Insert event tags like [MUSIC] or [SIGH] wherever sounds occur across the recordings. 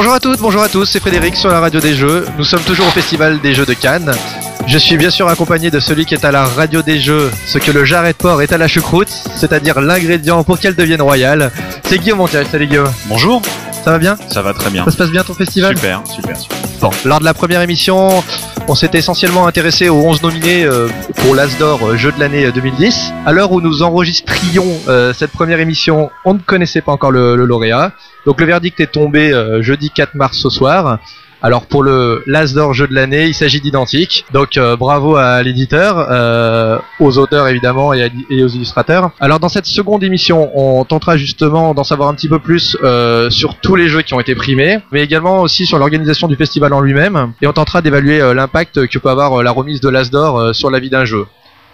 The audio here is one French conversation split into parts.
Bonjour à toutes, bonjour à tous, c'est Frédéric sur la radio des jeux. Nous sommes toujours au festival des jeux de Cannes. Je suis bien sûr accompagné de celui qui est à la radio des jeux, ce que le jarret de porc est à la choucroute, c'est-à-dire l'ingrédient pour qu'elle devienne royale. C'est Guillaume Montiel, salut Guillaume. Bonjour, Ça va bien ça va très bien. Ça se passe bien ton festival Super, super, super. Bon, lors de la première émission, on s'était essentiellement intéressé aux 11 nominés euh, pour l'Asdor euh, Jeu de l'année euh, 2010. À l'heure où nous enregistrions euh, cette première émission, on ne connaissait pas encore le, le lauréat. Donc le verdict est tombé euh, jeudi 4 mars ce soir. Alors pour le l'Asdor Jeu de l'année, il s'agit d'identique. Donc euh, bravo à l'éditeur, euh, aux auteurs évidemment et, aux illustrateurs. Alors dans cette seconde émission, on tentera justement d'en savoir un petit peu plus euh, sur tous les jeux qui ont été primés, mais également aussi sur l'organisation du festival en lui-même. Et on tentera d'évaluer euh, l'impact que peut avoir euh, la remise de l'Asdor euh, sur la vie d'un jeu.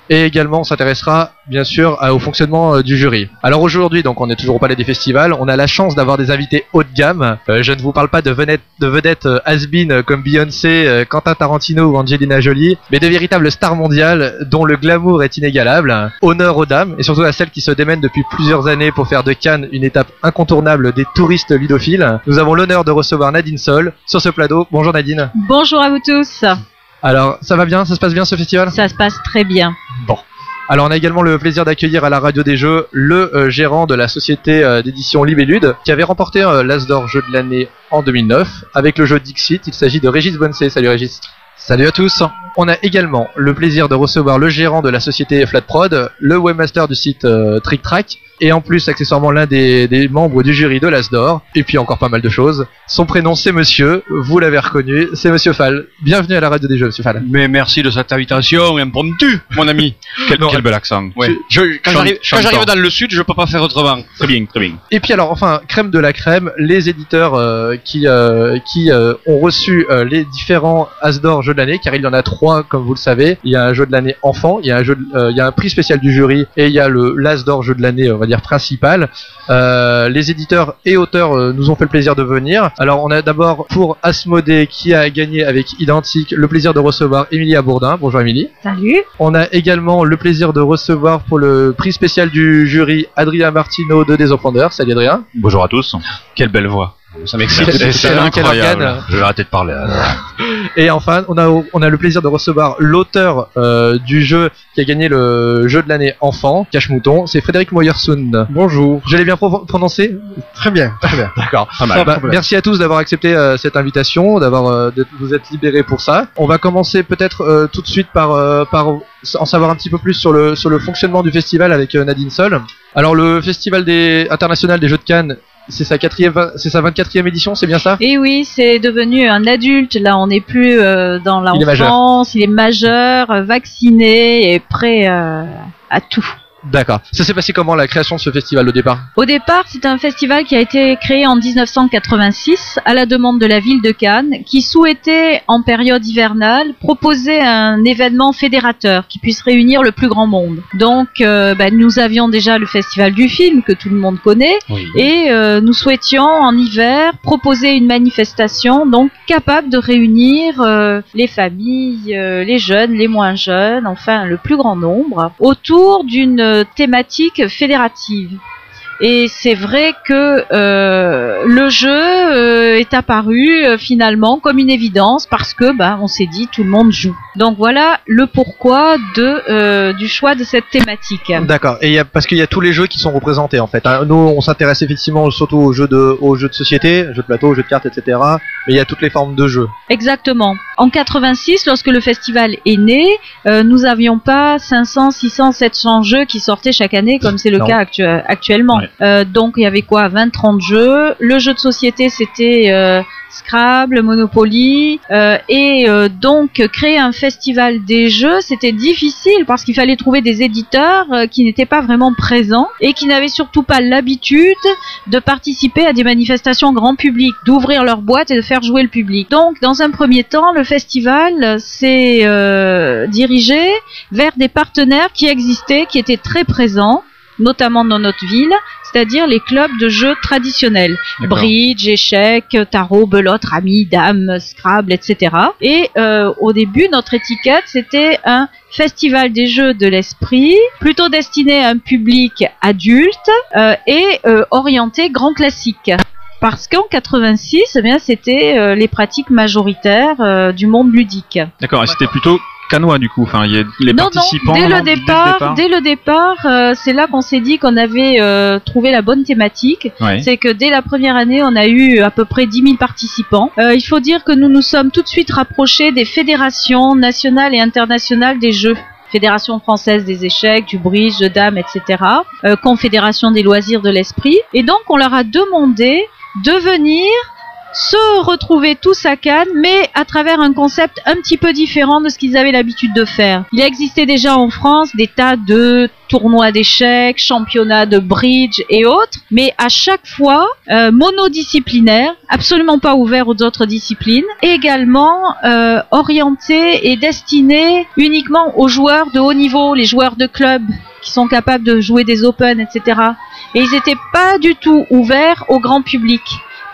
Et également, on s'intéressera bien sûr au fonctionnement euh, du jury. Alors aujourd'hui, donc on est toujours au Palais des Festivals, on a la chance d'avoir des invités haut de gamme. Euh, je ne vous parle pas de vedettes, de vedettes has-been euh, comme Beyoncé, Quentin Tarantino ou Angelina Jolie, mais de véritables stars mondiales dont le glamour est inégalable. Honneur aux dames et surtout à celles qui se démènent depuis plusieurs années pour faire de Cannes une étape incontournable des touristes ludophiles. Nous avons l'honneur de recevoir Nadine Sol sur ce plateau. Bonjour Nadine. Bonjour à vous tous, Alors, ça va bien Ça se passe bien ce festival? Ça se passe très bien. Bon. Alors on a également le plaisir d'accueillir à la radio des jeux le euh, gérant de la société euh, d'édition Libellude qui avait remporté euh, l'Asdor jeu de l'année en 2009 avec le jeu Dixit. Il s'agit de Régis Bonnecé. Salut Régis. Salut à tous. On a également le plaisir de recevoir le gérant de la société Flatprod, le webmaster du site euh, Trick Track et en plus accessoirement l'un des, des membres du jury de l'Asdor et puis encore pas mal de choses. Son prénom c'est Monsieur, vous l'avez reconnu, c'est Monsieur Fall. Bienvenue à la radio des jeux Monsieur Fall. Mais merci de cette invitation impromptue, mon ami. [LAUGHS] Quel, Non, quel bel accent. Ouais. tu- Je, quand j'arrive dans le sud, je peux pas faire autrement. Très bien, très bien. Et puis alors, enfin, crème de la crème, les éditeurs euh, qui euh, qui euh, ont reçu les différents Asdor jeux de l'année, car il y en a trois, comme vous le savez. Il y a un jeu de l'année enfant, il y a un jeu, de- il y a un prix spécial du jury, et il y a le l'Asdor jeu de l'année, va dire principal. Euh, les éditeurs et auteurs euh, nous ont fait le plaisir de venir. Alors, on a d'abord pour Asmodée qui a gagné avec Identique le plaisir de recevoir Émilie Bourdin. Bonjour Émilie. Salut. On a également le plaisir de recevoir pour le prix spécial du jury Adrien Martino de Désoffendeur. Salut Adrien. Bonjour à tous. Quelle belle voix. Ça m'excite. C'est incroyable. Je vais arrêter de parler. [LAUGHS] Et enfin, on a, on a le plaisir de recevoir l'auteur euh, du jeu qui a gagné le jeu de l'année enfant, Cache Mouton, c'est Frédéric Moyersund. Bonjour. Je l'ai bien pro- prononcé? Très bien, très bien. [LAUGHS] D'accord. Bah, merci à tous d'avoir accepté euh, cette invitation, d'avoir euh, vous êtes libérés pour ça. On va commencer peut-être euh, tout de suite par euh, par en savoir un petit peu plus sur le sur le fonctionnement du festival avec euh, Nadine Sol. Alors le festival des international des jeux de Cannes, c'est sa quatrième, c'est sa 24e édition, c'est bien ça? Et oui, c'est devenu un adulte. Là, on n'est plus euh, dans Il l'enfance. Il est majeur, vacciné et prêt euh, à tout. D'accord. Ça s'est passé comment la création de ce festival au départ? Au départ, c'est un festival qui a été créé en 1986 à la demande de la ville de Cannes, qui souhaitait, en période hivernale, proposer un événement fédérateur qui puisse réunir le plus grand monde. Donc, euh, bah, nous avions déjà le festival du film que tout le monde connaît, Oui. Et euh, nous souhaitions en hiver proposer une manifestation donc capable de réunir euh, les familles, les jeunes, les moins jeunes, enfin le plus grand nombre, autour d'une thématique fédérative. Et c'est vrai que euh, le jeu euh, est apparu euh, finalement comme une évidence parce que ben on s'est dit tout le monde joue. Donc voilà le pourquoi de euh, du choix de cette thématique. D'accord. Et y a, parce qu'il y a tous les jeux qui sont représentés en fait. hein. Nous, on s'intéresse effectivement surtout aux jeux de, aux jeux de société, jeux de plateau, jeux de cartes, etc. Mais il y a toutes les formes de jeux. Exactement. En 86, lorsque le festival est né, euh, nous avions pas 500, 600, 700 jeux qui sortaient chaque année comme c'est le Non. cas actu- actuellement. Ouais. Euh, donc il y avait quoi? 20, 30 jeux. Le jeu de société c'était euh, Scrabble, Monopoly, euh, et euh, donc créer un festival des jeux, c'était difficile parce qu'il fallait trouver des éditeurs euh, qui n'étaient pas vraiment présents et qui n'avaient surtout pas l'habitude de participer à des manifestations grand public, d'ouvrir leur boîte et de faire jouer le public. Donc, dans un premier temps, le festival s'est euh, dirigé vers des partenaires qui existaient, qui étaient très présents notamment dans notre ville, c'est-à-dire les clubs de jeux traditionnels. Bridge, échecs, tarot, belote, rami, dame, Scrabble, etc. Et euh, au début, notre étiquette, c'était un festival des jeux de l'esprit, plutôt destiné à un public adulte euh, et euh, orienté grand classique. Parce qu'en 86, eh bien, c'était euh, les pratiques majoritaires euh, du monde ludique. D'accord, et c'était plutôt canois du coup. Enfin, il y a les non, participants. non, dès le départ, dès le départ, euh, c'est là qu'on s'est dit qu'on avait euh, trouvé la bonne thématique. Ouais. C'est que dès la première année, on a eu à peu près 10 000 participants. Euh, il faut dire que nous nous sommes tout de suite rapprochés des fédérations nationales et internationales des jeux. Fédération française des échecs, du bridge, de dames, etc. Confédération des loisirs de l'esprit. Et donc, on leur a demandé de venir se retrouver tous à Cannes, mais à travers un concept un petit peu différent de ce qu'ils avaient l'habitude de faire. Il existait déjà en France des tas de tournois d'échecs, championnats de bridge et autres, mais à chaque fois euh, monodisciplinaires, absolument pas ouverts aux autres disciplines, également euh, orientés et destinés uniquement aux joueurs de haut niveau, les joueurs de club qui sont capables de jouer des open, etc. Et ils n'étaient pas du tout ouverts au grand public.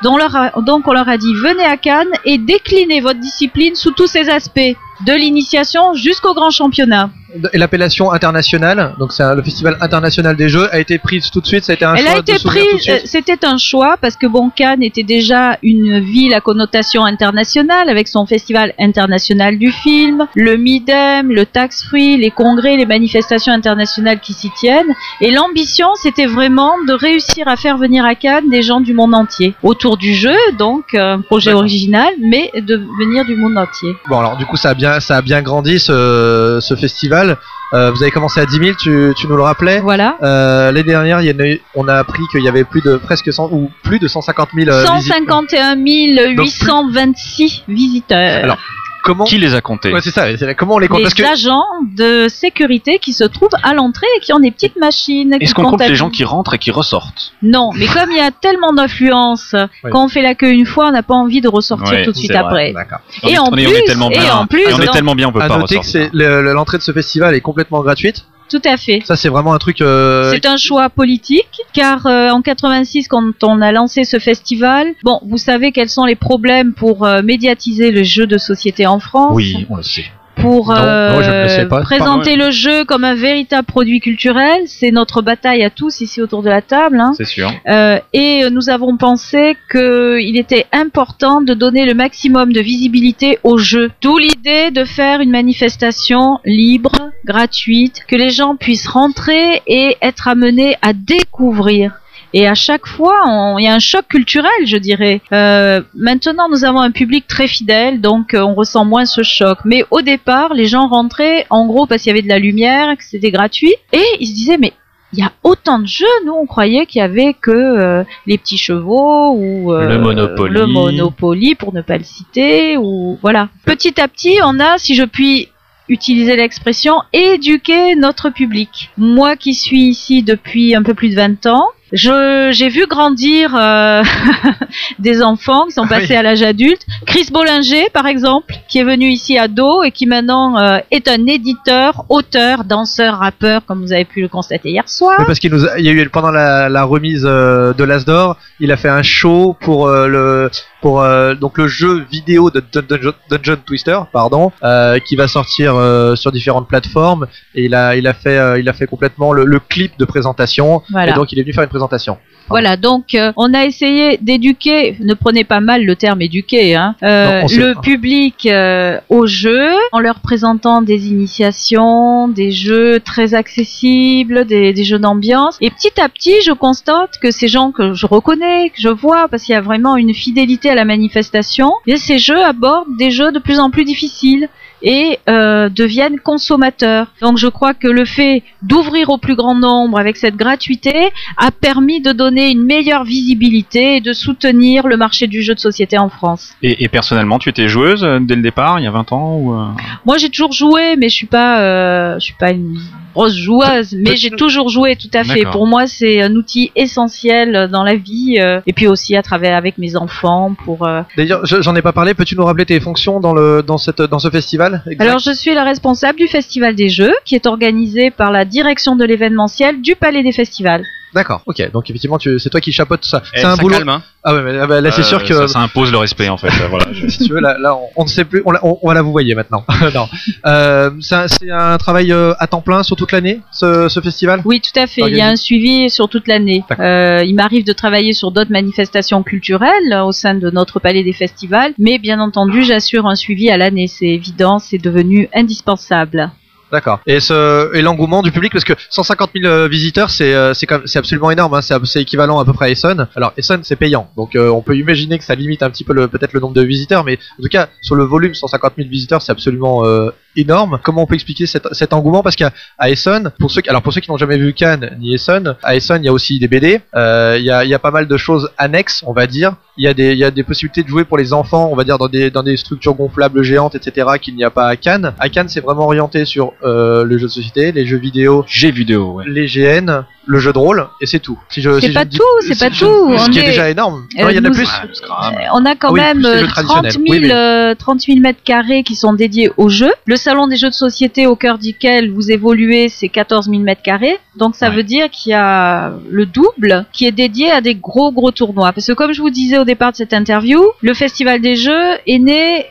Donc on, leur a, dit venez à Cannes et déclinez votre discipline sous tous ses aspects, de l'initiation jusqu'au grand championnat. Et l'appellation internationale, donc c'est le festival international des jeux, a été prise tout de suite. Ça a été un Elle choix a été prise, euh, c'était un choix parce que bon, Cannes était déjà une ville à connotation internationale avec son festival international du film, le Midem, le Tax Free, les congrès, les manifestations internationales qui s'y tiennent. Et l'ambition, c'était vraiment de réussir à faire venir à Cannes des gens du monde entier autour du jeu, donc euh, un projet original, mais de venir du monde entier. Bon alors du coup ça a bien ça a bien grandi ce, ce festival. Euh, vous avez commencé à 10 000, tu, tu nous le rappelais. Voilà. Euh, L'année dernière, il y a on a appris qu'il y avait plus de presque 100 ou plus de 150 000 euh, visiteurs. 151 826 visiteurs. Alors, Comment Qui les a comptés Ouais, c'est ça. c'est- Comment on les compte les Parce que agents de sécurité qui se trouvent à l'entrée et qui ont des petites machines. qui Est-ce qu'on compte les gens qui rentrent et qui ressortent Non, mais comme il y a tellement d'influence, Oui. quand on fait la queue une fois, on n'a pas envie de ressortir Ouais, tout de suite c'est vrai. après. D'accord. On Et est- en on est- plus, on est tellement et bien, en plus, et on est dans- tellement bien, on peut À pas noter que ressortir. c'est le- le- l'entrée de ce festival est complètement gratuite. Tout à fait. Ça c'est vraiment un truc. euh, C'est un choix politique, car euh, en 86, quand on a lancé ce festival, bon, vous savez quels sont les problèmes pour euh, médiatiser le jeu de société en France. Oui, on le sait. Pour Non, euh, non, je ne le sais pas. présenter le jeu comme un véritable produit culturel. C'est notre bataille à tous ici autour de la table. hein. C'est sûr. Euh, et euh, nous avons pensé qu'il était important de donner le maximum de visibilité au jeu. D'où l'idée de faire une manifestation libre, gratuite, que les gens puissent rentrer et être amenés à découvrir. Et à chaque fois, il y a un choc culturel, je dirais. Euh, maintenant, nous avons un public très fidèle, donc euh, on ressent moins ce choc. Mais au départ, les gens rentraient, en gros, parce qu'il y avait de la lumière, que c'était gratuit, et ils se disaient, mais il y a autant de jeux, nous on croyait qu'il y avait que euh, les petits chevaux ou euh, Le Monopoly. le Monopoly pour ne pas le citer ou voilà. Petit à petit, on a, si je puis utiliser l'expression, éduquer notre public. Moi qui suis ici depuis un peu plus de 20 ans, je j'ai vu grandir euh, [LAUGHS] des enfants qui sont passés Oui. à l'âge adulte. Chris Bollinger, par exemple, qui est venu ici à dos et qui maintenant euh, est un éditeur, auteur, danseur, rappeur, comme vous avez pu le constater hier soir. Oui, parce qu'il nous a- il y a eu pendant la, la remise euh, de l'Asdor, il a fait un show pour euh, le pour euh, donc le jeu vidéo de Dun- Dungeon, Dungeon Twister, pardon, euh, qui va sortir euh, sur différentes plateformes. Et il a il a fait il a fait complètement le, le clip de présentation. Voilà. Et donc il est venu faire une présentation. Voilà, donc euh, on a essayé d'éduquer, ne prenez pas mal le terme éduquer, hein, euh, Non, le public euh, au jeu, en leur présentant des initiations, des jeux très accessibles, des, des jeux d'ambiance. Et petit à petit, je constate que ces gens que je reconnais, que je vois, parce qu'il y a vraiment une fidélité à la manifestation, et ces jeux abordent des jeux de plus en plus difficiles et euh, deviennent consommateurs. Donc je crois que le fait d'ouvrir au plus grand nombre avec cette gratuité a permis de donner une meilleure visibilité et de soutenir le marché du jeu de société en France. Et, et personnellement, tu étais joueuse euh, dès le départ, il y a 20 ans ou euh, Moi j'ai toujours joué, mais je suis pas, euh, je suis pas une grosse joueuse, mais j'ai toujours joué tout à fait. Pour moi c'est un outil essentiel dans la vie euh, et puis aussi à travers avec mes enfants pour. euh, D'ailleurs, je- j'en ai pas parlé. Peux-tu nous rappeler tes fonctions dans le dans cette dans ce festival exact? Alors, je suis la responsable du Festival des Jeux, qui est organisé par la direction de l'événementiel du Palais des Festivals. D'accord. Ok. Donc effectivement, tu, c'est toi qui chapeaute ça. Eh, C'est un ça boulot. calme, hein. Ah ouais, mais ah bah, là c'est Euh, sûr que ça, ça impose le respect en fait. euh, voilà. [LAUGHS] si tu veux, là, là, on, on ne sait plus. On, la- on, on va la vous voyez maintenant. [LAUGHS] non. Euh, c'est un, c'est un travail euh, à temps plein sur toute l'année, ce, ce festival? Oui, tout à fait. Il y a un suivi sur toute l'année. Euh, il m'arrive de travailler sur d'autres manifestations culturelles au sein de notre palais des festivals, mais bien entendu, j'assure un suivi à l'année. C'est évident, c'est devenu indispensable. D'accord. Et et l'engouement du public parce que 150 000 euh, visiteurs, c'est euh, c'est absolument énorme. Hein, c'est équivalent à peu près à Essonne. Alors Essonne, c'est payant, donc euh, on peut imaginer que ça limite un petit peu peut-être le nombre de visiteurs, mais en tout cas sur le volume, 150 000 visiteurs, c'est absolument euh, énorme. Comment on peut expliquer cet, cet engouement? Parce qu'à à Essonne, pour ceux qui, alors pour ceux qui n'ont jamais vu Cannes ni Essonne, à Essonne, il y a aussi des BD. Il y, a, il y a pas mal de choses annexes, on va dire. Il y a des il y a des possibilités de jouer pour les enfants, on va dire dans des dans des structures gonflables géantes, etc. qu'il n'y a pas à Cannes. À Cannes, c'est vraiment orienté sur euh, le jeu de société, les jeux vidéo, J'ai vidéo. Ouais. les GN, le jeu de rôle, et c'est tout. Si C'est si pas dis- tout, c'est pas tout. Ce On qui est est- déjà énorme. Euh, Non, il y en a nous- plus. Euh, On a quand Ah même plus les euh, jeux 30 traditionnels. 000, Oui, mais- euh, 30 000 mètres carrés qui sont dédiés aux jeux. Le salon des jeux de société au cœur duquel vous évoluez, c'est 14 000 mètres carrés. Donc ça Ouais. veut dire qu'il y a le double qui est dédié à des gros gros tournois. Parce que comme je vous disais au départ de cette interview, le Festival des jeux est né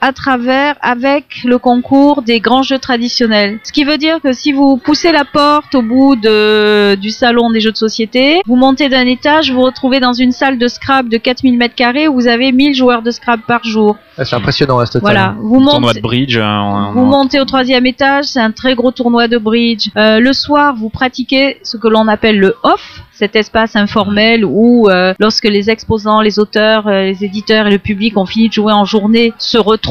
à travers avec le concours des grands jeux traditionnels. Ce qui veut dire que si vous poussez la porte au bout de, du salon des jeux de société, vous montez d'un étage, vous vous retrouvez dans une salle de Scrabble de 4000 mètres carrés où vous avez 1000 joueurs de Scrabble par jour. C'est impressionnant à cette Voilà. salle. Vous Tournoi montez, de bridge. en- vous montez au troisième étage, c'est un très gros tournoi de bridge. Euh, le soir, vous pratiquez ce que l'on appelle le off, cet espace informel où, euh, lorsque les exposants, les auteurs, euh, les éditeurs et le public ont fini de jouer en journée, se retrouvent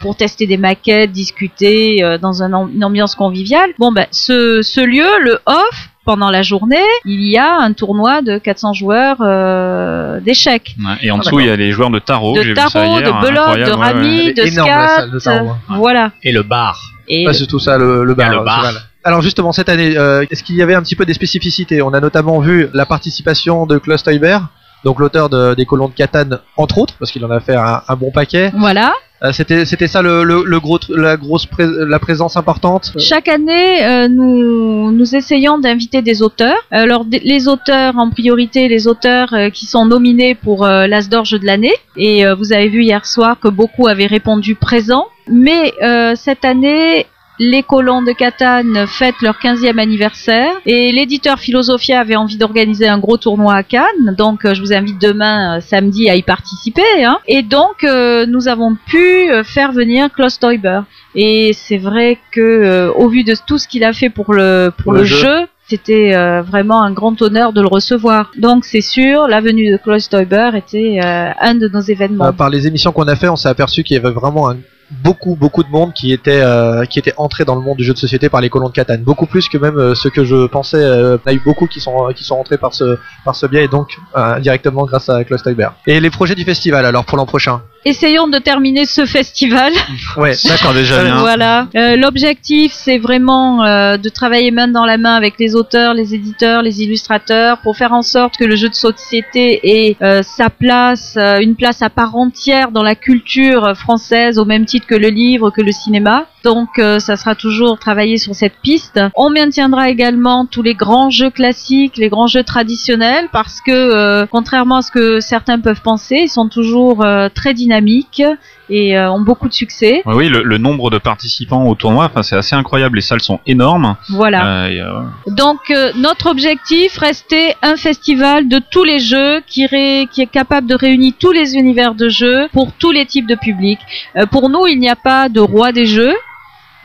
pour tester des maquettes, discuter euh, dans une ambiance conviviale. Bon, ben, ce, ce lieu, le off, pendant la journée, il y a un tournoi de 400 joueurs euh, d'échecs. Ouais, Et en Ah, dessous, il y a les joueurs de tarot. de J'ai vu ça tarot, hier, de belote, incroyable, de ouais, ouais. rami, de énorme, la salle de scat. tarot, hein. Voilà. Et le bar. Et Ah, c'est tout ça le, le bar. Le. Alors justement cette année, euh, est-ce qu'il y avait un petit peu des spécificités? On a notamment vu la participation de Klaus Teuber, donc l'auteur de- des colons de Catane entre autres, parce qu'il en a fait un, un bon paquet. voilà. Euh, c'était c'était ça le, le, le gros la grosse pré- la présence importante. Chaque année, euh, nous, nous essayons d'inviter des auteurs. Euh, Alors, les auteurs en priorité, les auteurs euh, qui sont nominés pour euh, l'As d'Orge de l'année. Et euh, vous avez vu hier soir que beaucoup avaient répondu présent. Mais euh, cette année, les colons de Catane fêtent leur 15e anniversaire et l'éditeur Philosophia avait envie d'organiser un gros tournoi à Cannes. Donc, euh, je vous invite demain, euh, samedi, à y participer. hein. Et donc, euh, nous avons pu euh, faire venir Klaus Teuber. Et c'est vrai que, euh, au vu de tout ce qu'il a fait pour le pour, le, jeu, c'était euh, vraiment un grand honneur de le recevoir. Donc c'est sûr, la venue de Klaus Teuber était euh, un de nos événements. Par les émissions qu'on a fait, on s'est aperçu qu'il y avait vraiment un- beaucoup beaucoup de monde qui était euh, qui était entré dans le monde du jeu de société par les colons de Catane, beaucoup plus que même euh, ce que je pensais. euh, Il y a eu beaucoup qui sont qui sont rentrés par ce par ce biais et donc euh, directement grâce à Klaus Teuber. Et les projets du festival alors pour l'an prochain? Essayons de terminer ce festival. [LAUGHS] Ouais, D'accord, déjà bien. Voilà. Euh, L'objectif, c'est vraiment euh, de travailler main dans la main avec les auteurs, les éditeurs, les illustrateurs, pour faire en sorte que le jeu de société ait euh, sa place, euh, une place à part entière dans la culture française, au même titre que le livre, que le cinéma. Donc, euh, ça sera toujours travailler sur cette piste. On maintiendra également tous les grands jeux classiques, les grands jeux traditionnels, parce que euh, contrairement à ce que certains peuvent penser, ils sont toujours euh, très dynamiques et euh, ont beaucoup de succès. Oui, le, le nombre de participants au tournoi, enfin, c'est assez incroyable. Les salles sont énormes. Voilà. Euh, et, euh, Donc euh, notre objectif restait un festival de tous les jeux qui, ré- qui est capable de réunir tous les univers de jeux pour tous les types de publics. Euh, pour nous, il n'y a pas de roi des jeux.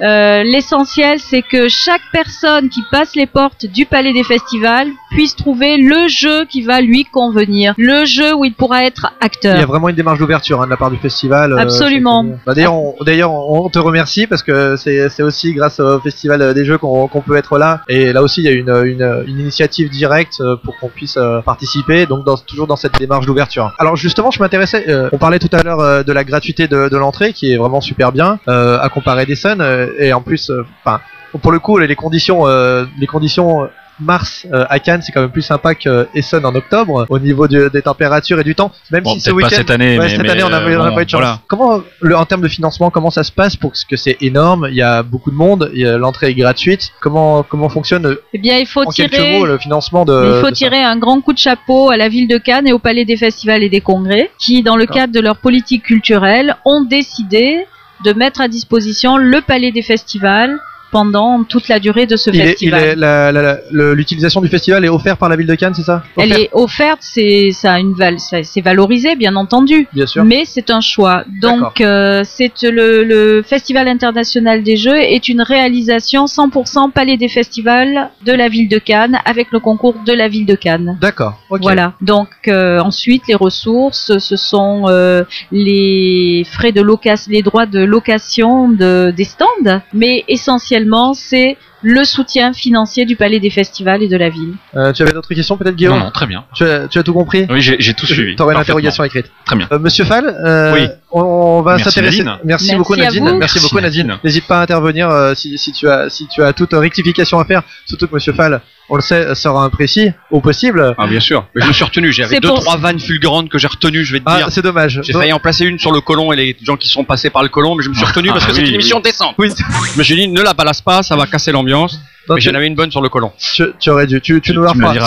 Euh, L'essentiel, c'est que chaque personne qui passe les portes du Palais des Festivals puisse trouver le jeu qui va lui convenir, le jeu où il pourra être Il y a acteur. vraiment une démarche d'ouverture hein, de la part du festival. euh, Absolument. que- Bah, D'ailleurs, on, d'ailleurs, on te remercie parce que c'est c'est aussi grâce au festival des jeux qu'on qu'on peut être là. Et là aussi, il y a une, une, une initiative directe euh, pour qu'on puisse euh, participer. Donc, dans, toujours dans cette démarche d'ouverture. Alors, justement, je m'intéressais. euh, on parlait tout à l'heure euh, de la gratuité de, de l'entrée, qui est vraiment super bien euh, à comparer des scènes. Et en plus, euh, enfin. pour le coup, les conditions, euh, les conditions mars euh, à Cannes, c'est quand même plus sympa que Essen en octobre au niveau du- des températures et du temps. Même Bon, si ce week-end, cette année, ouais, mais, cette mais, année on a, euh, on a bon, pas eu de chance. voilà. Comment, le, en termes de financement, comment ça se passe pour que c'est énorme? Il y a beaucoup de monde, l'entrée est gratuite. Comment comment fonctionne Eh bien, il faut en quelques tirer. mots le financement de Il faut de ça? tirer un grand coup de chapeau à la ville de Cannes et au Palais des Festivals et des Congrès, qui, dans le cadre de leur politique culturelle, ont décidé de mettre à disposition le Palais des Festivals pendant toute la durée de ce Il festival. L'utilisation du festival est offerte par la ville de Cannes, c'est ça Elle est offerte, c'est ça une val, c'est valorisé bien entendu, bien sûr. mais c'est un choix. Donc euh, c'est le, le Festival international des jeux est une réalisation 100% Palais des Festivals de la ville de Cannes avec le concours de la ville de Cannes. D'accord. ok. Voilà. Donc euh, ensuite les ressources, ce sont euh, les frais de location, les droits de location de, des stands, mais essentiellement c'est le soutien financier du Palais des Festivals et de la ville. Euh, tu avais d'autres questions peut-être Guillaume Non, non, très bien. Tu, as, tu as tout compris Oui, j'ai tout suivi. T'aurais une interrogation écrite. Très bien. Euh, Monsieur Fall, euh, Oui. on, on va s'intéresser. Nadine. Merci, Merci beaucoup Nadine. Merci, Merci, beaucoup Nadine. Nadine. N'hésite pas à intervenir euh, si, si tu as si tu as toute rectification à faire. Surtout que Monsieur Fall, on le sait, sera imprécis au possible. Ah bien sûr. Mais je me suis retenu. J'avais C'est deux pour- trois vannes fulgurantes que j'ai retenues. Je vais te Ah, dire. c'est dommage. J'ai Donc- failli en placer une sur le colon et les gens qui sont passés par le colon, mais je me suis retenu parce que Ah, c'est oui, une émission décente. Oui, Je me suis dit ne la balasse pas, ça va casser l'ambiance. donc, Mais tu, j'en avais une bonne sur le colon. tu- tu aurais dû. Tu, tu nous la feras. Je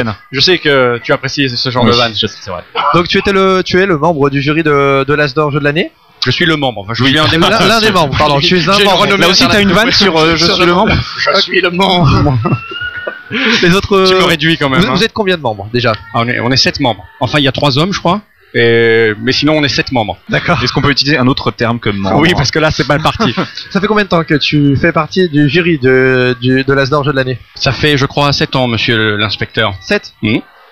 que-. Je sais que tu apprécies ce genre Oui, de vannes. je sais, c'est vrai. Donc tu étais le, tu es le membre du jury de, de l'Asdor Jeu de l'année? Je suis le membre. Enfin, je Oui. suis un des L'un membres. l'un des membres. Pardon, tu es un membre. Là aussi, t'as une vanne sur euh, Je [LAUGHS] suis le membre Je suis le membre. [LAUGHS] Les autres. Tu me réduis quand même. vous, hein. vous êtes combien de membres déjà Ah, on, est, on est sept membres. Enfin, il y a trois hommes, je crois. Et... Mais sinon, on est sept membres. D'accord. Est-ce qu'on peut utiliser un autre terme que membre Oui, parce que là, c'est mal parti. [LAUGHS] Ça fait combien de temps que tu fais partie du jury de, du, de l'Asdor Jeu de l'année Ça fait, je crois, sept ans, monsieur l'inspecteur. 7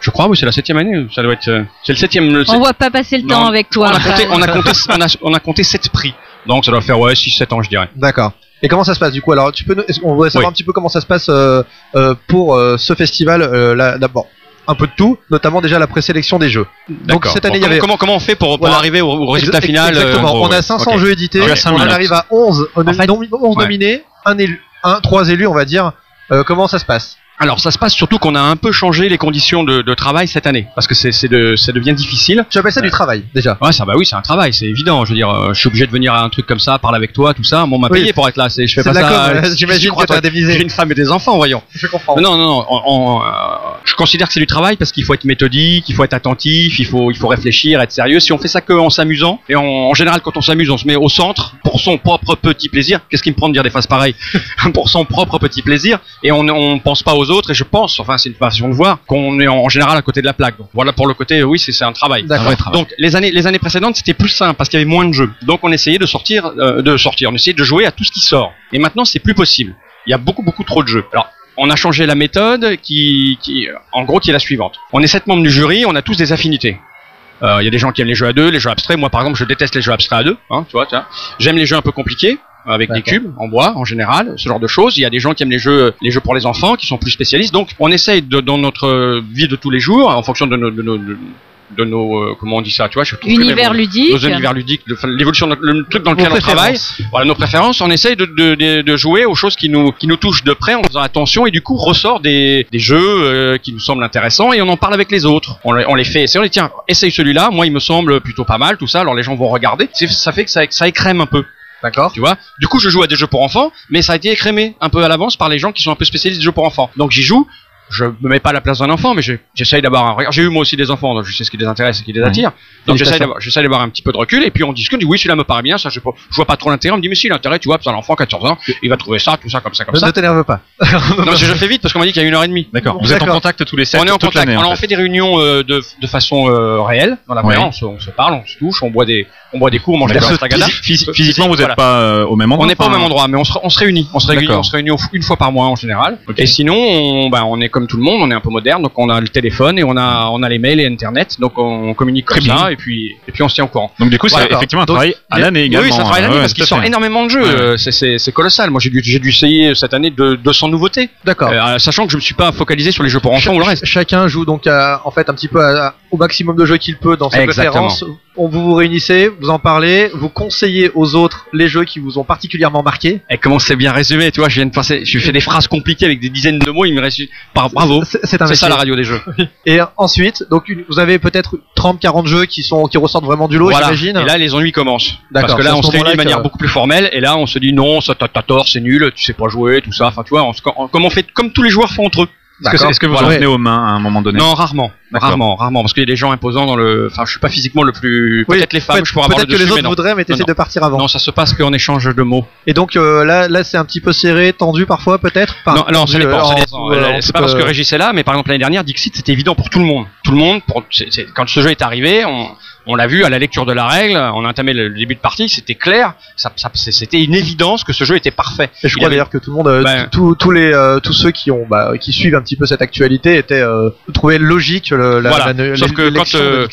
Je crois, oui, c'est la septième année. Ça doit être. euh, C'est le septième. Le, On voit pas passer le Non, temps avec on, toi. a compté, Raphaël. on, a [LAUGHS] compté, on, a, on a compté sept prix. Donc, ça doit faire, ouais, 6-7 ans, je dirais. D'accord. Et comment ça se passe du coup Alors, tu peux, nous- est-ce qu'on voudrait savoir Oui. un petit peu comment ça se passe euh, euh, pour euh, ce festival euh, là, D'abord, un peu de tout, notamment déjà la présélection des jeux. Donc cette année, Bon, il y avait comment, comment, on fait pour, pour Voilà. arriver au, au résultat final euh, Exactement. en gros, on a ouais. 500 Ok. jeux édités. On arrive à 11, on En fait- 11 Ouais. nominés, un élu, un, trois élus, on va dire. Euh, comment ça se passe? Alors, ça se passe surtout qu'on a un peu changé les conditions de, de travail cette année. Parce que c'est, c'est de, ça devient difficile. Tu appelles ça du travail déjà? Ouais, ça, bah oui, c'est un travail, c'est évident. Je veux dire, euh, je suis obligé de venir à un truc comme ça, parler avec toi, tout ça. Bon, on m'a Oui. payé pour être là. C'est, je fais C'est pas de la ça. com, euh, [LAUGHS] euh, j'imagine crois, que t'as toi, indemnisé. J'ai une femme et des enfants, voyons. Je comprends. Non, non, non. on- on, euh, je considère que c'est du travail parce qu'il faut être méthodique, il faut être attentif, il faut, il faut réfléchir, être sérieux. Si on fait ça que en s'amusant, et en, en général, quand on s'amuse, on se met au centre pour son propre petit plaisir. Qu'est-ce qui me prend de dire des phrases pareilles? [LAUGHS] Pour son propre petit plaisir, et on, on pense pas aux Et je pense, enfin, c'est une façon de voir qu'on est en, général à côté de la plaque. Donc voilà pour le côté, oui, c'est, un travail. D'accord. Un vrai travail. Donc les années, les années précédentes, c'était plus simple parce qu'il y avait moins de jeux. Donc on essayait de sortir, euh, de sortir, on essayait de jouer à tout ce qui sort. Et maintenant, c'est plus possible. Il y a beaucoup, beaucoup trop de jeux. Alors on a changé la méthode qui, qui, en gros, qui est la suivante. On est sept membres du jury, on a tous des affinités. Euh, Il y a des gens qui aiment les jeux à deux, les jeux abstraits. Moi, par exemple, je déteste les jeux abstraits à deux. Hein, tu vois. J'aime les jeux un peu compliqués avec des cubes en bois en général, ce genre de choses. Il y a des gens qui aiment les jeux, les jeux pour les enfants, qui sont plus spécialistes. Donc, on essaye de, dans notre vie de tous les jours, en fonction de nos, de nos, de, de nos, euh, comment on dit ça, tu vois, je Univers ludique. nos univers ludiques, l'évolution, le truc dans lequel on travaille, voilà nos préférences, on essaye de, de, de, de jouer aux choses qui nous, qui nous touchent de près en faisant attention et du coup ressort des, des jeux euh, qui nous semblent intéressants et on en parle avec les autres. On, les- on les fait essayer, on les tiens, essaye celui-là, moi il me semble plutôt pas mal, tout ça, alors les gens vont regarder, ça fait que ça, ça écrème un peu. D'accord. Tu vois? Du coup, je joue à des jeux pour enfants, mais ça a été écrémé un peu à l'avance par les gens qui sont un peu spécialistes des jeux pour enfants. Donc j'y joue. Je me mets pas à la place d'un enfant, mais je- j'essaye d'avoir un regard. J'ai eu moi aussi des enfants, donc je sais ce qui les intéresse et ce qui les attire. Donc j'essaye d'avoir, j'essaye d'avoir un petit peu de recul, et puis on discute. On dit oui, celui-là me paraît bien, ça je, je vois pas trop l'intérêt. On me dit mais si l'intérêt, tu vois, c'est un enfant 14 ans, il va trouver ça, tout ça, comme ça, comme Ne ça. ne t'énerve pas. [LAUGHS] Non, je fais vite parce qu'on m'a dit qu'il y a une heure et demie. D'accord. Vous êtes en contact tous les sept On est en contact. l'année, en on fait. fait des réunions euh, de, de façon euh, réelle dans la vraie. On, se, on se parle, on se touche, on boit des, on boit des coups, on mange des D'accord. rastagada. Physi- physi- Physiquement, vous Voilà. n'êtes pas euh, au même endroit. On n'est pas au même endroit, mais on se, on se réunit. On se réunit, on se réunit une fois par mois en général. Et sinon, on, bah, on est comme tout le monde, on est un peu moderne, donc on a le téléphone et on a, on a les mails et Internet, donc on communique comme Très bien. ça et puis, et puis on se tient au courant. Donc du coup, c'est effectivement un Donc, travail à mais- l'année également. oui, ça travaille l'année hein, parce ouais, qu'il tout à sort énormément de jeux. Ouais. euh, c'est- C'est c'est colossal. Moi, j'ai dû, essayer cette année de 200 nouveautés, D'accord. Euh, sachant que je me suis pas focalisé sur les jeux pour enfants ou le reste. Ch- Chacun joue donc à- en fait un petit peu à- au maximum de jeux qu'il peut dans ses Exactement. préférences. On vous vous réunissez, vous en parlez, vous conseillez aux autres les jeux qui vous ont particulièrement marqué. Et comment c'est bien résumé, tu vois, je viens de passer, je fais des phrases compliquées avec des dizaines de mots, il me reste, Par- bravo. C'est ça la radio des jeux. [LAUGHS] Et ensuite, donc une- vous avez peut-être 30-40 jeux qui sont qui ressortent vraiment du lot, Voilà. j'imagine. Et là, les ennuis commencent. Parce que là, on se réunit de manière que- beaucoup plus formelle, et là, on se dit non, ça t'as tort, c'est nul, tu sais pas jouer, tout ça. Enfin, tu vois, on se- comme on fait, comme tous les joueurs font entre eux. Est-ce que, que vous Voilà. en venez aux mains à un moment donné Non, rarement, rarement, rarement, parce qu'il y a des gens imposants dans le. Enfin, je suis pas physiquement le plus. Oui, Peut-être les femmes, Peut-être je pourrais avoir le peut-être que les mais autres voudraient, mais t'essaies Non, de partir avant. Non, ça se passe qu'en échange de mots. Et donc euh, là, là c'est un petit peu serré, tendu parfois peut-être? Enfin, non, non, ça dépend. C'est pas parce que Régis est là, mais par exemple l'année dernière, Dixit, c'était évident pour tout le monde. Tout le monde, quand ce jeu est arrivé, on, on l'a vu à la lecture de la règle, on a entamé le début de partie, c'était clair, ça, ça- c'est- c'était une évidence que ce jeu était parfait. Et je Il crois avait- d'ailleurs que tout le monde, euh, Ben- les, euh, tous ceux qui ont, bah, qui suivent un petit peu cette actualité, étaient euh, trouvaient logique le, la, Voilà. la- Sauf que quand, euh,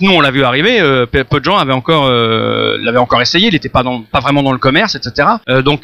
nous on l'a vu arriver, peu, de gens avaient encore l'avaient encore essayé, il n'était pas dans, pas vraiment dans le commerce, etc. Donc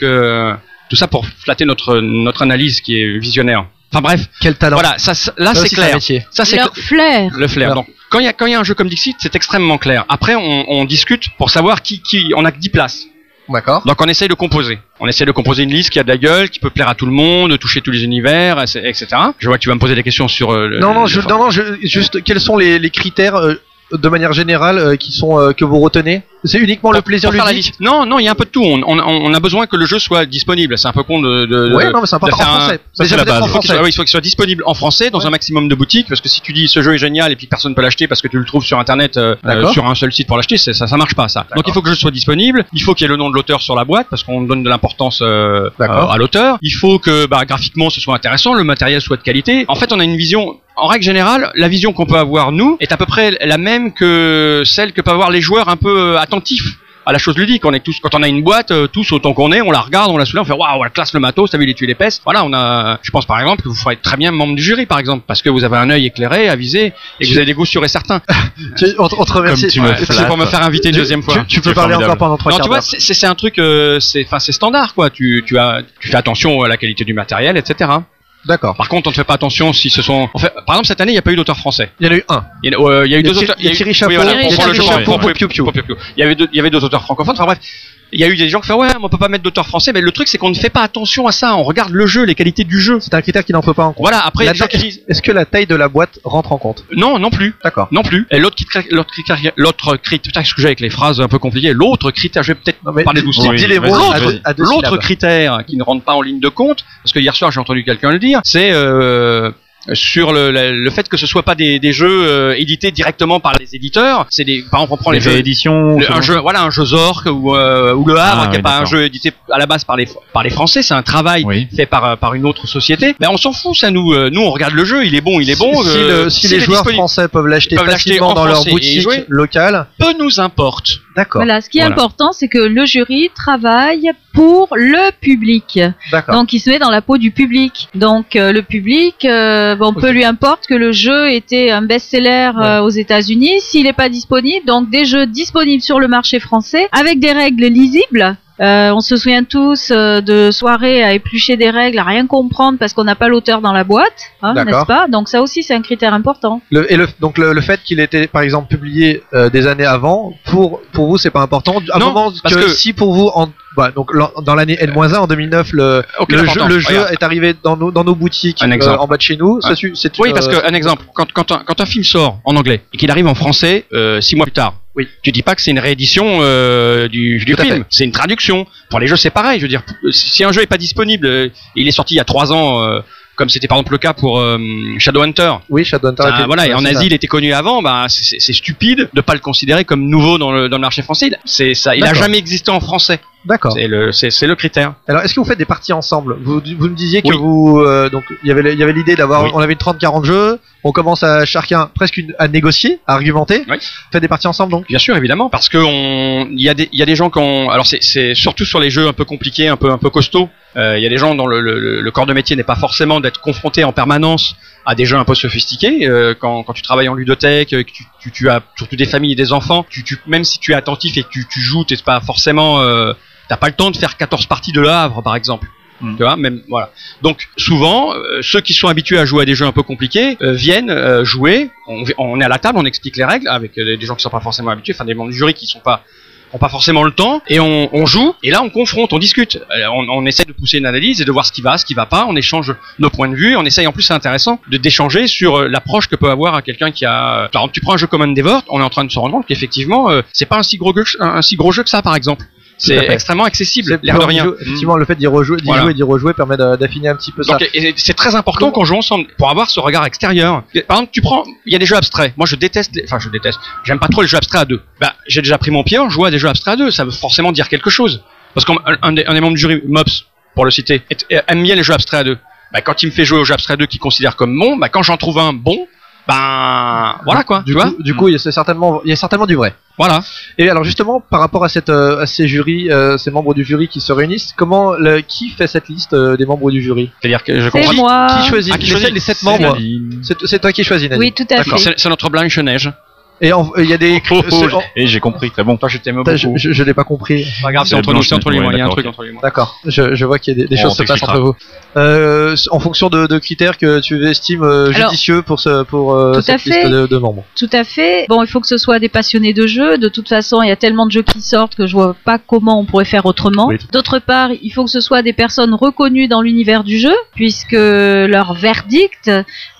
tout ça pour flatter notre notre analyse qui est visionnaire. Enfin bref, Quel talent. voilà, ça, ça- là Ça c'est clair. métier. Ça c'est Leur flair. Le flair. Voilà. Donc, quand il y a quand il y a un jeu comme Dixit, c'est extrêmement clair. Après, on, on discute pour savoir qui qui. On a que 10 places. D'accord. Donc, on essaye de composer. On essaye de composer une liste qui a de la gueule, qui peut plaire à tout le monde, toucher tous les univers, etc. Je vois que tu vas me poser des questions sur. euh, le- Non, non, le- je, non, non, je- juste quels sont les, les critères euh, de manière générale euh, qui sont euh, que vous retenez C'est uniquement le plaisir pour faire la ludique. Non, non, il y a un peu de tout. On, on, on a besoin que le jeu soit disponible. C'est un peu con de. Ouais, non, mais c'est important en un- français. ça, Déjà c'est la base. en Il faut qu'il français. soit, oui, il faut qu'il soit disponible en français dans Ouais. un maximum de boutiques parce que si tu dis ce jeu est génial et puis personne peut l'acheter parce que tu le trouves sur internet euh, sur un seul site pour l'acheter, ça ça marche pas ça. Donc il faut que le jeu soit disponible, il faut qu'il y ait le nom de l'auteur sur la boîte parce qu'on donne de l'importance euh, à l'auteur. Il faut que bah, graphiquement ce soit intéressant, le matériel soit de qualité. En fait, on a une vision en règle générale, la vision qu'on peut avoir nous est à peu près la même que celle que peuvent avoir les joueurs un peu euh, attentifs à la chose ludique. On est tous, quand on a une boîte, euh, tous autant qu'on est, on la regarde, on la soulève, on fait waouh, elle classe le matos, t'as vu les tuiles épaisses. Voilà, on a, je pense par exemple que vous ferez très bien membre du jury, par exemple, parce que vous avez un œil éclairé, avisé, et que vous avez des goûts sûrs et certains. [LAUGHS] Tu- on, te- on te remercie. tu Ouais, C'est pour me faire inviter une Tu- deuxième fois. Tu, tu peux parler formidable. encore pendant trois Non, quarts tu vois, d'heure. c'est c'est- c'est un truc, euh, c'est, enfin, c'est standard, quoi. Tu, tu as, tu fais attention à la qualité du matériel, etc. D'accord. Par contre, on ne fait pas attention si ce sont. en fait, par exemple, cette année, il n'y a pas eu d'auteur français. Il y en a eu un. Il y a, il y a eu deux auteurs. il y a eu- Thierry Chapeau, il y avait deux auteurs francophones. Enfin bref. Il y a eu des gens qui font ouais, on peut pas mettre d'auteur français, mais le truc c'est qu'on ne fait pas attention à ça. On regarde le jeu, les qualités du jeu. C'est un critère qui n'en faut pas en compte. Voilà. Après, il y a La des gens qui taille- disent Est-ce que la taille de la boîte rentre en compte? Non, non plus. D'accord. Non plus. Et l'autre critère, l'autre critère, l'autre critère, que j'ai avec les phrases un peu compliquées. L'autre critère, je vais peut-être parler doucement. Oui, L'autre critère qui ne rentre pas en ligne de compte, parce que hier soir j'ai entendu quelqu'un le dire, c'est euh, sur le, le, le fait que ce soit pas des, des jeux euh, édités directement par les éditeurs. C'est des, par exemple, on prend les, Les jeux. le- ce un jeu, voilà, un jeu Zork ou, euh, ou le Havre, Ah, qui est oui, pas un jeu édité à la base par les par les Français, c'est un travail Oui. fait par euh, par une autre société. Ben on s'en fout, ça nous euh, nous on regarde le jeu, il est bon, il est bon. Si, si euh, le- si les joueurs français peuvent l'acheter facilement en dans leur boutique jouer. locale, peu nous importe. D'accord. Voilà, ce qui est Voilà. important, c'est que le jury travaille pour le public. D'accord. Donc il se met dans la peau du public. Donc euh, le public, euh, bon, peu lui importe que le jeu était un best-seller euh, aux États-Unis, s'il n'est pas disponible. Donc des jeux disponibles sur le marché français avec des règles lisibles. Euh, on se souvient tous euh, de soirées à éplucher des règles, à rien comprendre parce qu'on n'a pas l'auteur dans la boîte, hein, n'est-ce pas? Donc ça aussi c'est un critère important. Le, et le, donc le, le fait qu'il était par exemple publié euh, des années avant, pour pour vous c'est pas important? À un Non, moment parce que, que- si pour vous en bah, donc dans l'année N-1 en 2009 le, jeu, importance. le jeu Regarde. est arrivé dans nos dans nos boutiques euh, en bas de chez nous. C'est Oui, euh, parce que un exemple, quand, quand, un, quand un film sort en anglais et qu'il arrive en français euh, six mois plus tard, Oui. tu dis pas que c'est une réédition euh, du, film, c'est une traduction. Pour les jeux, c'est pareil. Je veux dire, si un jeu est pas disponible, il est sorti il y a trois ans, comme c'était par exemple le cas pour euh, Shadowhunter. oui Shadowhunter. Ah, était- voilà, et en Asie, ça. il était connu avant. Bah, c'est- stupide de pas le considérer comme nouveau dans le, dans le marché français. Il- C'est ça, il a D'accord. jamais existé en français. D'accord. C'est le, c'est c'est le critère. Alors, est-ce que vous faites des parties ensemble? Vous, vous me disiez que Oui. vous euh, donc il y avait il y avait l'idée d'avoir Oui. on avait une 30-40 jeux, on commence à chacun presque une- à négocier, à argumenter. Oui. Faites des parties ensemble donc? Bien sûr, évidemment, parce que on, il y a des, il y a des gens qui ont, alors c'est, c'est surtout sur les jeux un peu compliqués, un peu, un peu costauds. euh, Il y a des gens dont le, le, le corps de métier n'est pas forcément d'être confronté en permanence à des jeux un peu sophistiqués. Euh, quand, quand tu travailles en ludothèque, euh, que tu, tu, tu as surtout des familles et des enfants, tu, tu, même si tu es attentif et que tu, tu joues, t'es pas forcément, euh, t'as pas le temps de faire 14 parties de Le Havre, par exemple. Mm. Tu vois, même voilà. Donc souvent, euh, ceux qui sont habitués à jouer à des jeux un peu compliqués euh, viennent euh, jouer. On, on est à la table, on explique les règles avec des gens qui sont pas forcément habitués, enfin des membres du jury qui sont pas ont pas forcément le temps et on, on joue et là on confronte, on discute, on, on essaie de pousser une analyse et de voir ce qui va, ce qui va pas, on échange nos points de vue, on essaye en plus c'est intéressant de d'échanger sur l'approche que peut avoir à quelqu'un qui a par exemple tu prends un jeu comme Endeavor, on est en train de se rendre compte qu'effectivement c'est pas un si gros jeu, un, un si gros jeu que ça par exemple. C'est extrêmement accessible, l'air de rien. Effectivement, le fait d'y rejouer, d'y Voilà. jouer et d'y rejouer permet d'a- d'affiner un petit peu ça. Donc, et- et c'est très important qu'on joue ensemble pour avoir ce regard extérieur. Par exemple, tu prends, il y a des jeux abstraits. Moi, je déteste, les- enfin, je déteste. J'aime pas trop les jeux abstraits à deux. Bah, j'ai déjà pris mon pied en jouant à des jeux abstraits à deux. Ça veut forcément dire quelque chose. Parce qu'un un des, un des membres du jury, Mops, pour le citer, aime bien les jeux abstraits à deux. Bah, quand il me fait jouer aux jeux abstraits à deux qu'il considère comme bon, bah, quand j'en trouve un bon, ben, voilà quoi, Du tu vois. coup, du coup, il y a certainement, il y a certainement du vrai. Voilà. Et alors justement, par rapport à cette, euh, à ces jurys, euh, ces membres du jury qui se réunissent, comment, le, qui fait cette liste euh, des membres du jury? C'est-à-dire que je C'est comprends. moi. Qui choisit Ah, qui les, choisit sept- les sept membres? C'est toi qui choisis, Nadine. Oui, tout à fait. C'est c'est notre Blanche-Neige. Et il y a des. Oh, oh, c'est- en- Et j'ai compris, très bon. Toi, je t'aime je, beaucoup. je, je l'ai pas compris. Pas grave, c'est C'est entre nous, c'est entre ouais, Il y a un truc entre lui et moi. D'accord. Je, je vois qu'il y a des, des choses se passent entre vous. Euh, en fonction de, de critères que tu estimes euh, Alors, judicieux pour ce pour euh, cette fait. liste de, de membres. Tout à fait. Bon, il faut que ce soit des passionnés de jeux. De toute façon, il y a tellement de jeux qui sortent que je vois pas comment on pourrait faire autrement. Oui. D'autre part, il faut que ce soit des personnes reconnues dans l'univers du jeu, puisque leur verdict,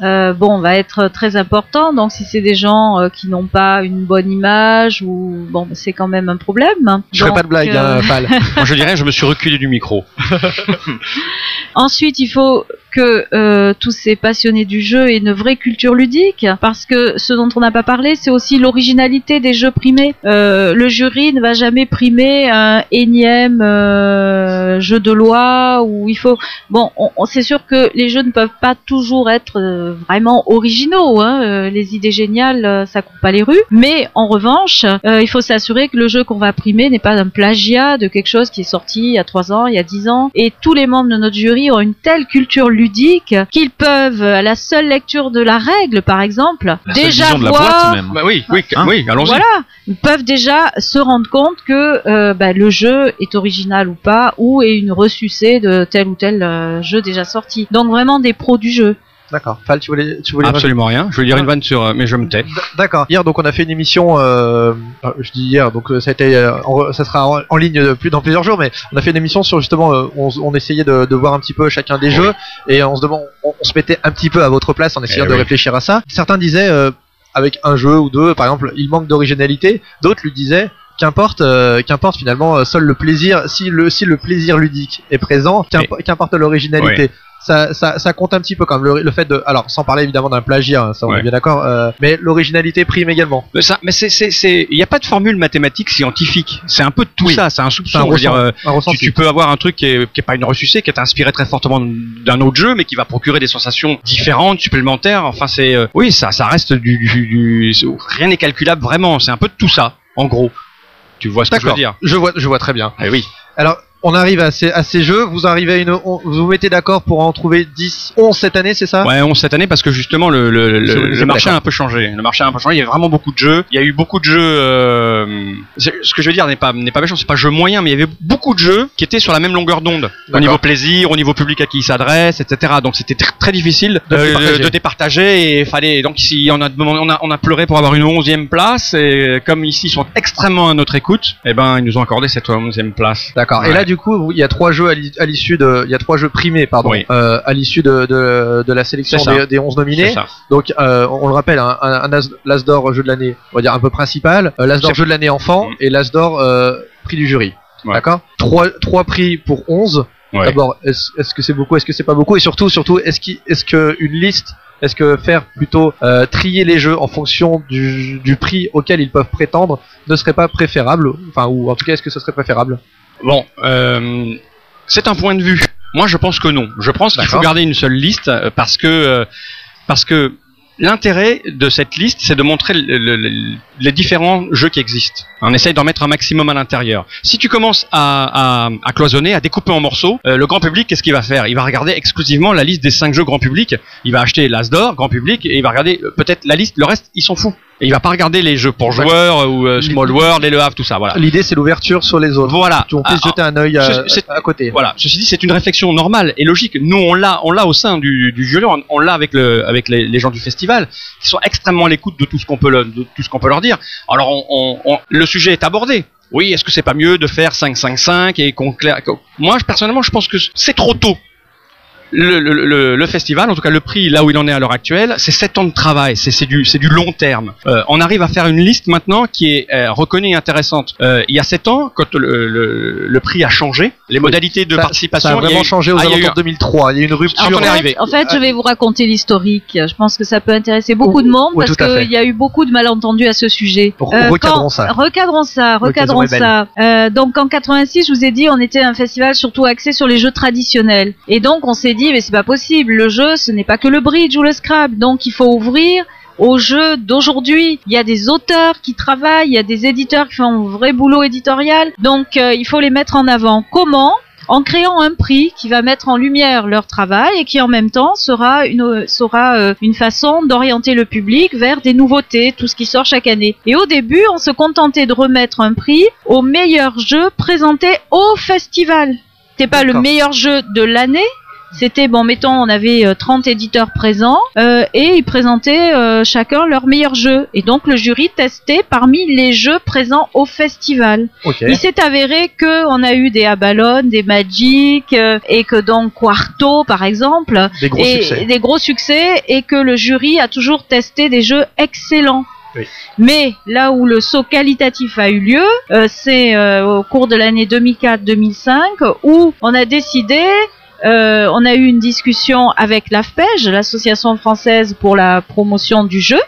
euh, bon, va être très important. Donc, si c'est des gens euh, qui n'ont pas une bonne image ou bon, c'est quand même un problème. Je ferai pas de blague, euh, hein. [LAUGHS] Moi, je dirais, je me suis reculé du micro. [LAUGHS] Ensuite, il faut que euh, tous ces passionnés du jeu aient une vraie culture ludique, parce que ce dont on n'a pas parlé, c'est aussi l'originalité des jeux primés. Euh, le jury ne va jamais primer un énième euh, jeu de loi où il faut. Bon, on, on- c'est sûr que les jeux ne peuvent pas toujours être euh, vraiment originaux. Hein. Euh, les idées géniales, euh, ça coupe pas les rues. Mais en revanche, euh, il faut s'assurer que le jeu qu'on va primer n'est pas un plagiat de quelque chose qui est sorti il y a trois ans, il y a dix ans. Et tous les membres de notre jury ont une telle culture ludique qu'ils peuvent, à la seule lecture de la règle, par exemple, La déjà vision de la voir. boîte, même. Bah oui, oui, Hein oui, allons-y. Voilà, ils peuvent déjà se rendre compte que euh, bah, le jeu est original ou pas, ou est une ressucée de tel ou tel euh, jeu déjà sorti. Donc vraiment des pros du jeu. D'accord. Fal, tu voulais, tu voulais Absolument rien. Je vais dire une vanne sur, euh, mais je me tais. D'accord. Hier, donc, on a fait une émission. Euh, euh, je dis hier, donc ça a été, en- ça sera en, en ligne de plus dans plusieurs jours, mais on a fait une émission sur justement, euh, on, essayait de, de voir un petit peu chacun des Oui. jeux et on se demande, on, on se mettait un petit peu à votre place en essayant Eh de oui. réfléchir à ça. Certains disaient, euh, avec un jeu ou deux, par exemple, il manque d'originalité. D'autres lui disaient. Qu'importe, euh, qu'importe finalement, seul le plaisir, si le si le plaisir ludique est présent, qu'impo- qu'importe l'originalité. Ça, ça, ça compte un petit peu quand même le, le fait de, alors sans parler évidemment d'un plagiat, hein, ça on Ouais. est bien d'accord, euh, mais l'originalité prime également. Mais ça, mais c'est, c'est, il n'y a pas de formule mathématique scientifique. C'est un peu de tout Oui. ça. C'est un soupçon. un, veux dire, ressent- euh, un tu, peux avoir un truc qui est, qui est pas une ressucée, qui est inspiré très fortement d'un autre jeu, mais qui va procurer des sensations différentes, supplémentaires. Enfin, c'est, euh, oui, ça, ça reste du, du, du- rien n'est calculable vraiment. C'est un peu de tout ça, en gros. Tu vois ce que je veux dire? Je vois, je vois très bien. Eh oui. Alors, on arrive à ces, à ces jeux, vous arrivez à une, on- vous vous mettez d'accord pour en trouver 10, 11 cette année, c'est ça? Ouais, on cette année parce que justement le, le, le, le marché a un peu changé. Le marché a un peu changé. Il y a vraiment beaucoup de jeux. Il y a eu beaucoup de jeux. Euh, ce que je veux dire n'est pas n'est pas méchant. C'est pas jeu moyen, mais il y avait beaucoup de jeux qui étaient sur la même longueur d'onde. Au niveau plaisir, au niveau public à qui ils s'adressent, etc. Donc c'était tr- très difficile De euh, départager. de départager et fallait donc ici on a on a on a pleuré pour avoir une onzième place et comme ici ils sont extrêmement à notre écoute, eh ben ils nous ont accordé cette onzième place. D'accord. Et Ouais. là, du coup, il y a trois jeux à l'i- à l'issue de, il y a trois jeux primés, pardon, Oui. euh, à l'issue de, de, de la sélection des, des 11 C'est nominés. Donc, euh, on, le rappelle, un, un, un As- l'As d'or jeu de l'année, on va dire un peu principal, euh, l'As d'or jeu de l'année enfant Mm. et l'As d'or prix du jury. Ouais. D'accord? Trois, trois prix pour 11. Ouais. D'abord, est-ce que c'est beaucoup, est-ce que c'est pas beaucoup, et surtout, surtout, est-ce qu'il, est-ce que une liste, est-ce que faire plutôt euh, trier les jeux en fonction du, du prix auquel ils peuvent prétendre ne serait pas préférable, enfin, ou en tout cas, est-ce que ce serait préférable? Bon, euh, c'est un point de vue. Moi, je pense que non. Je pense qu'il faut garder une seule liste euh, parce que euh, parce que l'intérêt de cette liste, c'est de montrer le- le- le- les différents jeux qui existent. On essaye d'en mettre un maximum à l'intérieur. Si tu commences à, à, à cloisonner, à découper en morceaux, euh, le grand public, qu'est-ce qu'il va faire? Il va regarder exclusivement la liste des cinq jeux grand public. Il va acheter l'As d'or, grand public, et il va regarder peut-être la liste. Le reste, ils s'en foutent. Et il va pas regarder les jeux pour joueurs ou euh, Small World et le Havre, tout ça. Voilà. L'idée c'est l'ouverture sur les autres. Voilà. On puisse Ah, jeter un œil à, c'est- à côté. Voilà. Ceci dit, c'est une réflexion normale et logique. Nous, on l'a, on l'a au sein du, du jury, on, on l'a avec le, avec les, les gens du festival, qui sont extrêmement à l'écoute de tout ce qu'on peut, le- de tout ce qu'on peut leur dire. Alors, on, le sujet est abordé. Oui, est-ce que c'est pas mieux de faire 5-5-5 et qu'on Moi, personnellement, je pense que c'est trop tôt. Le, le, le, le festival, en tout cas le prix là où il en est à l'heure actuelle, c'est 7 ans de travail, c'est c'est du, c'est du long terme. Euh, on arrive à faire une liste maintenant qui est euh, reconnue et intéressante. Euh, il y a 7 ans, quand le, le, le prix a changé, les modalités de Ça- participation, Ça a il y a vraiment eu- changé aux Ah, alentours de 2003. Il y a eu une rupture. Quand on est En arrivé. fait, en fait, je vais vous raconter l'historique. Je pense que ça peut intéresser beaucoup de monde Oui, parce qu'il y a eu beaucoup de malentendus à ce sujet. Euh, Re- recadrons quand- ça. Recadrons ça, recadrons ça. Euh, donc en 86, je vous ai dit, on était un festival surtout axé sur les jeux traditionnels. Et donc on s'est dit, mais c'est pas possible. Le jeu, ce n'est pas que le bridge ou le Scrabble. Donc il faut ouvrir aux jeux d'aujourd'hui. Il y a des auteurs qui travaillent, il y a des éditeurs qui font un vrai boulot éditorial. Donc euh, il faut les mettre en avant. Comment? En créant un prix qui va mettre en lumière leur travail et qui en même temps sera une, sera euh, une façon d'orienter le public vers des nouveautés, tout ce qui sort chaque année. Et au début, on se contentait de remettre un prix au meilleur jeu présenté au festival. C'était pas le meilleur jeu de l'année. C'était, bon, mettons, on avait euh, 30 éditeurs présents euh, et ils présentaient euh, chacun leur meilleur jeu. Et donc le jury testait parmi les jeux présents au festival. Il s'est avéré que on a eu des Abalone, des Magic euh, et que donc Quarto par exemple Des gros et succès. des gros succès et que le jury a toujours testé des jeux excellents. Oui. Mais là où le saut qualitatif a eu lieu, euh, c'est euh, au cours de l'année 2004-2005 où on a décidé euh, on a eu une discussion avec l'AFPEJ, l'association française pour la promotion du jeu,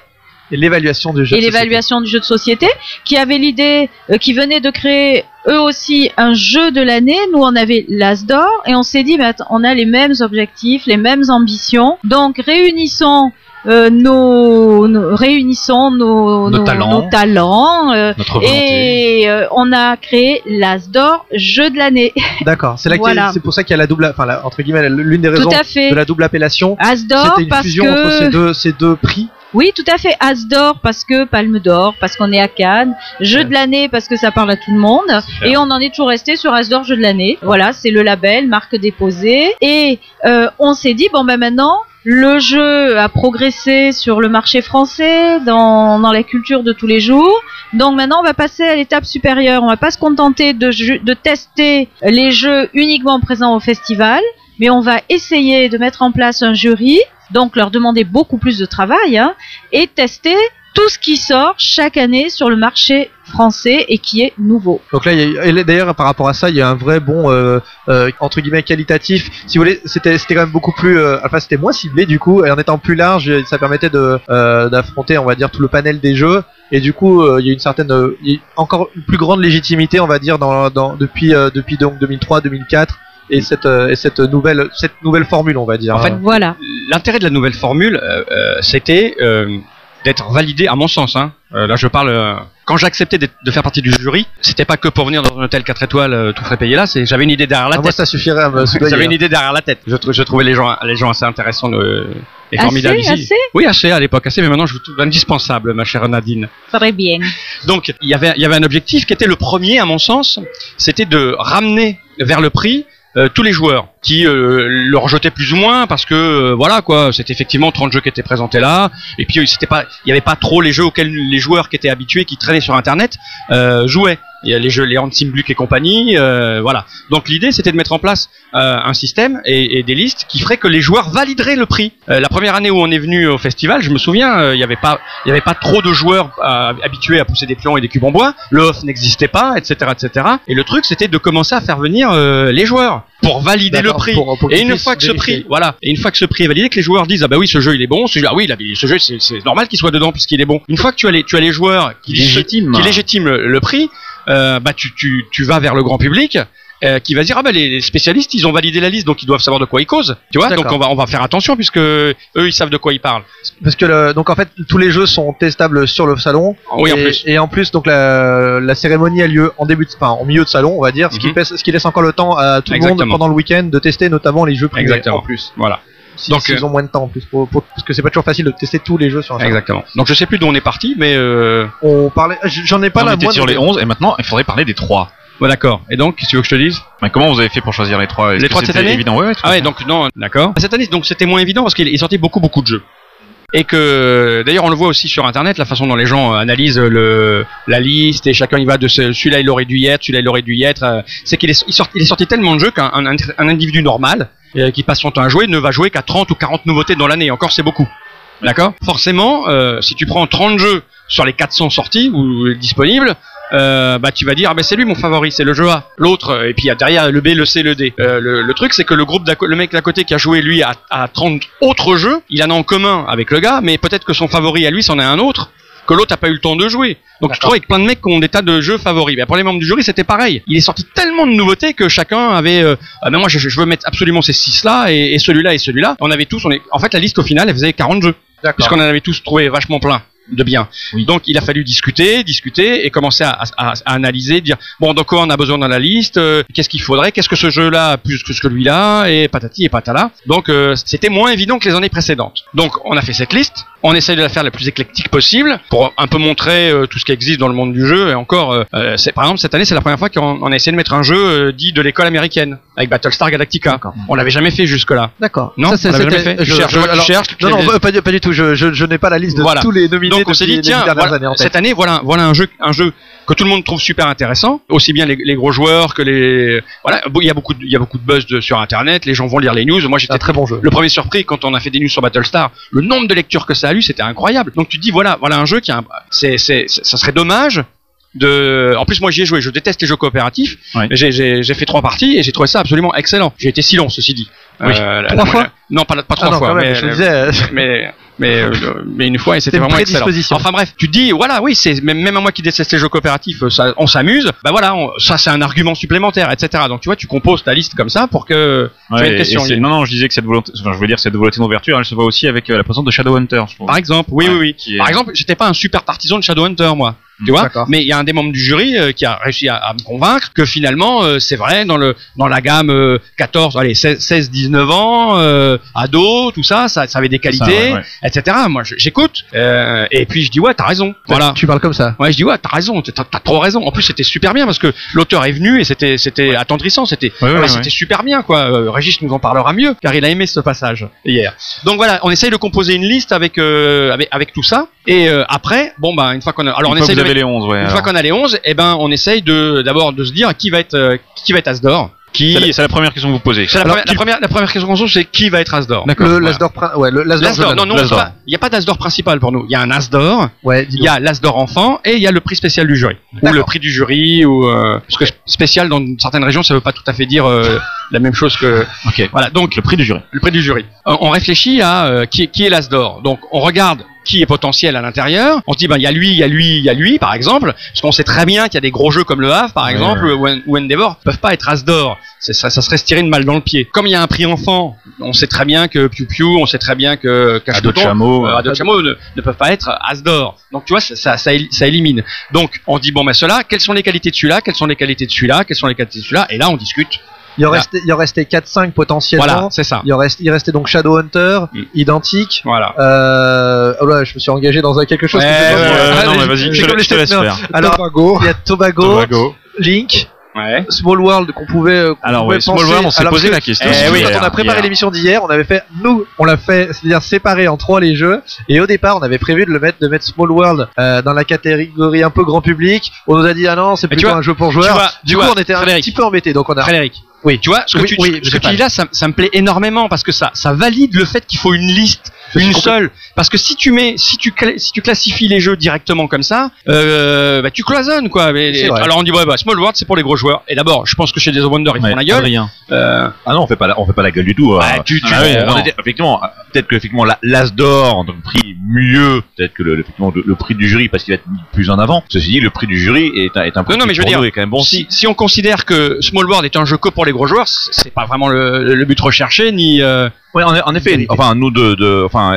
Et l'évaluation du jeu. et de société. l'évaluation du jeu de société, qui avait l'idée, euh, qui venait de créer eux aussi un jeu de l'année. Nous, on avait l'As d'or et on s'est dit, on a les mêmes objectifs, les mêmes ambitions. Donc, réunissons euh, nos, nos- réunissons nos, Nos talents. nos talents, euh, Notre volonté. et euh, on a créé l'As d'or jeu de l'année. [LAUGHS] D'accord. C'est là qu'il y a- Voilà. c'est pour ça qu'il y a la double, enfin la- entre guillemets l'une des raisons de la double appellation. As d'or C'était une parce fusion que entre ces deux, ces deux prix. Oui, tout à fait. As d'or parce que Palme d'or, parce qu'on est à Cannes. Jeu Ouais. de l'année parce que ça parle à tout le monde. Et on en est toujours resté sur As d'or, jeu de l'année. Voilà, c'est le label, marque déposée. Et euh, on s'est dit, bon ben maintenant, le jeu a progressé sur le marché français, dans, dans la culture de tous les jours. Donc maintenant, on va passer à l'étape supérieure. On va pas se contenter de, de tester les jeux uniquement présents au festival, mais on va essayer de mettre en place un jury, donc leur demander beaucoup plus de travail, hein, et tester tout ce qui sort chaque année sur le marché français et qui est nouveau. Donc là, il y a- et d'ailleurs, par rapport à ça, il y a un vrai bon euh, euh, entre guillemets qualitatif. Si vous voulez, c'était c'était quand même beaucoup plus, euh, enfin c'était moins ciblé du coup, et en étant plus large, ça permettait de euh, d'affronter, on va dire, tout le panel des jeux. Et du coup, euh, il y a une certaine, euh, il y a encore une plus grande légitimité, on va dire, dans, dans depuis euh, depuis donc 2003, 2004. Et cette, euh, et cette nouvelle cette nouvelle formule on va dire En fait, Voilà. L'intérêt de la nouvelle formule, euh, c'était euh, d'être validé, à mon sens. Hein. Euh, là, je parle. euh, quand d'être- de faire partie du jury, c'était pas que pour venir dans un hôtel 4 étoiles euh, tout frais payé là. C'est j'avais une idée derrière la Ah, moi tête. ça suffirait à me [LAUGHS] soudoyer. J'avais une idée derrière la tête. Je, je trouvais les gens, les gens assez intéressants euh, et Assez, formidables ici. assez? Oui, assez à l'époque, assez, mais maintenant je vous trouve indispensable, ma chère Nadine. Très bien. Donc, il y avait, il y avait un objectif qui était le premier, à mon sens, c'était de ramener vers le prix euh, tous les joueurs qui euh, le rejetaient plus ou moins parce que euh, voilà quoi, c'était effectivement 30 jeux qui étaient présentés là et puis euh, c'était pas il y avait pas trop les jeux auxquels les joueurs qui étaient habitués qui traînaient sur internet euh, jouaient. Il y a les jeux les Hans Gluck et compagnie euh, voilà. Donc l'idée c'était de mettre en place un système et, et des listes qui feraient que les joueurs valideraient le prix. La première année où on est venu au festival, je me souviens, il y avait pas il y avait pas trop de joueurs habitués à pousser des pions et des cubes en bois. Le off n'existait pas, etc., etc. Et le truc, c'était de commencer à faire venir les joueurs pour valider le prix. pour- pour et une fois que ce prix, voilà, et une fois que ce prix est validé, que les joueurs disent ah bah oui ce jeu il est bon, ce jeu, ah oui a- ce jeu c'est- normal qu'il soit dedans puisqu'il est bon. Une fois que tu as les, tu as les joueurs qui Légitime. qui légitiment le, le prix, euh, bah tu, tu, tu vas vers le grand public. Euh, qui va se dire ah bah les, les spécialistes ils ont validé la liste donc ils doivent savoir de quoi ils causent tu vois donc on va on va faire attention puisque eux ils savent de quoi ils parlent Parce que le, donc en fait tous les jeux sont testables sur le salon. oui en et, plus et en plus donc la, la cérémonie a lieu en début de, enfin en milieu de salon on va dire, ce, qui Mhm. laisse, ce qui laisse encore le temps à tout le monde pendant le week-end de tester notamment les jeux privés Exactement. en plus. voilà Si, Donc, s'ils euh, ont moins de temps en plus, pour- pour- parce que c'est pas toujours facile de tester tous les jeux sur un serveur. Exactement. Donc je sais plus d'où on est parti, mais euh... On parlait, j'en ai pas on la était moindre sur les idée. 11 et maintenant il faudrait parler des 3. Ouais, d'accord. Et donc, tu veux que je te dise Mais comment vous avez fait pour choisir les 3 Les trois de cette année? évident? Ouais, ouais, tout à Ah ouais, fait. donc non, d'accord. Cette année, donc c'était moins évident parce qu'il sorti beaucoup beaucoup de jeux. Et que d'ailleurs on le voit aussi sur internet la façon dont les gens euh, analysent le la liste et chacun y va de ce- celui-là il aurait dû y être celui-là il aurait dû y être euh, c'est qu'il est, il sort- il est sorti tellement de jeux qu'un un, un individu normal euh, qui passe son temps à jouer ne va jouer qu'à 30 ou 40 nouveautés dans l'année encore c'est beaucoup d'accord? Forcément euh, si tu prends 30 jeux sur les 400 sortis ou disponibles euh, bah tu vas dire ah ben c'est lui mon favori c'est le jeu A l'autre euh, et puis il y a derrière le B le C le D Euh, le, le truc c'est que le groupe le mec d'à côté qui a joué lui à, à 30 autres jeux il en a en commun avec le gars mais peut-être que son favori à lui c'en est un autre que l'autre n'a pas eu le temps de jouer. Donc tu te trouves avec plein de mecs qui ont des tas de jeux favoris. Ben, pour les membres du jury, c'était pareil. Il est sorti tellement de nouveautés que chacun avait. Euh, ah ben moi, je, je veux mettre absolument ces six là et, celui-là et celui-là. On avait tous. On est, en fait, la liste au final, elle faisait 40 jeux puisqu'on en avait tous trouvé vachement plein de bien. Oui. Donc il a fallu discuter, discuter et commencer à, à- à analyser, dire bon donc quoi on a besoin dans la liste, euh, qu'est-ce qu'il faudrait, qu'est-ce que ce jeu-là a plus que ce que lui-là et patati et patala. Donc euh, c'était moins évident que les années précédentes. Donc on a fait cette liste, on essaye de la faire la plus éclectique possible pour un peu montrer euh, tout ce qui existe dans le monde du jeu et encore, c'est par exemple cette année c'est la première fois qu'on on a essayé de mettre un jeu dit de l'école américaine avec Battlestar Galactica. On l'avait jamais fait jusque-là. D'accord. Non, Ça, c'est- on l'avait jamais fait. Je- je- je tu Non, non, les- pas, pas du tout. Je, n'ai pas la liste de Voilà. tous les nominés Donc on s'est dit tiens, voilà, années en cette année voilà voilà un jeu un jeu que tout le monde trouve super intéressant, aussi bien les, les gros joueurs que les voilà il y a beaucoup de, il y a beaucoup de buzz de- sur internet, les gens vont lire les news. Moi j'étais très bon jeu. le premier surpris quand on a fait des news sur Battlestar, le nombre de lectures que ça a lu, c'était incroyable. Donc tu te dis voilà, voilà un jeu qui a un- c'est c'est c'est- ça serait dommage de en plus moi j'y ai joué, je déteste les jeux coopératifs. Mais J'ai j'ai j'ai fait trois parties et j'ai trouvé ça absolument excellent. J'ai été si long ceci dit. Oui. la- Trois la- fois Non, pas, pas Ah trois non, fois, même, mais, je me disais, euh, mais mais euh, mais une fois et c'était vraiment excellent. Enfin bref, tu te dis voilà oui c'est même même à moi qui déteste les jeux coopératifs, euh, ça, on s'amuse. Bah voilà, on- ça c'est un argument supplémentaire, etc. Donc tu vois, tu composes ta liste comme ça pour que tu Ouais, une question. non, non, je disais que cette volonté, enfin, je veux dire cette volonté d'ouverture, elle se voit aussi avec euh, la présence de Shadowhunter, je trouve. Par exemple, oui Ouais, oui oui. est- Par exemple, j'étais pas un super partisan de Shadowhunter moi. Tu vois, mais il y a un des membres du jury euh, qui a réussi à, à me convaincre que finalement euh, c'est vrai dans le dans la gamme euh, 14 allez 16 16 19 ans euh, ado tout ça ça, ça avait des qualités Ça, ouais, ouais. etc moi j'écoute et puis je dis ouais t'as raison voilà Tu parles comme ça. Ouais, je dis ouais, t'as raison, t'as trop raison. En plus, c'était super bien parce que l'auteur est venu et c'était c'était attendrissant, c'était c'était super bien quoi. Régis nous en parlera mieux car il a aimé ce passage hier. Donc voilà, on essaye de composer une liste avec avec, avec tout ça et après, bon bah une fois qu'on a alors on essaye de avez mettre- les 11, ouais. une alors. fois qu'on a les 11, et ben on essaye de d'abord de se dire qui va être euh, qui va être Asdor. Qui C'est la- première question que vous posez. c'est la, Alors, première, qui- la première la première question qu'on se pose c'est qui va être. Le ouais, le. L'Asdor, jeune. non, il n'y a pas d'Asdor principal pour nous. Il y a un Asdor, Ouais, il y a l'Asdor enfant et il y a le prix spécial du jury. Ou le prix du jury, ou euh, parce que spécial dans certaines régions, ça veut pas tout à fait dire euh, la même chose que. Ok. Voilà, donc Le prix du jury. le prix du jury. On on réfléchit à euh, qui, est- qui est l'Asdor. Donc on regarde qui est potentiel à l'intérieur. On se dit ben il y a lui, il y a lui, il y a lui par exemple, parce qu'on sait très bien qu'il y a des gros jeux comme le Havre par Ouais, exemple ou, ou Endeavor peuvent pas être Asdor. C'est ça, ça serait se tirer une balle dans le pied. Comme il y a un prix enfant, on sait très bien que Piu Piu, on sait très bien que Cache-Bouton, chameau. euh, Chameau ne, ne peuvent pas être Asdor. Donc tu vois, ça, ça, ça, éli- ça élimine. Donc on dit bon ben cela, quelles sont les qualités de celui-là, quelles sont les qualités de celui-là, quelles sont les qualités de celui-là, et là on discute. Il en restait, il en restait 4-5 potentiellement. Voilà, c'est ça. Il, en reste, il restait donc Shadowhunter, Mm. identique. Voilà. Euh, oh là, je me suis engagé dans un quelque chose. Ouais, que je sais pas ouais, ouais, Ah, non, mais vas-y, je je te laisse faire. Alors, Tobago. il y a Tobago, Tobago. Link, Ouais. Small World qu'on pouvait. euh, qu'on Alors, pouvait ouais, Small penser- World, on s'est Alors, posé parce la que- question. Eh Quand oui, on a préparé hier. l'émission d'hier, on avait fait, nous, on l'a fait, c'est-à-dire séparé en trois les jeux, et au départ, on avait prévu de le mettre, de mettre Small World euh, dans la catégorie un peu grand public. On nous a dit ah non, c'est Mais tu plutôt vois- un jeu pour tu joueurs. vois- du tu coup, vois, on était un Frédéric. petit peu embêtés, donc on a. Frédéric. Oui. Tu vois, ce que Oui, tu, oui, ce que tu dis là, ça, ça me plaît énormément parce que ça, ça valide le fait qu'il faut une liste, une seule. Parce que si tu mets, si tu, si tu classifies les jeux directement comme ça, euh, bah, tu cloisonnes quoi. Mais- alors on dit ouais, bah, Small World c'est pour les gros joueurs. Et d'abord, je pense que chez des Wonder ils Ouais, font la gueule. Adrien. Euh, Ah non, on fait pas la, on fait pas la gueule du tout. euh. tu, tu, Ah oui, on non. était- effectivement, peut-être que effectivement la- l'as d'or que prix mieux, peut-être que le, le- effectivement, le, le prix du jury parce qu'il va être mis plus en avant. Ceci dit, le prix du jury est un, est un prix Non, non, mais je veux dire, est quand même bon si, si on considère que Small World est un jeu que pour les gros joueurs, c'est c'est pas vraiment le, le but recherché ni. euh, Ouais, en, en effet. Enfin, nous de, de enfin,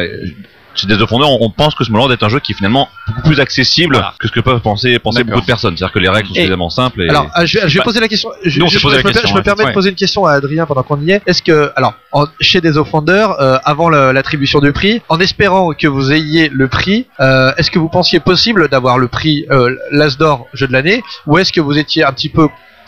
chez Days of Wonder, on, on pense que Smallworld est un jeu qui est finalement beaucoup plus accessible Voilà. que ce que peuvent penser, penser beaucoup de personnes. C'est-à-dire que les règles sont Et- suffisamment simples. Et... Alors, euh, je, vais- je vais poser la question. Je, nous, on je- s'est posé je la me, question, je me ouais. permets de poser une question à Adrien pendant qu'on y est. Est-ce que, alors, en- chez des offenders, euh, avant l'attribution du prix, en espérant que vous ayez le prix, euh, est-ce que vous pensiez possible d'avoir le prix euh, l'As d'or jeu de l'année, ou est-ce que vous étiez un petit peu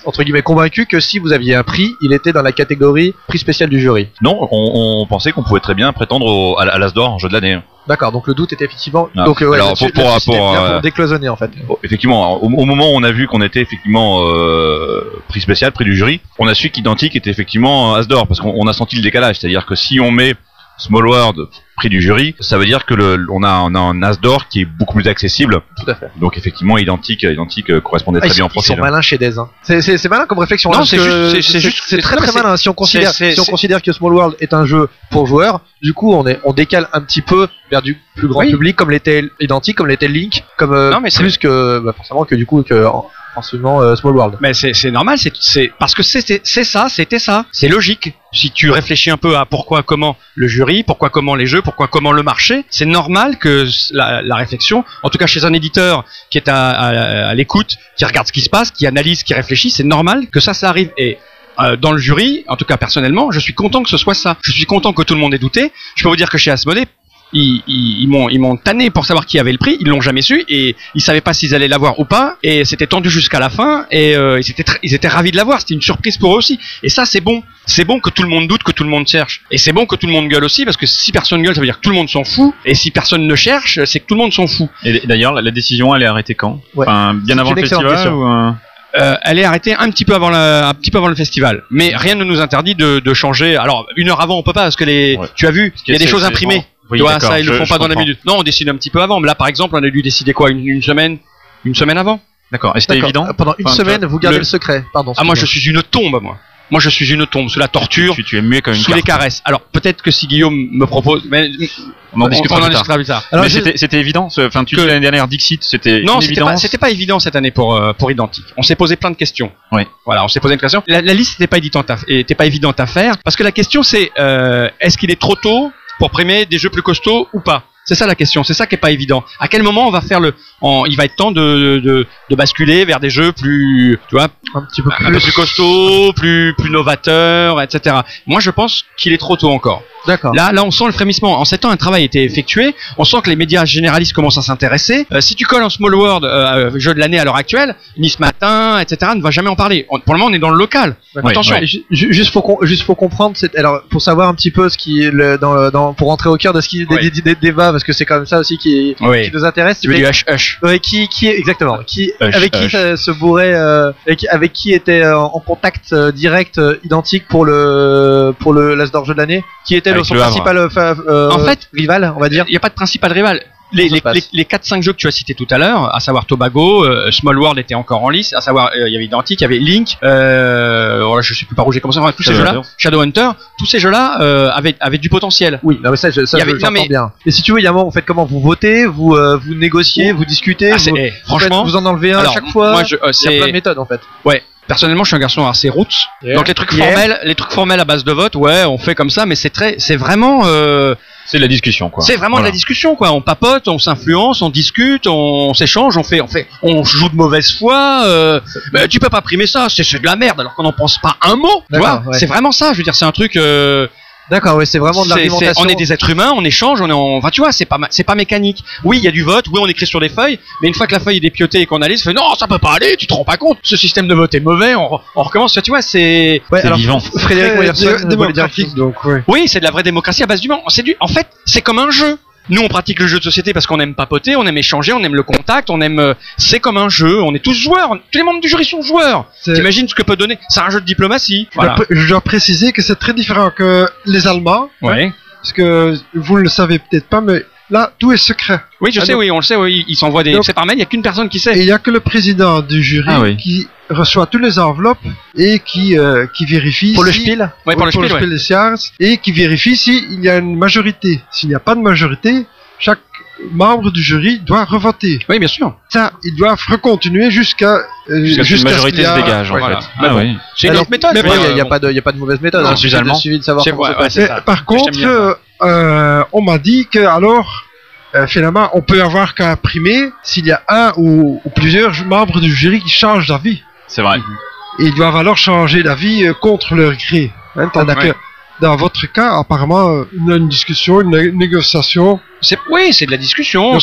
entre guillemets convaincu que si vous aviez un prix, il était dans la catégorie prix spécial du jury. Non, on, on pensait qu'on pouvait très bien prétendre au, à, à l'As d'or, jeu de l'année. D'accord, donc le doute était effectivement. Ah. Donc euh, ouais, Alors, pour- euh, pour décloisonner en fait. Bon, effectivement, au, au moment où on a vu qu'on était effectivement euh, prix spécial, prix du jury, on a su qu'Identique était effectivement As d'or parce qu'on on a senti le décalage. C'est-à-dire que si on met Small World prix du jury, ça veut dire que le, on a, on a un As d'or qui est beaucoup plus accessible. Tout à fait. Donc effectivement, identique, identique euh, correspondait Ah, très bien au ils sont malins chez Dez. Hein. C'est, c'est, c'est malin comme réflexion. Non, hein, parce c'est que juste- c'est- c'est juste- c'est c'est- très non, très malin. Si on considère, c'est- si on c'est- considère que Small World est un jeu pour joueurs, du coup on est, on décale un petit peu vers du plus grand Oui. public, comme l'était identique, comme l'était Link, comme euh, Non, mais c'est- plus que bah, forcément que du coup que en, en seulement euh, Small World. Mais c'est normal, c'est parce que c'est ça, c'était ça, c'est logique. Si tu réfléchis un peu à pourquoi, comment le jury, pourquoi, comment les jeux, pourquoi, comment le marché, c'est normal que la, la réflexion, en tout cas chez un éditeur qui est à l'écoute, qui regarde ce qui se passe, qui analyse, qui réfléchit, c'est normal que ça, ça arrive. Et euh, dans le jury, en tout cas personnellement, je suis content que ce soit ça. Je suis content que tout le monde ait douté. Je peux vous dire que chez Asmodée, ils, ils, ils m'ont ils m'ont tanné pour savoir qui avait le prix, ils l'ont jamais su et ils savaient pas s'ils allaient l'avoir ou pas et c'était tendu jusqu'à la fin et euh, ils étaient ils étaient ravis de l'avoir, c'était une surprise pour eux aussi et ça c'est bon. C'est bon que tout le monde doute, que tout le monde cherche et c'est bon que tout le monde gueule aussi parce que si personne gueule ça veut dire que tout le monde s'en fout et si personne ne cherche, c'est que tout le monde s'en fout. Et d'ailleurs, la, la décision, elle est arrêtée quand? Ouais. Enfin, bien avant le festival question. ou, euh, Euh, elle est arrêtée un petit peu avant le, un petit peu avant le festival. Mais rien ne nous interdit de, de changer. Alors une heure avant on peut pas parce que les, Ouais. tu as vu, il y a des choses imprimées. Oui, tu vois, ça ils le font pas dans la minute. Non, on décide un petit peu avant. Mais là par exemple, on a dû décider quoi une, une semaine, une semaine avant? D'accord. Et c'était évident? Euh, Pendant une Enfin, semaine, vous gardez le, le- secret. Pardon. Ah moi je suis une tombe moi. Moi je suis une tombe sous la torture. tu, tu es muet comme une Sous les caresses. Alors peut-être que si Guillaume me propose, mais On en discutera plus tard. discutera plus tard. Alors, mais c'était c'était évident. Enfin, tu Que- l'année dernière Dixit, c'était Non, c'était pas, évident cette année pour euh, pour Identique. On s'est posé plein de questions. Oui. Voilà, on s'est posé une question. La, la liste n'était pas évidente, à, était pas évidente à faire parce que la question c'est euh, est-ce qu'il est trop tôt pour primer des jeux plus costauds ou pas C'est ça la question. C'est ça qui est pas évident. À quel moment on va faire le en, Il va être temps de, de de basculer vers des jeux plus, tu vois, un petit peu un peu plus costauds, plus plus novateurs, etc. Moi, je pense qu'il est trop tôt encore. D'accord. Là, là, on sent le frémissement. En 7 ans, un travail a été effectué. On sent que les médias généralistes commencent à s'intéresser. Euh, si tu colles en Small World, euh, jeu de l'année à l'heure actuelle, Nice Matin, etc., ne va jamais en parler. On- pour le moment, on est dans le local. Attention. Ouais, juste pour juste pour comprendre, c'est alors pour savoir un petit peu ce qui le, dans, dans pour rentrer au cœur de ce qui des- des débats parce que c'est quand même ça aussi qui, Oui. qui nous intéresse. Tu veux du hush hush. Ouais, qui qui est exactement qui Hush, avec qui hush. se bourrait euh, avec, avec qui était euh, en contact euh, direct euh, identique pour le pour le l'Asdor jeu de l'année qui était le, son le principal fa- En fait, rival on va dire Il n'y a pas de principal rival. Les, les, les, les 4-5 jeux que tu as cités tout à l'heure, à savoir Tobago, euh, Small World était encore en lice, à savoir euh, il y avait Identique, il y avait Link, euh, voilà, je sais plus par où j'ai commencé, enfin, tous ces jeux-là, Shadowhunter, tous ces jeux-là euh, avaient, avaient du potentiel. oui non mais ça je, ça avait- je- non, mais- bien. Et si tu veux il y a un moment vous faites comment? Vous votez vous euh, vous négociez vous discutez Ah, c'est- vous, eh, vous faites- franchement, vous en enlevez un à chaque fois. moi, je, il y a c'est- plein de méthodes en fait. Ouais. Personnellement, je suis un garçon assez roots. Donc les trucs Yeah. formels, les trucs formels à base de vote, ouais, on fait comme ça, mais c'est très, c'est vraiment, euh, C'est de la discussion, quoi. c'est vraiment de la discussion, quoi. On papote, on s'influence, on discute, on, s'échange, on fait, on fait, on joue de mauvaise foi. Euh, mais tu peux pas primer ça, c'est, c'est de la merde, alors qu'on n'en pense pas un mot. Tu vois, ouais. c'est vraiment ça. Je veux dire, c'est un truc. Euh, d'accord ouais c'est vraiment de l'argumentation on est des êtres humains, on échange, on est, en, enfin, tu vois, c'est pas, ma- c'est pas mécanique. Oui, il y a du vote, oui, on écrit sur des feuilles, mais une fois que la feuille est dépiotée et qu'on analyse, on fait non, ça peut pas aller, tu te rends pas compte, ce système de vote est mauvais, on, re- on recommence. Tu vois, c'est, Ouais, C'est alors, vivant. Frédéric démocratique, chose donc, ouais. Oui, c'est de la vraie démocratie à base d'humain. C'est du, en fait, c'est comme un jeu. Nous, on pratique le jeu de société parce qu'on aime papoter, on aime échanger, on aime le contact, on aime. euh, C'est comme un jeu. On est tous joueurs. Tous les membres du jury sont joueurs. T'imagines ce que peut donner C'est un jeu de diplomatie. Je dois Voilà. pr- Je dois préciser que c'est très différent que les Allemands, Ouais. parce que vous ne le savez peut-être pas, mais là, tout est secret. Oui, je Ah, sais. donc- Oui, on le sait. Oui, ils s'envoient des. C'est par mail. Il y a qu'une personne qui Et sait. il n'y a que le président du jury Ah oui. qui reçoit toutes les enveloppes et qui, euh, qui vérifie pour le si- spiel Ouais, pour le spiel, ouais. des Jahres, et qui vérifie s'il y a une majorité. S'il n'y a pas de majorité, chaque membre du jury doit revoter. Oui, bien sûr. Ça, ils doivent recontinuer jusqu'à euh, Jusqu'à ce majorité y se a- dégage, en fait. Ah bon. oui. C'est une autre méthode. mais il n'y a, euh, a bon. pas de, y a pas de mauvaise méthode. Non, hein, suffit de- allemand. suffit de savoir ouais, ouais, Mais par contre, on m'a dit que alors euh, finalement, on peut avoir qu'à imprimer s'il y a un ou, ou plusieurs membres du jury qui changent d'avis. C'est vrai. Et ils doivent alors changer d'avis euh, contre leur gré. Hein, tandis Ouais. que dans votre cas, apparemment, euh, une, une discussion, une, négociation. C'est oui, c'est de la discussion. On,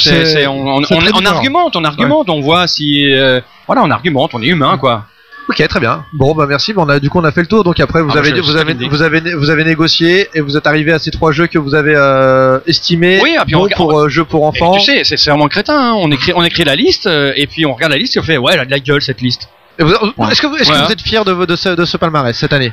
argumente, on argumente, on voit si euh, voilà, on argumente, on est humain quoi. Ok, très bien. Bon, bah merci. Bon, on a, du coup, on a fait le tour. Donc après, vous Ah, avez, moi, je- vous je avez, vous avez, vous avez négocié et vous êtes arrivé à ces trois jeux que vous avez euh, estimés Oui, et puis bons on- pour euh, jeux pour Et enfants. tu sais, c'est, c'est vraiment crétin. hein. On écrit, on écrit la liste euh, et puis on regarde la liste et on fait ouais, elle a de la gueule cette liste. Et vous- Est-ce que, vous, est-ce que Ouais. vous êtes fier de, de, ce, de ce palmarès cette année?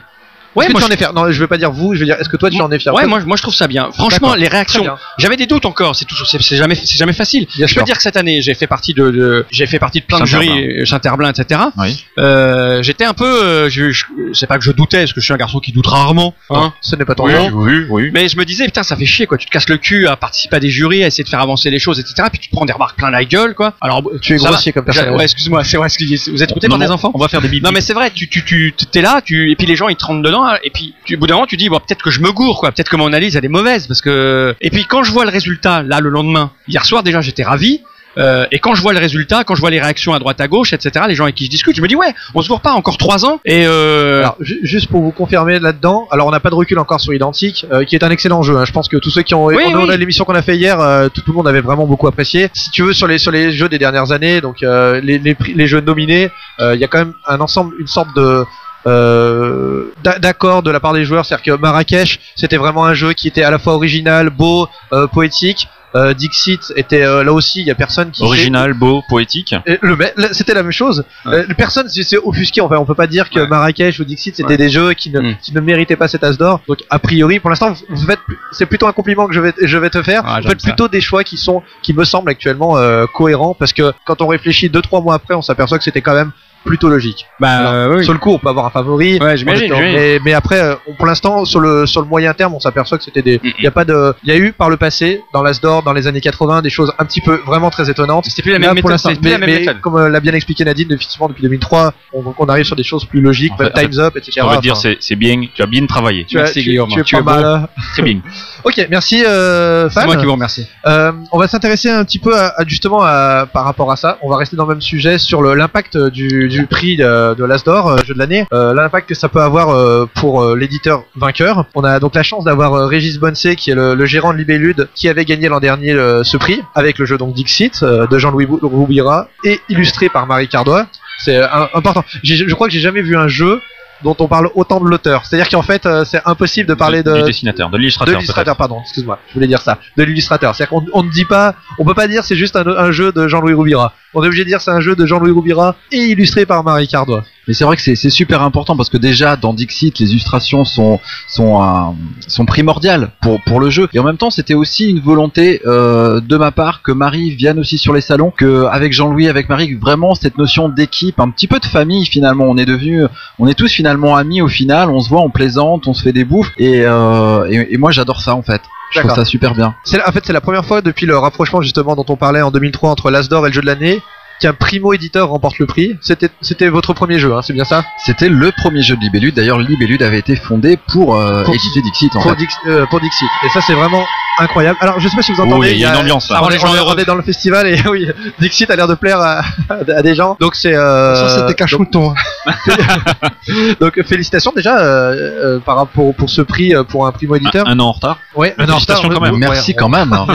Ouais, Est-ce que moi, tu en je- es fier? Non, je veux pas dire vous. Je veux dire, est-ce que toi tu en es fier? Ouais, moi, moi je trouve ça bien. Franchement, les réactions. J'avais des doutes encore. C'est toujours, c'est, jamais, c'est jamais facile. Bien je sûr. peux dire que cette année, j'ai fait partie de, de- j'ai fait partie de plein de jurys, euh, Saint-Herblain, etc. Oui. Euh, j'étais un peu, euh, je, je- c'est pas que je doutais, parce que je suis un garçon qui doute rarement. Hein. Ce n'est pas ton Oui. rôle. oui, oui. Mais je me disais, putain, ça fait chier, quoi. Tu te casses le cul à participer à des jurys, à essayer de faire avancer les choses, etc. Puis tu te prends des remarques plein la gueule, quoi. Alors, Tu es va. grossier comme personne. Ouais, excuse-moi, c'est vrai, Vous êtes Non, par des enfants On va faire des bibis. non mais c'est vrai, tu tu tu t'es là, tu et puis les gens ils te rentrent dedans et puis tu, au bout d'un moment tu dis bon peut-être que je me gourre quoi, peut-être que mon analyse elle est mauvaise parce que et puis quand je vois le résultat là le lendemain, hier soir déjà j'étais ravi. euh, et quand je vois le résultat, quand je vois les réactions à droite à gauche, etc., les gens avec qui je discute, je me dis ouais, on se voit pas encore trois ans. Et euh, Alors, juste pour vous confirmer là-dedans, alors on n'a pas de recul encore sur Identique, euh, qui est un excellent jeu. hein. Je pense que tous ceux qui ont, Oui, on, oui. l'émission qu'on a fait hier, euh, tout, tout le monde avait vraiment beaucoup apprécié. Si tu veux sur les sur les jeux des dernières années, donc les, les les jeux nominés, euh, il y a quand même un ensemble, une sorte de euh, d'a- d'accord de la part des joueurs, c'est-à-dire que Marrakech, c'était vraiment un jeu qui était à la fois original, beau, euh, poétique. Euh, Dixit était euh, là aussi, il y a personne qui sait- Original, beau, poétique. et le c'était la même chose. Ouais. Euh, personne s'est s'est offusqué. Enfin, on peut pas dire que Ouais. Marrakech ou Dixit c'était Ouais. des jeux qui ne, Mm. qui ne méritaient pas cet as d'or. Donc a priori, pour l'instant, vous- vous faites, c'est plutôt un compliment que je vais, je vais te faire. Ah, vous faites ça. plutôt des choix qui sont, qui me semblent actuellement euh, cohérents parce que quand on réfléchit deux trois mois après, on s'aperçoit que c'était quand même plutôt logique. bah Alors, euh, oui. Sur le coup, on peut avoir un favori. Ouais, j'imagine. Mais, mais après, euh, on- pour l'instant, sur le sur le moyen terme, on s'aperçoit que c'était des. Mm, Il y a pas de. Il y a eu par le passé, dans l'As d'or, dans les années 80, des choses un petit peu vraiment très étonnantes. C'était plus la Là, même pour méthode. plus mais, la même mais méthode. comme euh, l'a bien expliqué Nadine, effectivement depuis 2003, on, arrive sur des choses plus logiques, En fait- Times Up, etc. On va dire, c'est bien, tu as bien travaillé. tu, as, Merci, tu, Guillaume. tu es Tu pas es beau. mal. Très bien. [LAUGHS] Ok, merci euh, C'est moi qui vous remercie. Euh, on va s'intéresser un petit peu à, justement par rapport à ça. On va rester dans le même sujet sur l'impact du, du prix de, de l'As d'or, euh, jeu de l'année, euh, l'impact que ça peut avoir euh, pour euh, l'éditeur vainqueur. On a donc la chance d'avoir euh, Régis Bonse qui est le, le gérant de Libellude qui avait gagné l'an dernier euh, ce prix avec le jeu donc Dixit euh, de Jean-Louis Roubira et illustré par Marie Cardois. C'est euh, important. Je crois que j'ai jamais vu un jeu dont on parle autant de l'auteur. C'est-à-dire qu'en fait, euh, c'est impossible de parler Du de, dessinateur, de de l'illustrateur. l'illustrateur, pardon, excuse-moi, je voulais dire ça, de l'illustrateur. C'est-à-dire qu'on on ne dit pas, on peut pas dire c'est juste un, un jeu de Jean-Louis Roubira. On est obligé de dire c'est un jeu de Jean-Louis Roubira et illustré par Marie Cardois. Mais c'est vrai que c'est super important parce que déjà dans Dixit les illustrations sont sont sont primordiales pour pour le jeu. Et en même temps c'était aussi une volonté euh, de ma part que Marie vienne aussi sur les salons que avec Jean-Louis avec Marie vraiment cette notion d'équipe un petit peu de famille finalement. On est devenu on est tous finalement amis au final. On se voit on plaisante on se fait des bouffes. Et euh, et moi j'adore ça en fait je trouve ça super bien. En fait c'est la première fois depuis le rapprochement justement dont on parlait en 2003 entre l'Asdor et le jeu de l'année qu'un primo éditeur remporte le prix. C'était c'était votre premier jeu, hein, c'est bien ça c'était le premier jeu de Libellude d'ailleurs Libellude avait été fondé pour, euh, Pour- éditer Dixit en pour, fait Dix- euh, pour Dixit. Et ça c'est vraiment incroyable. Alors je sais pas si vous entendez. Oui, il y a une ambiance là. on, Ah, les est, gens on est dans le festival et [LAUGHS] oui, Dixit a l'air de plaire à, à des gens. Donc c'est euh, ça, c'était donc- cache-mouton. [LAUGHS] Donc félicitations déjà euh, euh, par rapport pour ce prix pour un primo éditeur. Un, un an en retard. Ouais, mais un an en retard, félicitations quand même. merci ouais, quand même [LAUGHS] a-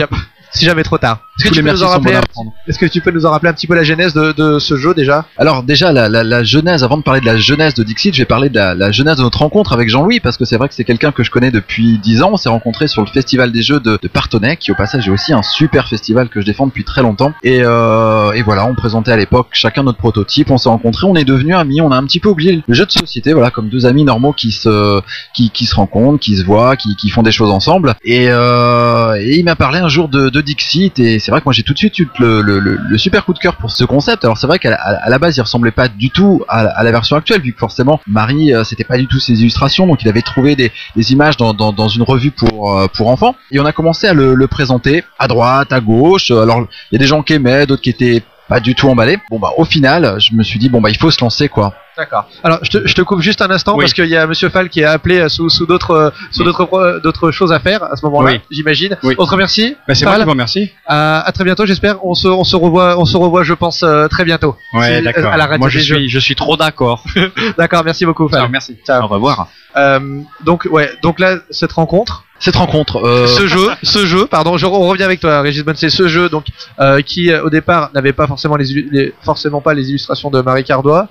Si jamais trop tard. Est-ce que tu peux nous en rappeler un petit- prendre Est-ce que tu peux nous en rappeler un petit peu la genèse de, de ce jeu déjà? Alors déjà la, la, la genèse, avant de parler de la genèse de Dixit, je vais parler de la, la genèse de notre rencontre avec Jean-Louis parce que c'est vrai que c'est quelqu'un que je connais depuis 10 ans. On s'est rencontrés sur le festival des jeux de, de qui au passage est aussi un super festival que je défends depuis très longtemps. Et, euh, et voilà, on présentait à l'époque chacun notre prototype, on s'est rencontrés, on est devenus amis, on a un petit peu oublié le jeu de société, voilà, comme deux amis normaux qui se qui, qui se rencontrent, qui se voient, qui, qui font des choses ensemble. Et, euh, et il m'a parlé un jour de, de Dixit et c'est vrai que moi j'ai tout de suite eu le, super coup de cœur pour ce concept. Alors c'est vrai qu'à la, base il ressemblait pas du tout à, la version actuelle vu que forcément Marie euh, c'était pas du tout ses illustrations donc il avait trouvé des, images dans, une revue pour euh, pour enfants et on a commencé à le présenter à droite, à gauche. Alors il y a des gens qui aimaient, d'autres qui étaient pas du tout emballé. Bon bah au final, je me suis dit bon bah il faut se lancer quoi. D'accord. Alors, je te, je te coupe juste un instant Oui. parce qu'il y a Monsieur Fall qui est appelé euh, sous, sous d'autres euh, sous d'autres d'autres choses à faire à ce moment-là, Oui. j'imagine. Oui. On te remercie. Bah, c'est moi qui vous remercie. À, à très bientôt, j'espère. On se, on se revoit, on se revoit, je pense euh, très bientôt. Ouais, d'accord. À la radio Moi, je suis, je suis trop d'accord. [LAUGHS] D'accord, merci beaucoup. Fall. Merci. Ciao. Au revoir. Euh, donc ouais, donc là cette rencontre, Cette rencontre, euh, ce jeu, ce jeu, pardon, je, on revient avec toi, Régis Bonne, c'est ce jeu donc euh, qui euh, au départ n'avait pas forcément les, les- forcément pas les illustrations de Marie Cardois.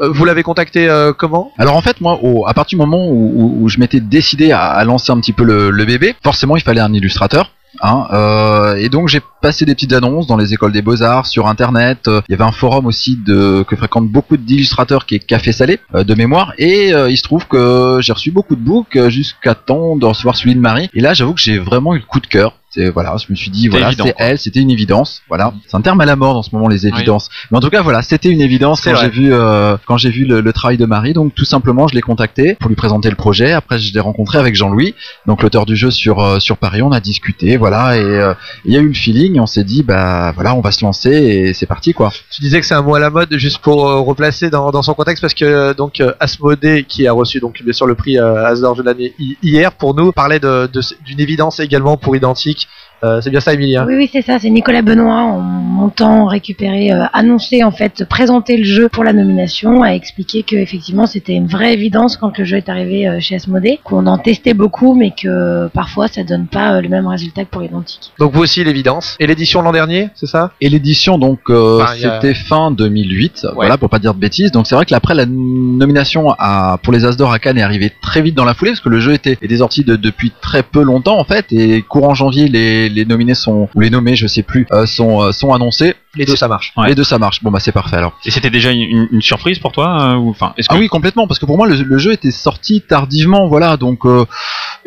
Euh, vous l'avez contacté euh, comment? Alors en fait, moi, au, à partir du moment où, où- où je m'étais décidé à, à lancer un petit peu le, le bébé, forcément, il fallait un illustrateur. Hein, euh, et donc j'ai passé des petites annonces dans les écoles des beaux-arts, sur internet. Euh, Il y avait un forum aussi de, que fréquentent beaucoup d'illustrateurs qui est Café Salé euh, de mémoire. Et euh, il se trouve que j'ai reçu beaucoup de books jusqu'à temps de recevoir celui de Marie. Et là, j'avoue que j'ai vraiment eu le coup de cœur. C'est voilà, je me suis dit voilà, c'est elle, c'était une évidence. Voilà, c'est un terme à la mode en ce moment les évidences. Mais en tout cas voilà, c'était une évidence quand j'ai vu euh, quand j'ai vu le, le travail de Marie. Donc tout simplement, je l'ai contacté pour lui présenter le projet. Après, je l'ai rencontré avec Jean-Louis, donc l'auteur du jeu sur euh, sur Paris. On a discuté, voilà, et euh, il y a eu le feeling. et On s'est dit bah voilà, on va se lancer et c'est parti quoi. Tu disais que c'est un mot à la mode, juste pour euh, replacer dans, dans son contexte, parce que euh, donc euh, Asmodée, qui a reçu donc bien sûr le prix euh, Asdor de l'année hi- hier pour nous, parlait de- de- d'une évidence également pour Identique. Euh, c'est bien ça, Emilien Oui, oui, c'est ça. C'est Nicolas Benoît en montant, récupérer, euh, annoncer en fait, présenter le jeu pour la nomination, a expliqué que effectivement c'était une vraie évidence quand le jeu est arrivé euh, chez Asmodée, qu'on en testait beaucoup, mais que parfois ça donne pas euh, le même résultat que pour Identique. Donc vous aussi l'évidence. Et l'édition l'an dernier, c'est ça? Et l'édition donc euh, Enfin, a- c'était fin 2008, voilà pour pas dire de bêtises. Donc c'est vrai que après la nomination à, pour les As d'or à Cannes est arrivée très vite dans la foulée parce que le jeu était, était sorti de- depuis très peu longtemps en fait et courant janvier les, les nominés sont ou les nommés je sais plus euh, sont euh, sont annoncés. Les deux ça marche. Ouais. Les deux ça marche. Bon bah c'est parfait alors. Et c'était déjà une, surprise pour toi euh, ou enfin est-ce que Ah oui complètement parce que pour moi le, le jeu était sorti tardivement voilà donc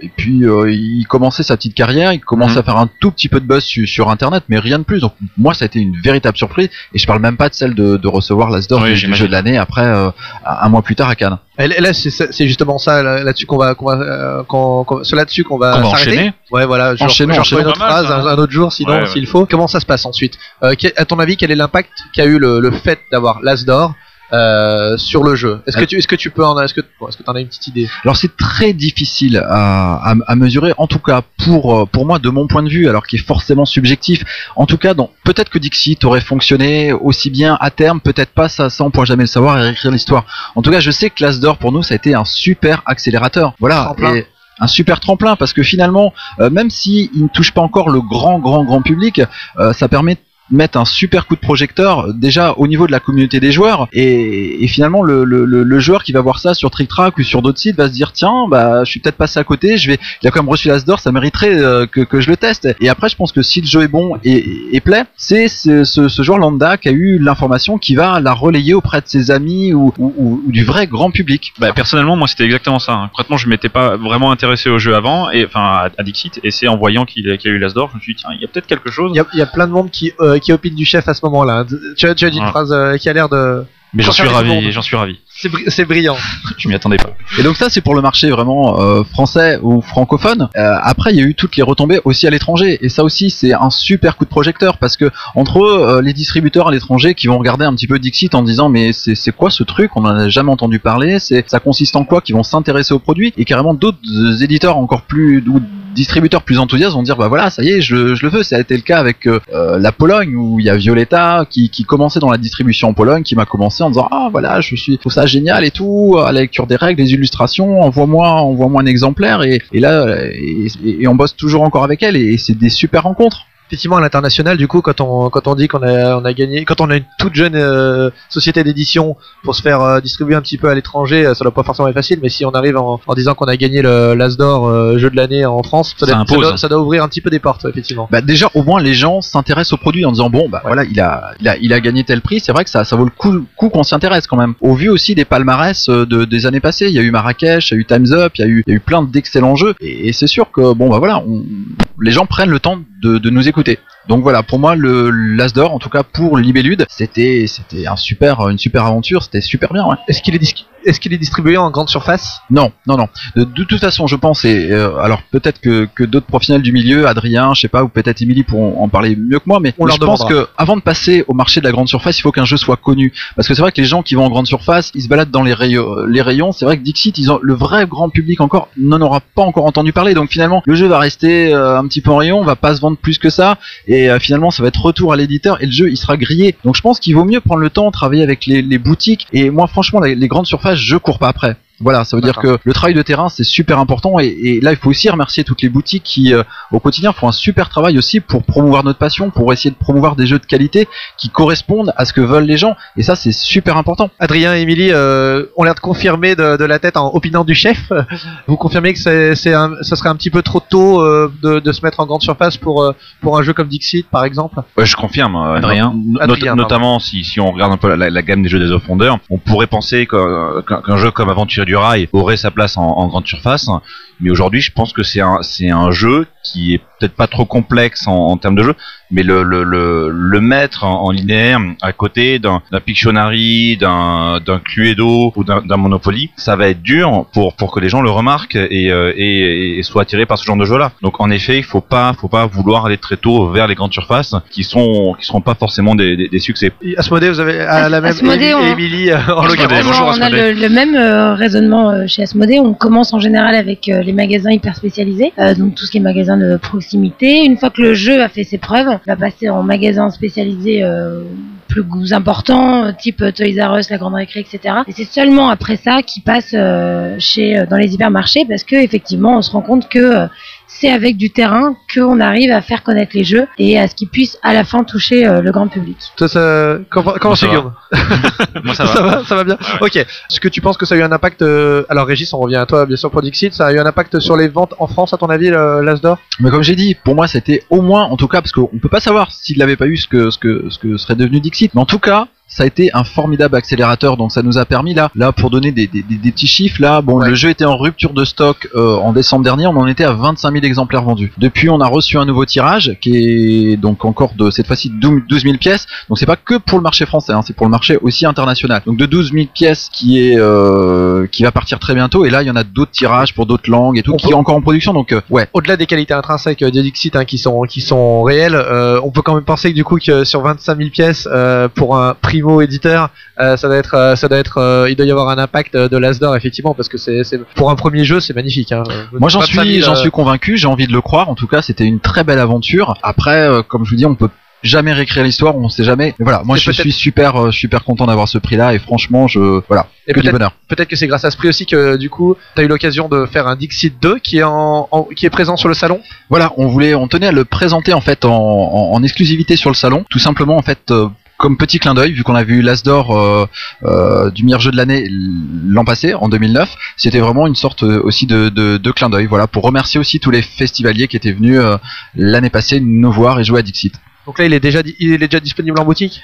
et puis il commençait sa petite carrière il commençait Mhm. à faire un tout petit peu de buzz su- sur internet mais rien de plus donc moi ça a été une véritable surprise et je parle même pas de celle de, de recevoir l'Asdor Oui, du, jeu de l'année après un mois plus tard à Cannes. Et là, c'est c'est justement ça là- là-dessus qu'on va, qu'on va, euh, qu'on- qu'on- c'est là-dessus qu'on va, va s'arrêter. enchaîner. Ouais, voilà. Je je reprends une autre mal, phrase ça. un, un autre jour, sinon, Ouais, ouais. s'il faut. Comment ça se passe ensuite? Euh, À ton avis, quel est l'impact qu'a eu le, le fait d'avoir l'As d'or? Euh, sur le jeu Est-ce que tu, est-ce que tu peux en, est-ce que, est-ce que t'en as une petite idée? Alors c'est très difficile à, à, à mesurer, en tout cas pour euh, pour moi de mon point de vue, alors qui est forcément subjectif. En tout cas, peut-être que Dixit aurait fonctionné aussi bien à terme, peut-être pas, ça, ça on pourra jamais le savoir et réécrire l'histoire. En tout cas, je sais que l'As d'or pour nous ça a été un super accélérateur. Voilà. Un super tremplin parce que finalement, euh, même si il ne touche pas encore le grand grand grand public, euh, ça permet mettre un super coup de projecteur déjà au niveau de la communauté des joueurs et, et finalement le, le, le, le joueur qui va voir ça sur Trick Track ou sur d'autres sites va se dire tiens bah je suis peut-être passé à côté je vais il a quand même reçu l'As d'or ça mériterait euh, que, que je le teste et après je pense que si le jeu est bon et, et plaît c'est ce, ce, ce joueur lambda qui a eu l'information qui va la relayer auprès de ses amis ou, ou, ou- ou du vrai grand public Bah, personnellement, moi, c'était exactement ça. hein. Concrètement, je m'étais pas vraiment intéressé au jeu avant, et enfin à, à Dixit, et c'est en voyant qu'il y a eu l'Asdor, je me suis dit tiens, il y a peut-être quelque chose. Il y y a plein de monde qui, euh, qui opine du chef à ce moment-là. hein. Tu, as- tu as dit une Ouais. phrase euh, qui a l'air de. Mais j'en suis ravi, j'en suis ravi. C'est bri- c'est brillant. [LAUGHS] Je m'y attendais pas. Et donc ça c'est pour le marché vraiment euh, français ou francophone. Euh, après il y a eu toutes les retombées aussi à l'étranger et ça aussi c'est un super coup de projecteur parce que entre eux euh, les distributeurs à l'étranger qui vont regarder un petit peu Dixit en disant mais c'est quoi ce truc? On en a jamais entendu parler c'est ça consiste en quoi? Qui vont s'intéresser au produit et carrément d'autres euh, éditeurs encore plus ou distributeurs plus enthousiastes vont dire bah voilà ça y est je, je le veux. Ça a été le cas avec euh, euh, la Pologne où il y a Violetta qui, qui commençait dans la distribution en Pologne qui m'a commencé en disant ah voilà je suis trouve ça génial et tout à la lecture des règles des illustrations envoie-moi envoie-moi un exemplaire. Et, et là et, et on bosse toujours encore avec elle et c'est des super rencontres Effectivement, à l'international, du coup, quand on quand on dit qu'on a on a gagné, quand on a une toute jeune euh, société d'édition pour se faire euh, distribuer un petit peu à l'étranger, euh, ça doit pas forcément être facile. Mais si on arrive en, en disant qu'on a gagné le l'As d'or euh, jeu de l'année en France, ça, Ça doit, impose. doit- ça doit ouvrir un petit peu des portes, effectivement. bah déjà au moins les gens s'intéressent au produit en disant bon bah voilà il a, il a il a gagné tel prix c'est vrai que ça ça vaut le coup, coup qu'on s'y intéresse quand même au vu aussi des palmarès euh, de, des années passées il y a eu Marrakech il y a eu Times Up il y a eu il y a eu plein d'excellents jeux et, et c'est sûr que bon bah voilà on, les gens prennent le temps de, nous écouter Donc voilà, pour moi, le l'Asdor, en tout cas pour Libellude, c'était c'était un super, une super aventure, c'était super bien. Ouais. Est-ce qu'il est, dis- est-ce qu'il est distribué en grande surface? Non, non, non. De, de toute façon, je pense, et euh, alors peut-être que, que d'autres professionnels du milieu, Adrien, je sais pas, ou peut-être Émilie pourront en parler mieux que moi, mais, On je pense demandera. que avant de passer au marché de la grande surface, il faut qu'un jeu soit connu. Parce que c'est vrai que les gens qui vont en grande surface, ils se baladent dans les rayons. Les rayons, c'est vrai que Dixit, ils ont le vrai grand public encore n'en aura pas encore entendu parler. Donc finalement, le jeu va rester euh, un petit peu en rayon, va pas se vendre plus que ça, et euh, finalement, ça va être retour à l'éditeur et le jeu, il sera grillé. Donc je pense qu'il vaut mieux prendre le temps, travailler avec les, boutiques. Et moi, franchement, les grandes surfaces, je cours pas après. Voilà, ça veut dire que le travail de terrain c'est super important et, et là il faut aussi remercier toutes les boutiques qui euh, au quotidien font un super travail aussi pour promouvoir notre passion, pour essayer de promouvoir des jeux de qualité qui correspondent à ce que veulent les gens et ça c'est super important. Adrien et Émilie euh, ont l'air de confirmer de, de la tête en opinant du chef. [LAUGHS] Vous confirmez que c'est, c'est un, ça serait un petit peu trop tôt euh, de, de se mettre en grande surface pour, euh, pour un jeu comme Dixit par exemple? Ouais, je confirme. euh, Adrien. no- Adrien, not- pardon. notamment si, si on regarde un peu la, la gamme des jeux des offrondeurs, on pourrait penser qu'un qu'un- qu'un jeu comme Aventurier du Rail aurait sa place en, en grande surface. Mais aujourd'hui, je pense que c'est un, c'est un jeu qui est peut-être pas trop complexe en, en termes de jeu, mais le, le, le, le mettre en, en linéaire à côté d'un d'un Pictionary, d'un d'un Cluedo ou d'un d'un Monopoly, ça va être dur pour, pour que les gens le remarquent et, euh, et, et soient attirés par ce genre de jeu-là. Donc en effet, il faut pas, faut pas vouloir aller très tôt vers les grandes surfaces qui sont, qui seront pas forcément des, des, des succès. Et Asmodée, vous avez à la même Asmodée, on- Émilie euh, en Asmodée, bonjour, on a le, le même euh, raisonnement chez Asmodée. On commence en général avec euh, les magasins hyper spécialisés, euh, donc tout ce qui est magasin de proximité. Une fois que le jeu a fait ses preuves, on va passer en magasin spécialisé euh, plus important, euh, type Toys R Us, la Grande Récré, etc. Et c'est seulement après ça qu'il passe dans les hypermarchés parce que effectivement, on se rend compte que c'est avec du terrain qu'on arrive à faire connaître les jeux et à ce qu'ils puissent à la fin toucher euh, le grand public. Toi, ça- comment comment Moi, c'est ça va. Guillaume [LAUGHS] Moi ça [LAUGHS] va. ça va, ça va bien. Ok. Est-ce que tu penses que ça a eu un impact euh, Alors Régis, on revient à toi bien sûr pour Dixit. Ça a eu un impact sur les ventes en France à ton avis, l'Asdor Mais comme j'ai dit, pour moi c'était au moins, en tout cas, parce qu'on peut pas savoir s'il n'avait pas eu ce que, ce que, ce que serait devenu Dixit, mais en tout cas, ça a été un formidable accélérateur, donc ça nous a permis là, là pour donner des, des, des- des petits chiffres, là, bon, Ouais. le jeu était en rupture de stock euh, en décembre dernier, on en était à 25 000 exemplaires vendus. Depuis, on a reçu un nouveau tirage qui est donc encore de cette fois-ci 12 000 pièces, donc c'est pas que pour le marché français, hein, c'est pour le marché aussi international. Donc de 12 000 pièces qui est euh, qui va partir très bientôt, et là il y en a d'autres tirages pour d'autres langues et tout On qui peut- est encore en production, donc euh, ouais. Au-delà des qualités intrinsèques euh, de Dixit hein, qui sont qui sont réelles, euh, on peut quand même penser que du coup que sur 25 000 pièces euh, pour un primo éditeur, euh, ça doit être euh, ça doit être euh, il doit y avoir un impact de l'Asdor effectivement parce que c'est c'est pour un premier jeu c'est magnifique. Hein. Moi j'en 25 000, suis, j'en suis convaincu, j'ai envie de le croire. En tout cas, c'était une très belle aventure. Après, comme je vous dis, on peut jamais réécrire l'histoire, on sait jamais. Mais voilà, moi je suis super, super content d'avoir ce prix-là et franchement, je voilà, Et que du bonheur. peut-être que c'est grâce à ce prix aussi que du coup tu as eu l'occasion de faire un Dixit 2 qui est en, en- qui est présent sur le salon? Voilà, on voulait, on tenait à le présenter en fait en, en, en exclusivité sur le salon, tout simplement en fait. euh, comme petit clin d'œil, vu qu'on a vu l'As d'or euh, euh, du meilleur jeu de l'année l'an passé, en 2009, c'était vraiment une sorte aussi de, clin d'œil, voilà, pour remercier aussi tous les festivaliers qui étaient venus euh, l'année passée nous voir et jouer à Dixit. Donc là il est déjà il est déjà disponible en boutique?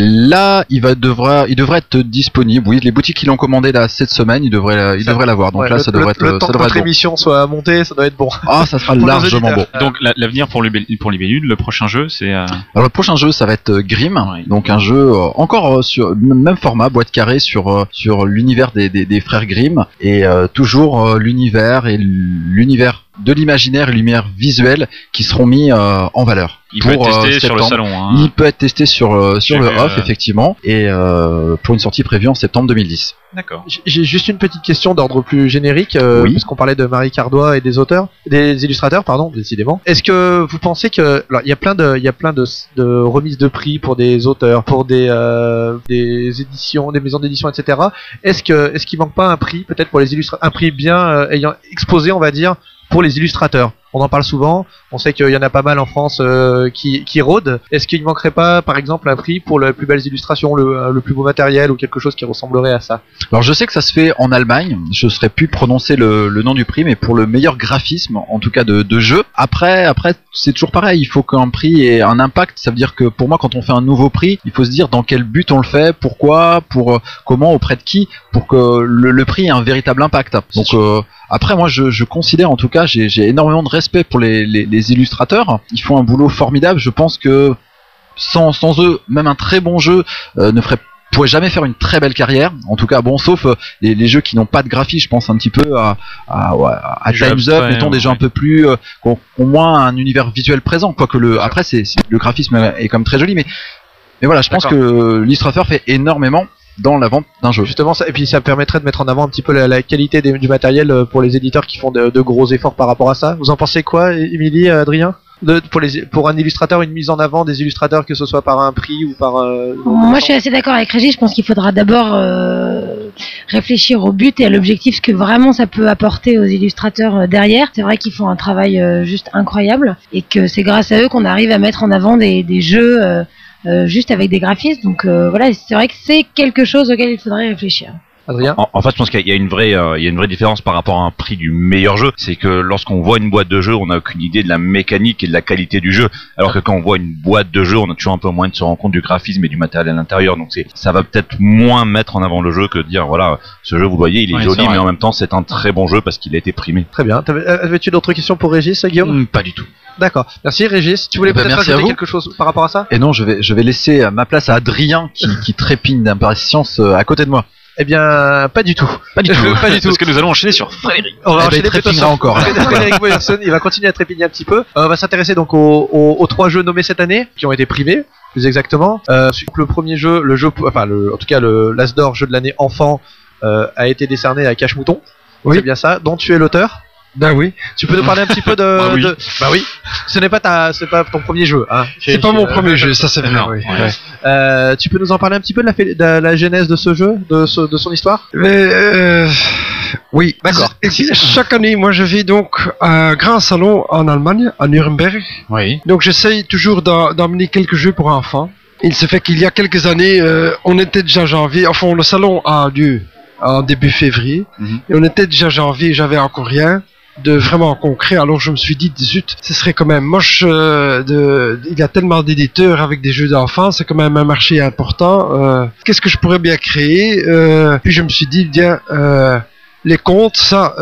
Là, il va devra, il devrait être disponible. Oui, les boutiques qui l'ont commandé là cette semaine, ils devraient, ils Ça- devraient l'avoir. Donc Ouais, là, le, ça devrait le- être, le ça temps que devrait notre être bon. émission soit montée, ça doit être bon. Ah, ça sera [LAUGHS] largement bon. Donc la- l'avenir pour pour Libellule, le prochain jeu, c'est euh, Alors le prochain jeu, ça va être euh, Grim, Ouais. donc un jeu euh, encore sur même format, boîte carrée sur sur l'univers des, des, des frères Grimm et euh, toujours l'univers et l'univers de l'imaginaire et l'univers visuel qui seront mis euh, en valeur. il peut être Pour, euh, testé sur le septembre. salon. Hein. Il peut être testé sur euh, sur le off euh, effectivement et euh, pour une sortie prévue en septembre 2010. D'accord. J'ai- juste une petite question d'ordre plus générique, euh, Oui. parce qu'on parlait de Marie Cardois et des auteurs, des illustrateurs, pardon, décidément. Est-ce que vous pensez que, alors, il y a plein de, il y a plein de, de remises de prix pour des auteurs, pour des, euh, des éditions, des maisons d'édition, etc. Est-ce que, est-ce qu'il manque pas un prix, peut-être pour les illustrateurs, un prix bien euh, ayant exposé, on va dire, pour les illustrateurs On en parle souvent. On sait qu'il y en a pas mal en France euh, qui, qui rôdent. Est-ce qu'il ne manquerait pas, par exemple, un prix pour les plus belles illustrations, le, euh, le plus beau matériel ou quelque chose qui ressemblerait à ça? Alors je sais que ça se fait en Allemagne, je ne saurais plus prononcer le, le nom du prix, mais pour le meilleur graphisme, en tout cas de, de jeu. Après, après c'est toujours pareil, il faut qu'un prix ait un impact. Ça veut dire que pour moi, quand on fait un nouveau prix, il faut se dire dans quel but on le fait, pourquoi, pour euh, comment, auprès de qui, pour que le, le prix ait un véritable impact. Donc euh, après, moi, je, je considère, en tout cas, j'ai j'ai énormément de respect pour les, les, les illustrateurs. Ils font un boulot formidable. Je pense que sans, sans eux, même un très bon jeu euh, ne ferait pourrait jamais faire une très belle carrière. En tout cas, bon, sauf euh, les, les jeux qui n'ont pas de graphisme. Je pense un petit peu à, Times Up, mettons des jeux ouais. un peu plus, euh, qui ont, ont moins un univers visuel présent. Quoique le, après, c'est le graphisme est comme très joli, mais mais voilà, je pense que l'illustrateur fait énormément dans la vente d'un jeu. Justement, ça, et puis ça permettrait de mettre en avant un petit peu la, la qualité des- du matériel euh, pour les éditeurs qui font de, de gros efforts par rapport à ça. Vous en pensez quoi, Émilie, euh, Adrien? De, pour, les, pour un illustrateur, une mise en avant des illustrateurs, que ce soit par un prix ou par. euh, Moi, je suis assez d'accord avec Régis. Je pense qu'il faudra d'abord euh, réfléchir au but et à l'objectif, ce que vraiment ça peut apporter aux illustrateurs euh, derrière. C'est vrai qu'ils font un travail euh, juste incroyable et que c'est grâce à eux qu'on arrive à mettre en avant des, des jeux juste avec des graphismes. Donc euh, voilà, c'est vrai que c'est quelque chose auquel il faudrait réfléchir. Adrien En, en fait, je pense qu'il y a une vraie, euh, il y a une vraie différence par rapport à un prix du meilleur jeu. C'est que lorsqu'on voit une boîte de jeu, on n'a aucune idée de la mécanique et de la qualité du jeu. Alors que quand on voit une boîte de jeu, on a toujours un peu moins de se rendre compte du graphisme et du matériel à l'intérieur. Donc c'est, ça va peut-être moins mettre en avant le jeu que de dire voilà, ce jeu, vous le voyez, il est Ouais, joli, mais en même temps, c'est un très bon jeu parce qu'il a été primé. Très bien. Euh, Avais-tu d'autres questions pour Régis, Guillaume pas du tout. D'accord. Merci, Régis. Tu voulais Eh ben, peut-être vous. quelque chose par rapport à ça? Et non, je vais, je vais laisser euh, ma place à Adrien qui, qui trépigne d'impatience euh, à côté de moi. Eh bien, pas du tout. Pas du [LAUGHS] tout. Pas du tout. Parce que nous allons enchaîner sur Frédéric. On va Eh ben, enchaîner sur encore. Frédéric Boyerson, il va continuer à trépigner un petit peu. Euh, on va s'intéresser donc aux, aux- aux trois jeux nommés cette année, qui ont été primés, plus exactement. Euh, le premier jeu, le jeu, enfin, le, en tout cas, le l'As d'or jeu de l'année enfant, euh, a été décerné à Cache Mouton. Oui. C'est bien ça. Dont tu es l'auteur. Ben oui. Tu peux nous parler un petit peu de. [LAUGHS] Bah oui. de- Bah oui. Ce n'est pas ta, c'est pas ton premier jeu. Hein. C'est pas mon premier jeu, ça c'est vrai. Non, oui. ouais. Ouais. Euh, tu peux nous en parler un petit peu de la, de la genèse de ce jeu, de, ce- de son histoire? Mais, euh, oui. D'accord. Et Chaque année, moi je vais donc à un grand salon en Allemagne, à Nuremberg. Oui. Donc j'essaye toujours d'en- d'emmener quelques jeux pour enfants. Il se fait qu'il y a quelques années, euh, on était déjà janvier, enfin le salon a lieu en début février, Mhm. et on était déjà janvier, j'avais encore rien de vraiment concret, alors je me suis dit, zut, ce serait quand même moche, euh, de, il y a tellement d'éditeurs avec des jeux d'enfants, c'est quand même un marché important, euh, qu'est-ce que je pourrais bien créer? Euh, Puis je me suis dit, bien, les contes, ça,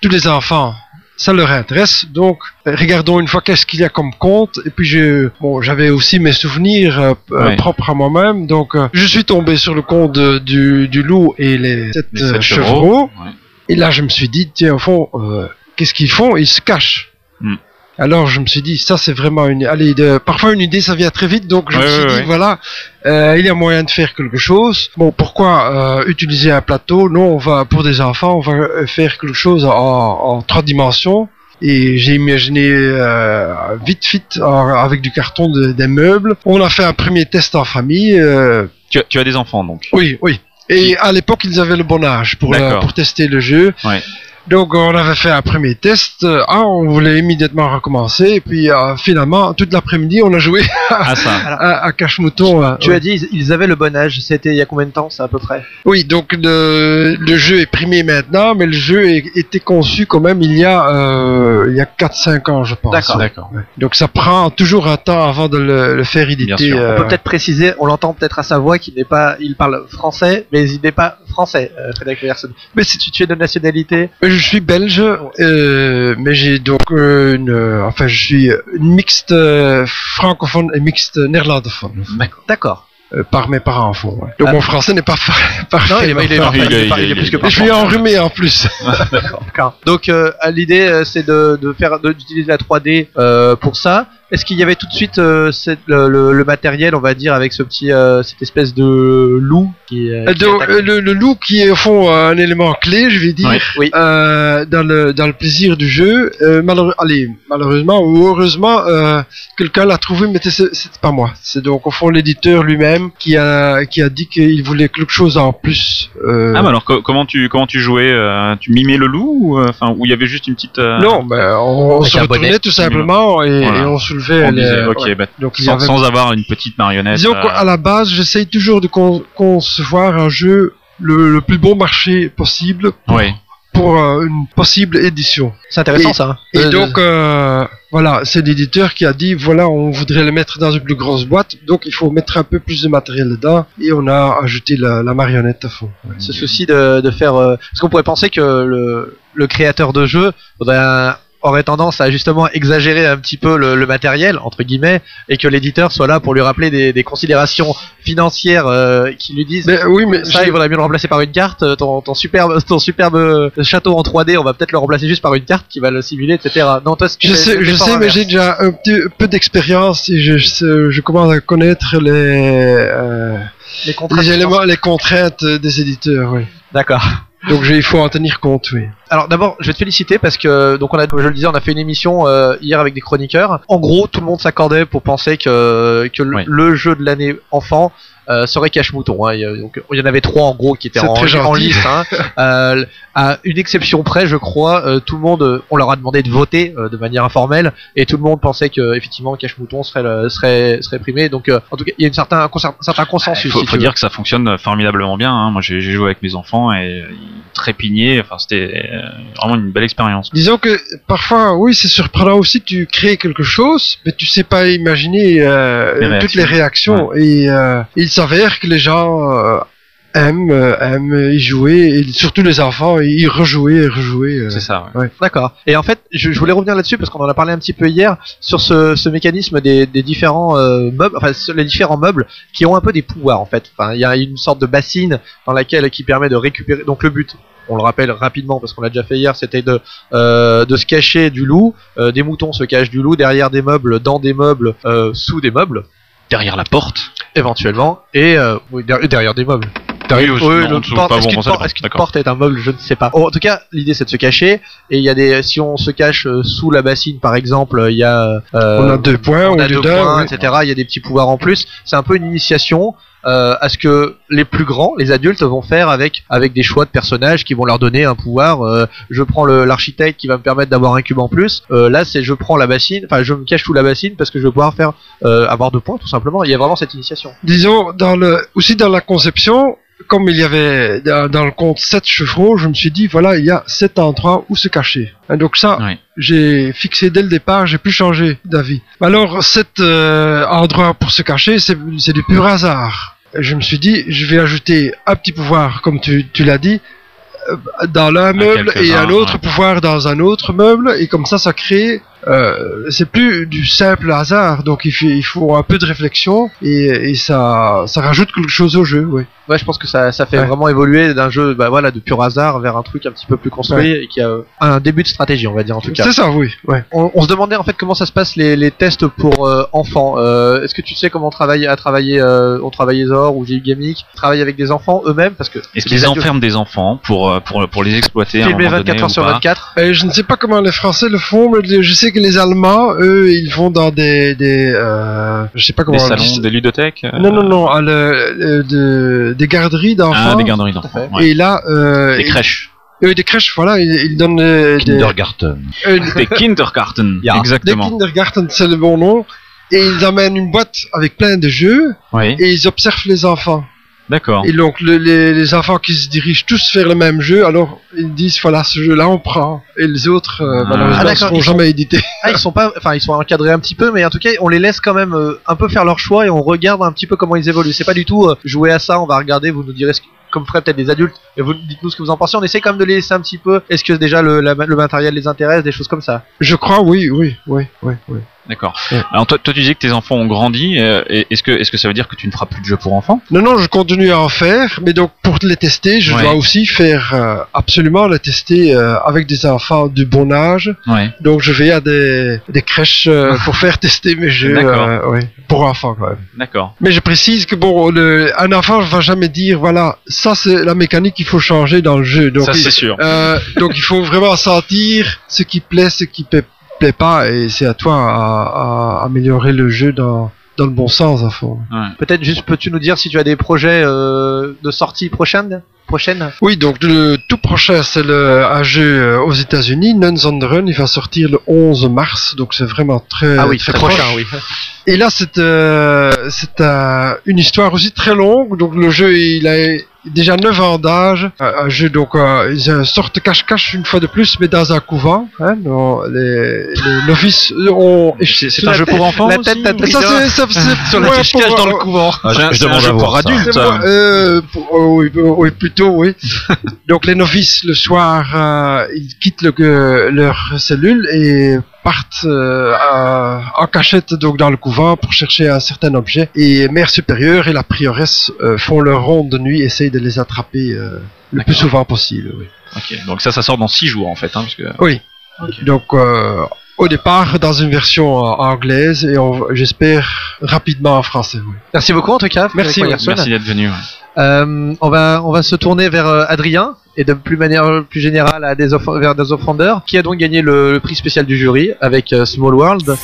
tous les enfants, ça leur intéresse. Donc, regardons une fois qu'est-ce qu'il y a comme compte. Et puis, je, bon, j'avais aussi mes souvenirs euh, Ouais. propres à moi-même. Donc, euh, je suis tombé sur le compte de- du, du loup et les sept, Les sept chevreaux. chevreaux. Ouais. Et là, je me suis dit, tiens, au fond, euh, qu'est-ce qu'ils font? Ils se cachent. Hmm. Alors, je me suis dit, ça, c'est vraiment une. Allez, de... parfois une idée, ça vient très vite. Donc, je Ouais, me suis ouais, dit, ouais. voilà, euh, il y a moyen de faire quelque chose. Bon, pourquoi euh, utiliser un plateau? Non, on va pour des enfants, on va euh, faire quelque chose en, en trois dimensions. Et j'ai imaginé euh, vite, vite, en- avec du carton, de- des meubles. On a fait un premier test en famille. Tu as, tu as des enfants donc. oui, oui. Et à l'époque, ils avaient le bon âge pour, pour tester le jeu. Ouais. Donc, on avait fait un premier test. Euh, Ah, on voulait immédiatement recommencer. Et puis, euh, finalement, toute l'après-midi, on a joué Ah ça. [LAUGHS] à, à cache-mouton. euh, Tu ouais. as dit ils, avaient le bon âge. C'était il y a combien de temps, ça à peu près? Oui, donc le, le jeu est primé maintenant, mais le jeu est- était conçu quand même il y a, euh, il y a 4-5 ans, je pense. D'accord. D'accord. Ouais. Donc, ça prend toujours un temps avant de le, le faire éditer. sûr. euh, On peut peut-être préciser, on l'entend peut-être à sa voix qu'il n'est pas, il parle français, mais il n'est pas français, euh, Frédéric Meyerson. Mais si tu, tu es de nationalité, Je suis belge, euh, mais j'ai donc euh, une, enfin je suis une mixte francophone et mixte néerlandophone d'accord. euh, par mes parents en fond. ouais. Donc Ah. mon français n'est pas fa- [LAUGHS] parfait. Non, il est, parfait, il est- est, par- il est- il est plus que et je parfait. suis enrhumé en plus. [LAUGHS] D'accord. Donc euh, l'idée c'est de, de faire d'utiliser la 3D euh, pour ça. Est-ce qu'il y avait tout de suite euh, cette- le, le- le matériel, on va dire, avec ce petit euh, cette espèce de loup qui, euh, qui donc, attaque le, le loup qui est au fond un élément clé, je vais dire. Oui. euh, dans le dans le plaisir du jeu. Euh, malheure- allez, malheureusement ou heureusement, euh, quelqu'un l'a trouvé, mais c'est c'est pas moi. C'est donc au fond l'éditeur lui-même qui a qui a dit qu'il voulait quelque chose en plus. euh, Ah mais alors co- comment tu comment tu jouais euh, Tu mimais le loup ou euh, enfin où il y avait juste une petite. euh, Non, ben, on, se retournait tout simplement et, Voilà. et on soulevait on les. disait, ok, ouais. bah, Donc sans, avait. sans avoir une petite marionnette. Disons euh, qu'à la base, j'essaye toujours de con- concevoir un jeu le, le plus bon marché possible pour, Oui. pour, euh, une possible édition. C'est intéressant Et- ça. hein. Et Euh, donc euh, voilà, c'est l'éditeur qui a dit voilà, on voudrait le mettre dans une plus grosse boîte, donc il faut mettre un peu plus de matériel dedans et on a ajouté la, la marionnette à fond. ce souci de, de faire. euh, Parce qu'on pourrait penser que le, le créateur de jeu faudrait un, aurait tendance à justement exagérer un petit peu le, le matériel entre guillemets et que l'éditeur soit là pour lui rappeler des, des considérations financières euh, qui lui disent Mais oui, mais ça il vaudrait mieux le remplacer par une carte euh, ton, ton superbe [LAUGHS] ton superbe euh, château en 3D on va peut-être le remplacer juste par une carte qui va le simuler etc non toi Je sais, je sais, mais j'ai déjà un petit peu d'expérience et je, sais- je commence à connaître les, euh, les les éléments, les contraintes des éditeurs, oui. d'accord Donc il faut en tenir compte, oui. Alors d'abord, je vais te féliciter parce que donc on a, comme je le disais, on a fait une émission euh, hier avec des chroniqueurs. En gros, tout le monde s'accordait pour penser que que le- Oui. le jeu de l'année enfant euh, serait Cache Mouton. Hein. Il, il y en avait trois en gros qui étaient en, liste. Hein. [LAUGHS] Euh, à une exception près, je crois, euh, tout le monde, euh, on leur a demandé de voter euh, de manière informelle et tout le monde pensait que effectivement Cache Mouton serait le- serait serait primé. Donc euh, en tout cas, il y a une certain un certain Il consensus. faut, si faut dire que ça fonctionne formidablement bien. hein. Moi, j'ai j'ai joué avec mes enfants et ils trépignaient. Enfin, c'était euh, vraiment une belle expérience. Disons que parfois, oui, c'est surprenant aussi, tu crées quelque chose, mais tu sais pas imaginer euh, Les toutes les réactions. Et euh, il s'avère que les gens euh, aiment, euh, aiment y jouer, et surtout les enfants, y rejouer et rejouer. euh. C'est ça. ouais. D'accord. Et en fait, je, je voulais revenir là-dessus parce qu'on en a parlé un petit peu hier sur ce, ce mécanisme des, des différents euh, meubles, enfin sur les différents meubles qui ont un peu des pouvoirs en fait. Enfin, il y a une sorte de bassine dans laquelle qui permet de récupérer. Donc le but, on le rappelle rapidement parce qu'on l'a déjà fait hier, c'était de euh, de se cacher du loup. Euh, des moutons se cachent du loup derrière des meubles, dans des meubles, euh, sous des meubles Derrière la porte. éventuellement, et euh, oui, derrière, derrière des meubles. Oui, aussi, Oui, non, le en dessous, porte- pas est-ce qu'une bon, porte- D'accord. porte est un meuble Je ne sais pas. Oh, en tout cas, l'idée c'est de se cacher. Et il y a des, si on se cache sous la bassine, par exemple, il y a, euh, on a deux points, on au a deux points, oui. etc. Il y a des petits pouvoirs en plus. C'est un peu une initiation euh, à ce que les plus grands, les adultes, vont faire avec avec des choix de personnages qui vont leur donner un pouvoir. Euh, je prends le- l'architecte qui va me permettre d'avoir un cube en plus. Euh, là, c'est je prends la bassine, enfin je me cache sous la bassine parce que je vais pouvoir faire euh, avoir deux points tout simplement. Il y a vraiment cette initiation. Disons, dans le, aussi dans la conception, comme il y avait dans, le compte 7 chevreaux, je me suis dit, voilà, il y a 7 endroits où se cacher. Et donc ça, Oui. J'ai fixé dès le départ, j'ai pu changer d'avis. Alors, cet euh, endroit pour se cacher, c'est du pur hasard. Je me suis dit, je vais ajouter un petit pouvoir, comme tu, tu l'as dit, euh, dans l'un meuble et un autre ouais. pouvoir dans un autre meuble, et comme ça, ça crée... Euh, c'est plus du simple hasard, donc il faut, il faut un peu de réflexion et, et ça, ça rajoute quelque chose au jeu, oui. Ouais, je pense que ça, ça fait Ouais. vraiment évoluer d'un jeu, bah voilà, de pur hasard vers un truc un petit peu plus construit et qui a euh, un début de stratégie, on va dire en tout cas. C'est ça, oui. Ouais. On, on se demandait en fait comment ça se passe les, les tests pour euh, enfants. Euh, Est-ce que tu sais comment on travaille à travailler, euh, on travaille Zor ou GU Gaming, travaille avec des enfants eux-mêmes parce que Est-ce qu'ils enferment des enfants pour, pour, pour les exploiter filmer moment 24 donné heures sur pas? 24 Et je ne sais pas comment les Français le font, mais je sais que les Allemands, eux, ils vont dans des, des euh, je sais pas comment Des on dit salons, ça. des ludothèques euh, Non, non, non, à le, le- de- des garderies d'enfants. Ah, des garderies d'enfants. ouais. Et là, euh, Des crèches. eux, des crèches, voilà, ils, ils donnent euh, des, Kindergarten. euh, [LAUGHS] Des Kindergarten. [LAUGHS] Ja. des Exactement. kindergarten, c'est le bon nom. Et ils amènent une boîte avec plein de jeux Oui, et ils observent les enfants. D'accord. Et donc le- les, les enfants qui se dirigent tous vers le même jeu, alors ils disent voilà ce jeu-là on prend et les autres euh, Ah. malheureusement Ah, ne seront ils sont- jamais édités. [LAUGHS] Ah, ils sont pas, enfin ils sont encadrés un petit peu, mais en tout cas on les laisse quand même euh, un peu faire leur choix et on regarde un petit peu comment ils évoluent. C'est pas du tout euh, jouer à ça, on va regarder, vous nous direz ce que- comme feraient peut-être des adultes et vous dites-nous ce que vous en pensez. On essaie quand même de les laisser un petit peu. Est-ce que déjà le, la- le matériel les intéresse, des choses comme ça? Je crois oui oui oui oui oui. D'accord. Ouais. Alors toi, toi, tu disais que tes enfants ont grandi. euh, Est-ce que, est-ce que ça veut dire que tu ne feras plus de jeux pour enfants? Non non je continue à en faire, mais donc pour les tester je Ouais. dois aussi faire euh, absolument les tester euh, avec des enfants du bon âge. Ouais. Donc je vais à des, des crèches euh, [LAUGHS] pour faire tester mes jeux euh, pour enfants quand même. D'accord. Mais je précise que bon, le, un enfant va jamais dire voilà, ça c'est la mécanique qu'il faut changer dans le jeu. Donc, ça il, c'est sûr. euh, donc il faut vraiment sentir ce qui plaît, ce qui plaît, plaît pas, et c'est à toi à, à améliorer le jeu dans, dans le bon sens à fond. Ouais. Peut-être juste peux-tu nous dire si tu as des projets euh, de sortie prochaine, prochaine. Oui, donc le tout prochain c'est le un jeu euh, aux États-Unis, Nuns on the Run. Il va sortir le 11 mars, donc c'est vraiment très ah oui, très très proche. prochain, oui. Et là, c'est euh, c'est euh, une histoire aussi très longue. Donc le jeu, il a déjà 9 ans d'âge. Un, un jeu donc euh, une sorte cache-cache une fois de plus, mais dans un couvent. Hein, non, les, les novices ont. C'est c'est un jeu pour enfants la tête d'un ça c'est ça, c'est Sur [LAUGHS] la moins cache-cache pour- dans le couvent. Ah, je, C'est un- je c'est un demande jeu à pour adultes. euh, oui, plutôt tôt, oui. [LAUGHS] Donc les novices le soir, euh, ils quittent le- euh, leur cellule et partent euh, à- en cachette donc dans le couvent pour chercher un certain objet. Et mère supérieure et la prioresse euh, font leur ronde de nuit, essayent de les attraper le plus souvent possible. Oui. Ok, donc ça, ça sort dans 6 jours en fait. Hein, parce que... Oui. Donc au départ dans une version euh, anglaise et on- j'espère rapidement en français. Oui. Merci beaucoup en tout cas. Merci, ouais. Merci d'être venu. ouais. Euh, on va on va se tourner vers euh, Adrien et de plus manière plus générale à des off- vers des offenders qui a donc gagné le, le prix spécial du jury avec euh, Small World?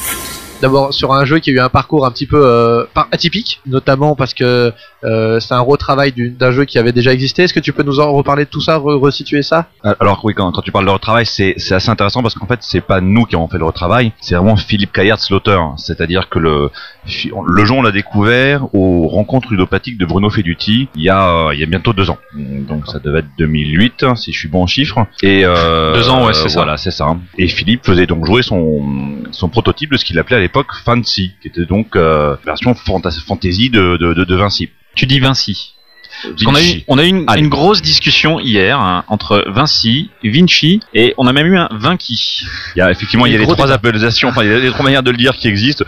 D'abord sur un jeu qui a eu un parcours un petit peu euh, atypique, notamment parce que euh, c'est un retravail du- d'un jeu qui avait déjà existé. Est-ce que tu peux nous en reparler de tout ça, re- resituer ça? Alors oui, quand, quand tu parles de retravail, c'est assez intéressant parce qu'en fait, c'est pas nous qui avons fait le retravail, c'est vraiment Philippe Caillard's l'auteur. C'est-à-dire que le le jeu, on l'a découvert aux rencontres ludopathiques de Bruno Feduti il y a euh, il y a bientôt deux ans. Donc ça devait être 2008, hein, si je suis bon en chiffres. Et euh, Deux ans, ouais, c'est ça. Voilà, c'est ça. Et Philippe faisait donc jouer son son prototype de ce qu'il appelait à l'époque Fancy, qui était donc euh, version fantas- fantasy de, de Vinci. Tu dis Vinci. Parce qu'on a eu, on a eu une, grosse discussion hier hein, entre Vinci, Vinci et on a même eu un Vinci. Il y a effectivement il y a Les trois appellations, enfin il y a les trois manières de le dire qui existent.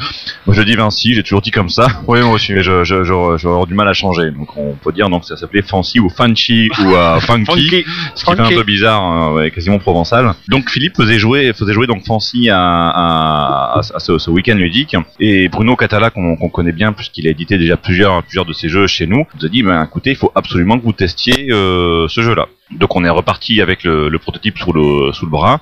Moi je dis Vinci, j'ai toujours dit comme ça. Oui, moi aussi. Mais je, je, j'aurais du mal à changer. Donc on peut dire donc ça s'appelait Fancy ou Fancy ou euh, [LAUGHS] Funky, ce qui fait un peu bizarre, hein, ouais, quasiment provençal. Donc Philippe faisait jouer faisait jouer donc Fancy à, à, à, à ce, ce week-end ludique et Bruno Catala qu'on qu'on connaît bien puisqu'il a édité déjà plusieurs plusieurs de ses jeux chez nous nous a dit ben écoutez faut absolument que vous testiez euh, ce jeu-là. Donc on est reparti avec le, le prototype sous le sous le bras.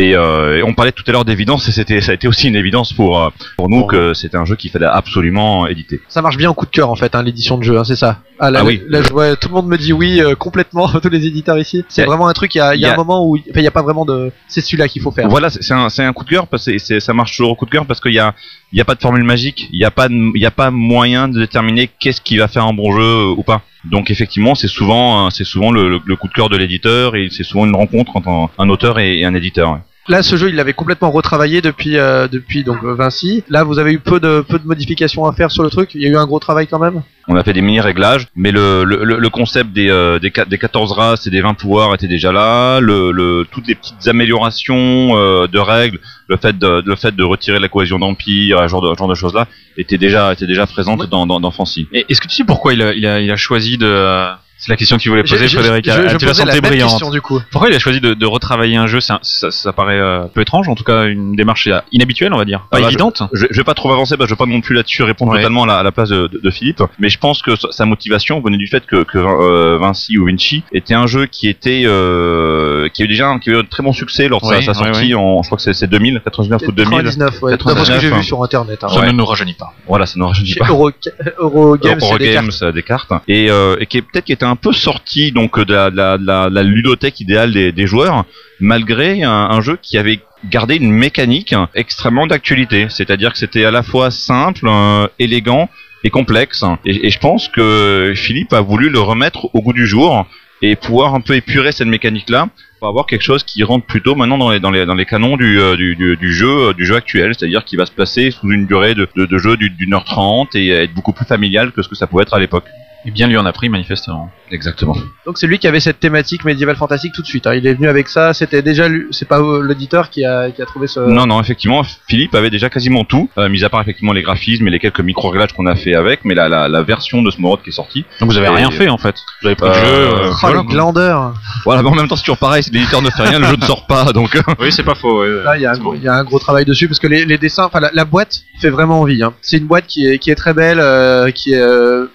Et, euh, et on parlait tout à l'heure d'évidence, et c'était, ça a été aussi une évidence pour, euh, pour nous que c'était un jeu qu'il fallait absolument éditer. Ça marche bien en coup de cœur en fait, hein, l'édition de jeu, hein, c'est ça. Ah, là, Ah oui. là, je vois- tout le monde me dit oui euh, complètement, [LAUGHS] tous les éditeurs ici. C'est vraiment un truc. Il y a, il y a y a- un moment où, il y a pas vraiment de. C'est celui-là qu'il faut faire. Voilà, c'est un, un coup de cœur parce que ça marche toujours au coup de cœur parce qu'il y a, il y a pas de formule magique, il y a pas, il a pas moyen de déterminer qu'est-ce qui va faire un bon jeu ou pas. Donc effectivement, c'est souvent, euh, c'est souvent le, coup de cœur de l'éditeur et c'est souvent une rencontre entre un, auteur et, un éditeur. Là, ce jeu, il l'avait complètement retravaillé depuis, euh, depuis donc Vinci. Là, vous avez eu peu de, peu de modifications à faire sur le truc. Il y a eu un gros travail quand même. On a fait des mini réglages, mais le, le, le- le concept des, euh, des, des 14 races et des 20 pouvoirs était déjà là. Le, le, toutes les petites améliorations euh, de règles, le fait de, le fait de retirer la cohésion d'empire, ce genre de, genre de choses là, étaient déjà, étaient déjà présentes dans, dans, dans Fancy. Et est-ce que tu sais pourquoi il a, il a, il a choisi de... C'est la question que tu voulais poser, Je- Frédéric. je, Ah, je tu la la sentais même brillante. question du coup. Pourquoi il a choisi de, de retravailler un jeu? Un- ça, ça paraît euh, un peu étrange, en tout cas une démarche euh, inhabituelle, on va dire. Pas Ah bah, évidente. Je, je vais pas trop avancer, parce que je vais pas non plus là-dessus répondre Ouais. totalement à la, à la place de, de- de Philippe, mais je pense que sa motivation venait du fait que, que euh, Vinci ou Vinci était un jeu qui était euh, qui a eu déjà qui a eu un très bon succès lors de sa- Oui, sa, oui, sortie oui. en je crois que c'est c'est 2000, 99 ou 2000. 99, ouais. 99, D'après ce que j'ai hein. vu sur internet. Hein. Ça Ouais. ne nous rajeunit pas. Voilà, ça ne rajeunit Chez pas. Euro, Eurogames, c'est des Eurogames, cartes. euh, des cartes et, euh, et qui est peut-être qui était un peu sorti donc de la, ludothèque idéale des, joueurs malgré un, jeu qui avait gardé une mécanique extrêmement d'actualité. C'est-à-dire que c'était à la fois simple euh, élégant et complexe. Et, je pense que Philippe a voulu le remettre au goût du jour et pouvoir un peu épurer cette mécanique là pour avoir quelque chose qui rentre plutôt maintenant dans les, canons du, euh, jeu euh, du jeu actuel, c'est-à-dire qu'il va se placer sous une durée de, jeu du- d'une heure trente et être beaucoup plus familial que ce que ça pouvait être à l'époque. Et bien lui en a pris, manifestement. Exactement. Donc c'est lui qui avait cette thématique médiévale fantastique tout de suite. hein. Il est venu avec ça. C'était déjà lui. C'est pas euh, l'auditeur qui a, qui a trouvé ce. Non, non, effectivement, Philippe avait déjà quasiment tout, euh, mis à part effectivement les graphismes et les quelques micro-réglages qu'on a fait avec, mais la, la, la version de Smorod qui est sortie. Donc vous avez Et- rien fait en fait. Vous avez pris le Euh, jeu. euh, Oh, voilà, le quoi. glandeur. Voilà, mais en même temps c'est toujours pareil, si l'éditeur ne fait rien, le jeu ne sort pas, donc... euh, Oui, c'est pas faux. ouais. Là, il y, a un gros- il y a un gros travail dessus parce que les, les dessins, enfin la, la boîte fait vraiment envie. Hein. C'est une boîte qui est, qui est très belle, euh, qui est. euh,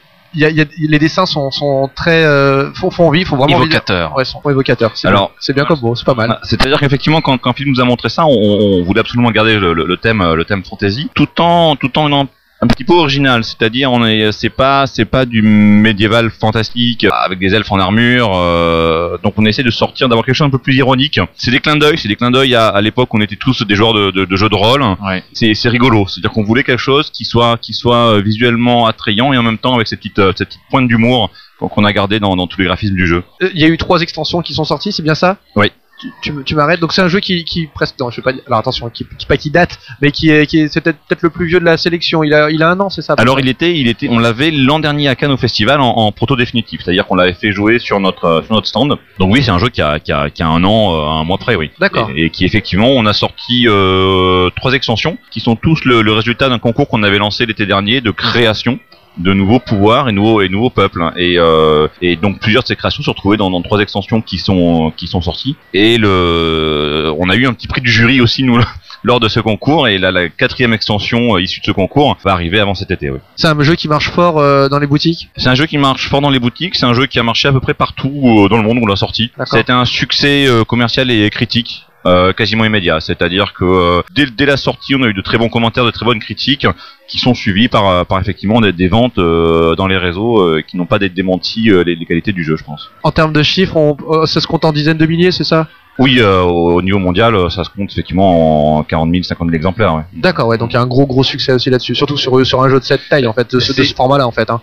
y a, y a- les dessins sont, sont très euh, font, font envie, font vraiment envie. Évocateur. Ouais, sont évocateurs. C'est Alors- bien. c'est bien comme beau, c'est pas mal. Ah, C'est-à-dire qu'effectivement, quand, quand Philippe nous a montré ça, on, on voulait absolument garder le, le- le thème, euh, le thème fantasy, tout en, tout en un petit peu original. C'est-à-dire, on est, c'est pas, c'est pas du médiéval fantastique euh, avec des elfes en armure. euh, donc, on essaie de sortir, d'avoir quelque chose un peu plus ironique. C'est des clins d'œil, c'est des clins d'œil à, à l'époque, on était tous des joueurs de, de, de jeux de rôle. Ouais. C'est, c'est rigolo. C'est-à-dire qu'on voulait quelque chose qui soit, qui soit euh, visuellement attrayant et en même temps avec cette petite, euh, cette petite pointe d'humour qu'on a gardé dans, dans tous les graphismes du jeu. Il y a eu trois extensions qui sont sorties, c'est bien ça? Oui. Tu, tu, me- tu m'arrêtes. Donc c'est un jeu qui, qui presque, non, je vais pas dire, alors attention, qui, qui pas qui date, mais qui est, qui est, c'est peut-être le plus vieux de la sélection. Il a, il a un an, c'est ça. Alors il était, il était, on l'avait l'an dernier à Cannes au festival en, en proto définitif, c'est-à-dire qu'on l'avait fait jouer sur notre euh, sur notre stand. Donc oui, c'est un jeu qui a, qui a, qui a un an, euh, un mois près, oui. D'accord. Et, et qui effectivement, on a sorti euh, trois extensions qui sont tous le, le résultat d'un concours qu'on avait lancé l'été dernier de création de nouveaux pouvoirs et nouveaux et nouveaux peuples et euh, et donc plusieurs de ces créations se retrouvaient dans, dans trois extensions qui sont qui sont sorties et le on a eu un petit prix du jury aussi nous [LAUGHS] lors de ce concours et la, la quatrième extension euh, issue de ce concours va arriver avant cet été oui. C'est un jeu qui marche fort euh, dans les boutiques? C'est un jeu qui marche fort dans les boutiques, c'est un jeu qui a marché à peu près partout euh, dans le monde où on l'a sorti. Ça a été un succès euh, commercial et critique. Euh, quasiment immédiat, c'est-à-dire que euh, dès, dès la sortie, on a eu de très bons commentaires, de très bonnes critiques, qui sont suivis par, euh, par effectivement des, des ventes euh, dans les réseaux qui n'ont pas d'être démentis euh, les, les qualités du jeu, je pense. En termes de chiffres, on, ça se compte en dizaines de milliers, c'est ça? Oui, euh, au, au niveau mondial, ça se compte effectivement en 40 000, 50 000 exemplaires. Ouais. D'accord, ouais. Donc il y a un gros gros succès aussi là-dessus, surtout sur sur un jeu de cette taille en fait, de ce format-là en fait. Hein.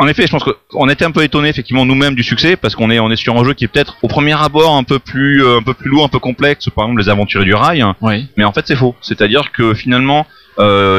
En effet, je pense qu'on était un peu étonné effectivement nous-mêmes du succès parce qu'on est on est sur un jeu qui est peut-être au premier abord un peu plus euh, un peu plus lourd, un peu complexe, par exemple les aventuriers du rail. Oui. Mais en fait, c'est faux. C'est-à-dire que finalement,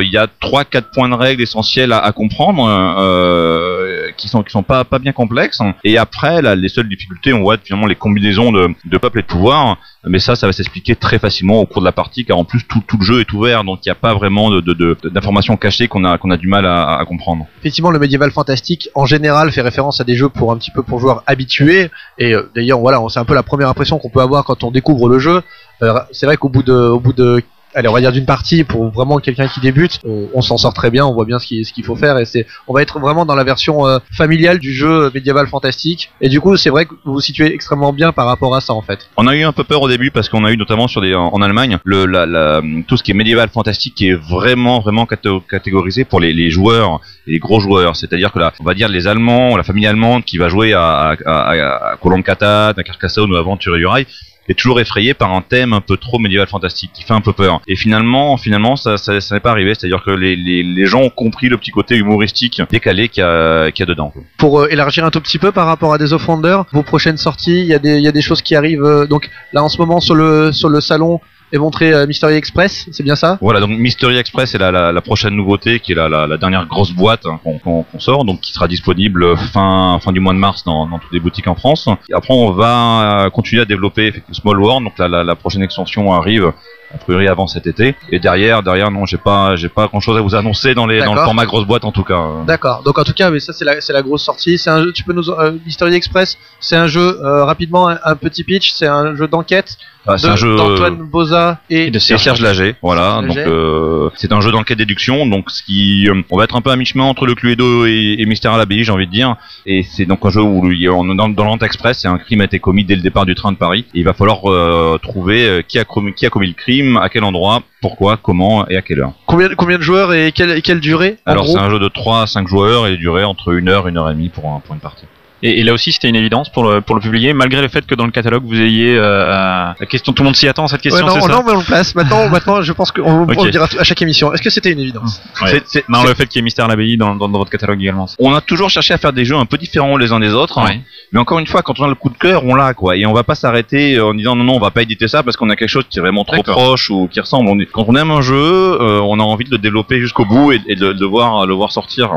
il y a trois, quatre points de règles essentiels à, comprendre, euh, qui sont qui sont pas pas bien complexes. Et après, là, les seules difficultés, on voit finalement les combinaisons de, de peuples et de pouvoirs. Mais ça, ça va s'expliquer très facilement au cours de la partie, car en plus tout, tout le jeu est ouvert, donc il n'y a pas vraiment de de- de- d'informations cachées qu'on a qu'on a du mal à, comprendre. Effectivement, le médiéval fantastique en général fait référence à des jeux pour un petit peu pour joueurs habitués. Et euh, d'ailleurs, voilà, c'est un peu la première impression qu'on peut avoir quand on découvre le jeu. Euh, c'est vrai qu'au bout de, au bout de Allez, on va dire d'une partie pour vraiment quelqu'un qui débute, on, s'en sort très bien, on voit bien ce qu'il ce faut faire et c'est, on va être vraiment dans la version euh, familiale du jeu médiéval fantastique. Et du coup, c'est vrai que vous vous situez extrêmement bien par rapport à ça en fait. On a eu un peu peur au début parce qu'on a eu notamment sur des en, Allemagne le tout ce qui est médiéval fantastique qui est vraiment vraiment catégorisé pour les, les joueurs les gros joueurs c'est-à-dire que là on va dire les Allemands la famille allemande qui va jouer à à, à, à Colombcata, à Carcassonne ou à Aventure du Rail est toujours effrayé par un thème un peu trop médiéval fantastique qui fait un peu peur et finalement finalement ça ça, n'est pas arrivé c'est-à-dire que les, les, les gens ont compris le petit côté humoristique décalé qu'il y a, qu'il y a dedans. Pour euh, élargir un tout petit peu par rapport à Days of Wonder, vos prochaines sorties, il y, des- y a des choses qui arrivent. euh, donc là en ce moment sur le sur le salon est montré euh, Mystery Express, c'est bien ça? Voilà, donc Mystery Express est la, la, la prochaine nouveauté, qui est la, dernière grosse boîte hein, qu'on sort, donc qui sera disponible fin, fin du mois de mars dans, dans toutes les boutiques en France. Et après, on va euh, continuer à développer Small World, donc la, prochaine extension arrive a priori avant cet été. Et derrière, derrière, non, j'ai pas, j'ai pas grand chose à vous annoncer dans les, dans le format grosse boîte en tout cas. D'accord. Donc en tout cas, mais ça c'est la c'est la grosse sortie. C'est un jeu. Tu peux nous euh, Mystery Express. C'est un jeu euh, rapidement un, un petit pitch. C'est un jeu d'enquête Ah, c'est de- un jeu d'Antoine Boza et, Et de C'est Serge Lager, voilà. Serge Donc euh, c'est un jeu d'enquête déduction, donc ce qui, euh, on va être un peu à mi-chemin entre le Cluedo et, et Mystère à l'abbaye, j'ai envie de dire. Et c'est donc un jeu où il y a- on dans, dans l'Ant Express, et un crime a été commis dès le départ du train de Paris. Et il va falloir euh, trouver euh, qui a commis, qui a commis le crime, à quel endroit, pourquoi, comment et à quelle heure. combien combien de joueurs et quelle et quelle durée Alors c'est un jeu de 3 à 5 joueurs et durée entre une heure, une heure et demie pour, un- pour une partie. Et, et là aussi, c'était une évidence pour le, pour le publier, malgré le fait que dans le catalogue, vous ayez euh, la question, tout le monde s'y attend, cette question, Ouais, non, c'est ça non, mais on le place. Maintenant, [LAUGHS] maintenant, je pense qu'on on Ok. le dira à chaque émission. Est-ce que c'était une évidence Ouais. C'est- c'est- Non, le fait qu'il y ait Mystère à l'abbaye dans, dans, dans votre catalogue également. On a toujours cherché à faire des jeux un peu différents les uns des autres. hein. Mais encore une fois, quand on a le coup de cœur, on l'a quoi. Et on va pas s'arrêter euh, en disant non non, on va pas éditer ça parce qu'on a quelque chose qui est vraiment trop D'accord. proche ou qui ressemble. On est- Quand on aime un jeu, euh, on a envie de le développer jusqu'au bout et, et de, de voir le voir sortir.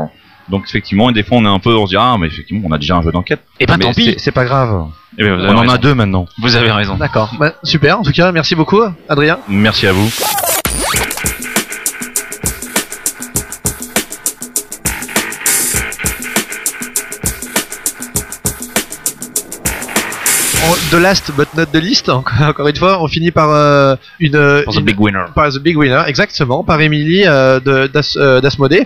Donc effectivement, et des fois on est un peu, on se dit ah mais effectivement on a déjà un jeu d'enquête. Et ben Mais tant pis. c'est- pas grave. Eh ben, On en a deux maintenant. Vous avez raison. D'accord. Bah, super. En tout cas, merci beaucoup, Adrien. Merci à vous. The last but not the least. Encore, une fois, on finit par euh, une, For the une- big winner. par the big winner, exactement, par Émilie euh, de d'As- euh,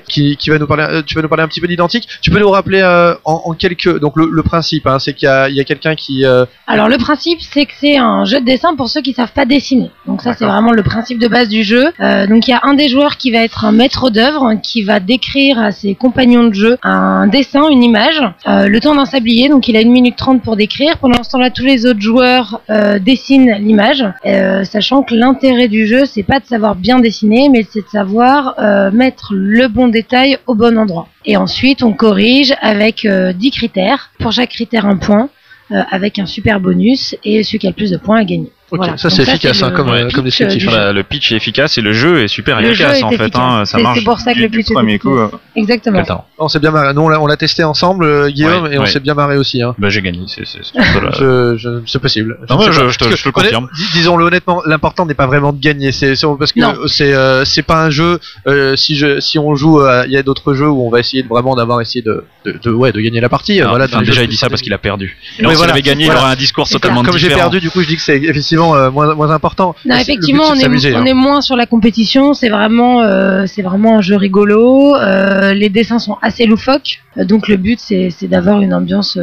qui, qui va nous parler. euh, tu vas nous parler un petit peu d'identique. Tu peux nous rappeler euh, en, en quelques. Donc le, le principe, hein, c'est qu'il y a, il y a quelqu'un qui. euh, Alors le principe c'est que c'est un jeu de dessin pour ceux qui savent pas dessiner. Donc ça c'est vraiment le principe de base du jeu. Euh, donc il y a un des joueurs qui va être un maître d'œuvre qui va décrire à ses compagnons de jeu un dessin, une image, euh, le temps d'un sablier. Donc il a une minute trente pour décrire. Pendant ce temps-là tous les autres joueurs euh, dessinent l'image, euh, sachant que l'intérêt du jeu c'est pas de savoir bien dessiner, mais c'est de savoir euh, mettre le bon détail au bon endroit. Et ensuite on corrige avec euh, 10 critères. Pour chaque critère un point avec un super bonus et celui qui a le plus de points a gagné. Ok, Voilà. ça c'est efficace hein, le- comme, le euh, comme pitch, descriptif. euh, le pitch est efficace et le jeu est super Le jeu efficace est en fait. hein, ça C'est- marche c'est pour ça que du- le du pitch est premier coup. efficace. euh, Exactement. On s'est bien marré. Nous on l'a, testé ensemble, euh, Guillaume, Ouais, et on ouais. s'est bien marré aussi. Hein. Bah j'ai gagné, c'est [LAUGHS] possible. Non, je- te- Parce je te le que, honnête- confirme. dis- Disons-le honnêtement, l'important n'est pas vraiment de gagner. C'est parce que c'est euh, c'est pas un jeu. euh, si je si on joue, euh, il y a d'autres jeux où on va essayer de vraiment d'avoir essayé de, de, de- ouais de gagner la partie. voilà. déjà il dit ça parce qu'il a perdu. Non, s'il voilà. avait gagné, Voilà. il aurait un discours totalement Comme j'ai différent. perdu, du coup, je dis que c'est effectivement euh, moins moins important. Non, Mais effectivement, c'est on, est, s'amuser, on hein. est moins sur la compétition. C'est vraiment, euh, c'est vraiment un jeu rigolo. Euh, les dessins sont assez loufoques. Donc le but, c'est, d'avoir une ambiance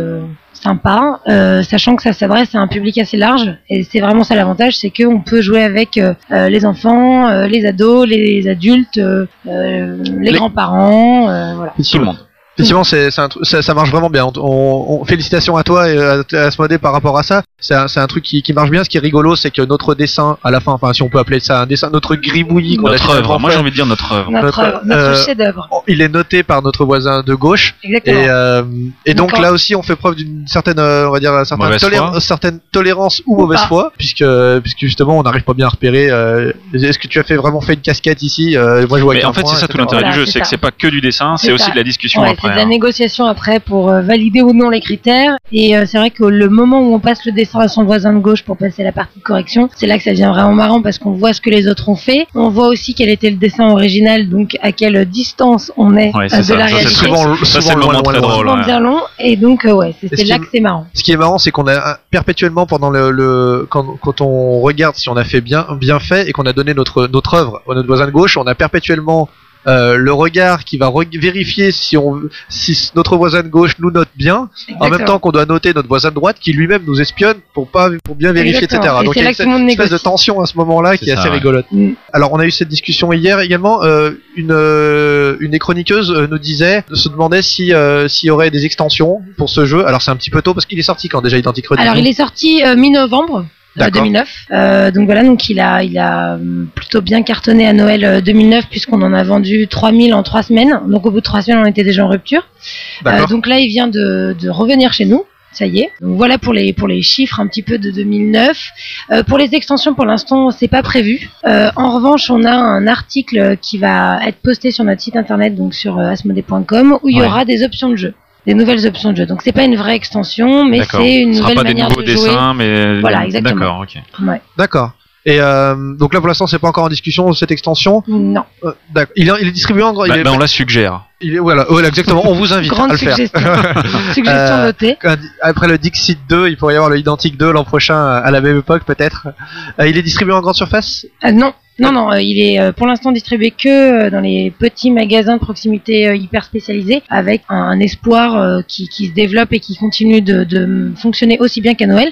sympa, euh, sachant que ça s'adresse à un public assez large. Et c'est vraiment ça l'avantage, c'est qu'on peut jouer avec euh, les enfants, euh, les ados, les adultes, les, Les- grands-parents. voilà. Tout le monde. Effectivement, c'est c'est un truc- ça, ça marche vraiment bien. On, on- félicitations à toi et à, à Asmodée par rapport à ça. C'est un, c'est un truc qui, qui marche bien. Ce qui est rigolo, c'est que notre dessin, à la fin, enfin si on peut appeler ça un dessin, notre gribouillis qu'on a Notre œuvre. Moi fait, j'ai envie de dire notre œuvre. Notre, Notre, œuvre, notre euh, chef-d'œuvre. il est noté par notre voisin de gauche. Exactement. Et, euh, et donc D'accord. là aussi, on fait preuve d'une certaine, euh, on va dire, une certaine, certaine tolérance ou, Ou mauvaise pas. foi, puisque, puisque justement, on n'arrive pas bien à repérer. euh, Est-ce que tu as fait vraiment fait une casquette ici euh, Moi, je vois Mais en fait, point, c'est ça tout l'intérêt Voilà, du jeu, c'est c'est que c'est pas que du dessin, c'est C'est aussi de la discussion après. C'est de la hein. négociation après pour euh, valider ou non les critères. Et euh, c'est vrai que le moment où on passe le dessin à son voisin de gauche pour passer la partie de correction, c'est là que ça devient vraiment marrant parce qu'on voit ce que les autres ont fait. On voit aussi quel était le dessin original, donc à quelle distance on est Ouais, euh, de ça. la Ça, c'est réalité. souvent, Ça, c'est souvent le loin, moment loin, très loin. drôle. Ouais. bien long. Et donc euh, ouais, c'est là que c'est marrant. Ce qui est marrant, c'est qu'on a perpétuellement pendant le, le quand, quand on regarde si on a fait bien bien fait et qu'on a donné notre notre œuvre à notre voisin de gauche, on a perpétuellement euh, le regard qui va re- vérifier si on si notre voisin de gauche nous note bien, en même temps qu'on doit noter notre voisin de droite qui lui-même nous espionne pour pas pour bien vérifier, Exactement. etc. Et Donc c'est il y a une espèce de tension à ce moment-là qui est assez ouais. rigolote. Mm. Alors on a eu cette discussion hier également. euh, une euh, une des chroniqueuses euh, nous disait, se demandait si euh, s'il y aurait des extensions pour ce jeu. Alors c'est un petit peu tôt parce qu'il est sorti quand déjà Identique Rediffusion. Alors il est sorti euh, mi-novembre. Euh, D'accord. 2009. Euh, donc voilà, donc il a, il a hum, plutôt bien cartonné à Noël euh, 2009 puisqu'on en a vendu 3000 en 3 semaines. Donc au bout de 3 semaines, on était déjà en rupture. Euh, donc là, il vient de, de revenir chez nous. Ça y est. Donc voilà pour les pour les chiffres un petit peu de 2009. Euh, pour les extensions, pour l'instant, c'est pas prévu. Euh, en revanche, on a un article qui va être posté sur notre site internet, donc sur euh, asmodee.com, où il y aura des options de jeu, des nouvelles options de jeu. Donc c'est pas une vraie extension, mais c'est une Ce sera nouvelle pas des manière nouveaux de jouer. dessins, mais Voilà, exactement. D'accord, ok. Ouais. D'accord. Et euh, donc là pour l'instant c'est pas encore en discussion cette extension. Non. Euh, D'accord. Il, est- il est distribué en il Bah, est, bah, on la suggère. il est- voilà, voilà, exactement. On vous invite à Grande le faire. suggestion. [LAUGHS] Suggestion Euh, notée. Quand- Après le Dixit 2, il pourrait y avoir le Identique 2 l'an prochain à la même époque peut-être. Euh, il est distribué en grande surface. Euh, non. Non, non, euh, il est euh, pour l'instant distribué que euh, dans les petits magasins de proximité euh, hyper spécialisés, avec un, un espoir euh, qui, qui se développe et qui continue de, de fonctionner aussi bien qu'à Noël.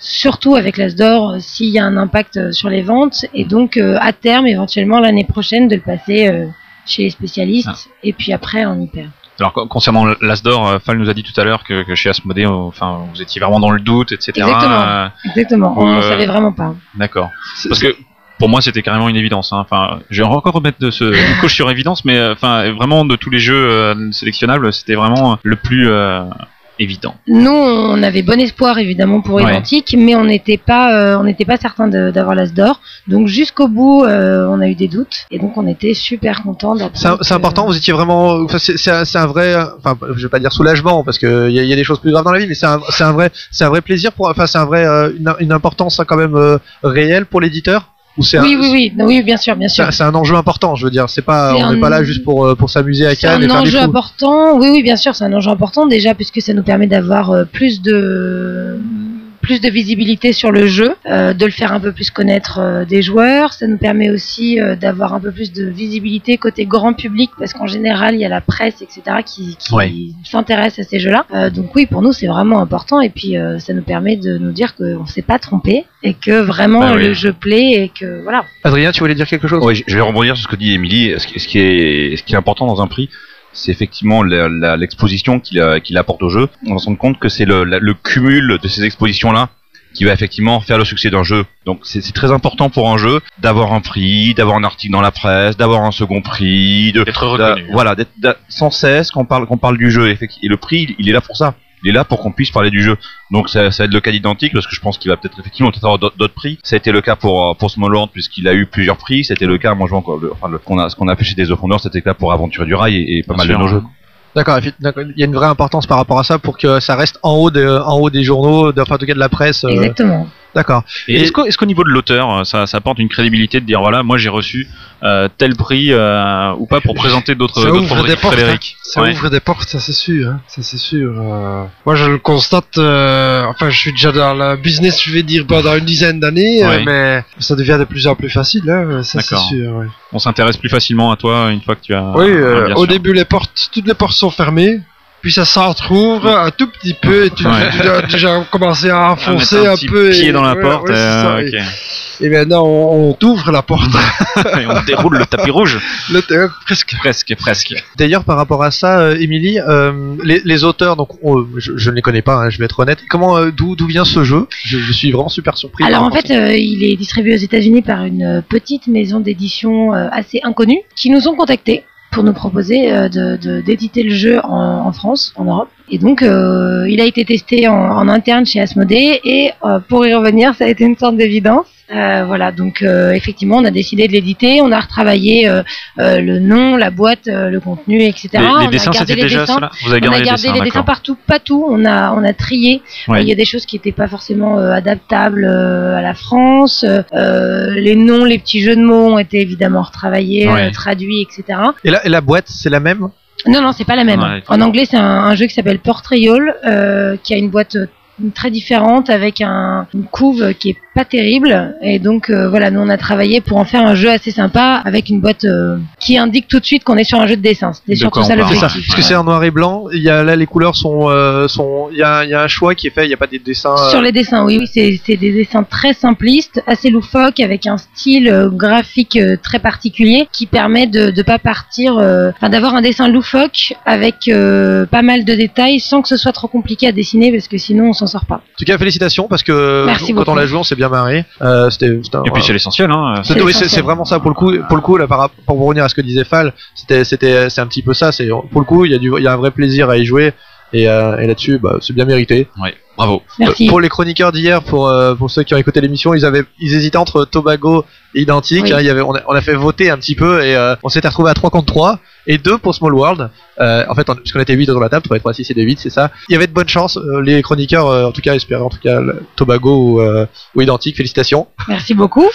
Surtout avec l'As d'Or, euh, s'il y a un impact euh, sur les ventes, et donc euh, à terme, éventuellement l'année prochaine, de le passer euh, chez les spécialistes, Ah. et puis après en hyper. Alors con- concernant l'As d'or, euh, Fal nous a dit tout à l'heure que, que chez Asmodée, enfin, vous étiez vraiment dans le doute, etc. Exactement. Euh, Exactement, on ne savait vraiment pas. D'accord. Parce que pour moi, c'était carrément une évidence. hein. Enfin, je vais encore remettre de ce une couche sur évidence, mais enfin, vraiment de tous les jeux euh, sélectionnables, c'était vraiment le plus euh, évident. Nous, on avait bon espoir évidemment pour Ouais. Identique, mais on n'était pas, euh, on n'était pas certain d'avoir l'As d'Or. Donc jusqu'au bout, euh, on a eu des doutes, et donc on était super contents C'est important. Vous étiez vraiment. Enfin, c'est un, vrai. Enfin, je vais pas dire soulagement parce que il y, a- il y a des choses plus graves dans la vie, mais c'est un, c'est un vrai, c'est un vrai plaisir pour. Enfin, c'est un vrai euh, une, une importance hein, quand même euh, réelle pour l'éditeur. Ou c'est Oui, un, oui, oui, bien sûr, bien sûr. c'est- C'est un enjeu important. Je veux dire, c'est pas. C'est On n'est pas là juste pour euh, pour s'amuser à C'est Cannes et un faire enjeu important. Oui, oui, bien sûr, c'est un enjeu important déjà puisque ça nous permet d'avoir euh, plus de plus de visibilité sur le jeu, euh, de le faire un peu plus connaître euh, des joueurs. Ça nous permet aussi euh, d'avoir un peu plus de visibilité côté grand public parce qu'en général il y a la presse, etc. qui, qui Ouais. s'intéresse à ces jeux-là. Euh, donc oui, pour nous c'est vraiment important et puis euh, ça nous permet de nous dire qu'on s'est pas trompé et que vraiment Bah oui. le jeu plaît et que voilà. Adrien, tu voulais dire quelque chose? Ouais, je vais rebondir sur ce que dit Émilie. Ce qui est, ce qui est important dans un prix, c'est effectivement l'exposition qu'il a- qu'il apporte au jeu. On va se rendre compte que c'est le, cumul de ces expositions-là qui va effectivement faire le succès d'un jeu. Donc c'est très important pour un jeu d'avoir un prix, d'avoir un article dans la presse, d'avoir un second prix, de, D'être reconnu. voilà, d'être sans cesse qu'on parle qu'on parle du jeu. Et le prix, il, il est là pour ça. Il est là pour qu'on puisse parler du jeu. Donc ça, ça va être le cas d'identique parce que je pense qu'il va peut-être effectivement peut-être avoir d'autres prix. Ça a été le cas pour euh, pour Small World puisqu'il a eu plusieurs prix. C'était le cas, moi je vois encore, le, enfin le, qu'on a, ce qu'on a fait chez des Fondeurs, c'était le cas pour Aventure du Rail et, et pas Bien mal de sûr. nos jeux. D'accord, il y a une vraie importance par rapport à ça pour que ça reste en haut, de, en haut des journaux, de, enfin en tout cas de la presse. euh, Exactement. D'accord. Et, est-ce qu'au est-ce qu'au niveau de l'auteur, euh, ça, ça apporte une crédibilité de dire voilà, moi j'ai reçu euh, tel prix euh, ou pas pour présenter d'autres Ça d'autres ouvre des Frédéric- portes. hein. Ça Ouais. ouvre des portes, ça c'est sûr. Hein. Ça c'est sûr. euh. Moi je le constate. Enfin, je suis déjà dans le business, je vais dire pendant une dizaine d'années, Ouais. mais ça devient de plus en plus facile. Hein. Ça c'est sûr. ouais. On s'intéresse plus facilement à toi une fois que tu as. Oui, au début les portes, toutes les portes sont fermées. Puis ça s'entrouvre un tout petit peu et tu, Ouais. tu dois déjà commencer à [LAUGHS] enfoncer mettre un, petit peu. pied et, dans la ouais, porte. ouais, euh, ça, et, et maintenant on, on t'ouvre la porte. [LAUGHS] Et on déroule le tapis rouge. [LAUGHS] Le presque. Presque, presque. D'ailleurs, par rapport à ça, euh, Émilie, euh, les, les auteurs, donc on- je, je ne les connais pas, hein, je vais être honnête. Comment, euh, d'où, d'où vient ce jeu? Je, je suis vraiment super surpris. Alors en à fait, euh, il est distribué aux États-Unis par une petite maison d'édition euh, assez inconnue qui nous ont contactés pour nous proposer euh, de- de- d'éditer le jeu en, France, en Europe. Et donc, euh, il a été testé en, interne chez Asmodée et euh, pour y revenir, ça a été une sorte d'évidence. Euh, voilà, donc euh, effectivement, on a décidé de l'éditer, on a retravaillé euh, euh, le nom, la boîte, euh, le contenu, etc. Les, On les a dessins, gardé c'était les déjà dessins. cela Vous avez On a gardé les dessins, les dessins d'accord. partout, pas tout. On a, on a trié. Ouais. Il y a des choses qui n'étaient pas forcément euh, adaptables euh, à la France. Euh, les noms, les petits jeux de mots ont été évidemment retravaillés, Ouais. euh, traduits, etc. Et la, et la boîte, c'est la même? Non, non, c'est pas la même. Ouais. En anglais, c'est un, un jeu qui s'appelle Portrayal, euh, qui a une boîte très différente avec un, une couve qui est pas terrible et donc euh, voilà nous on a travaillé pour en faire un jeu assez sympa avec une boîte euh, qui indique tout de suite qu'on est sur un jeu de dessin c'était De surtout ça l'objectif parce que c'est en noir et blanc. Il y a là les couleurs sont, euh, sont, il y a, il y a un choix qui est fait. Il n'y a pas des dessins. euh, Sur les dessins, oui, oui, c'est c'est des dessins très simplistes, assez loufoques, avec un style euh, graphique euh, très particulier qui permet de ne pas partir, euh, enfin d'avoir un dessin loufoque avec euh, pas mal de détails sans que ce soit trop compliqué à dessiner parce que sinon on s'en sort pas. En tout cas, félicitations parce que Merci quand beaucoup. on l'a joué, on s'est bien Euh, c'était, c'était un- Et puis c'est l'essentiel, hein. C'est- C'est oui, c'est l'essentiel. c'est vraiment ça pour le coup. Pour le coup, là, par rapport- pour revenir à ce que disait Fall, c'était, c'était, c'est un petit peu ça. C'est pour le coup, il y a du, il y a un vrai plaisir à y jouer. Et, euh, et là-dessus, bah, c'est bien mérité. Ouais, bravo. Merci. Euh, Pour les chroniqueurs d'hier, pour euh, pour ceux qui ont écouté l'émission, ils avaient, ils hésitaient entre Tobago et Identique. Oui. hein, il y avait, on a, on a fait voter un petit peu et euh, on s'était retrouvé à 3 contre 3 et 2 pour Small World. Euh, en fait, on, puisqu'on était 8 autour de la table, 3 et 3, 6 et 2, 8, c'est ça. Il y avait de bonnes chances. euh, les chroniqueurs, euh, en tout cas, espéraient en tout cas le Tobago ou, euh, ou Identique. Félicitations. Merci beaucoup.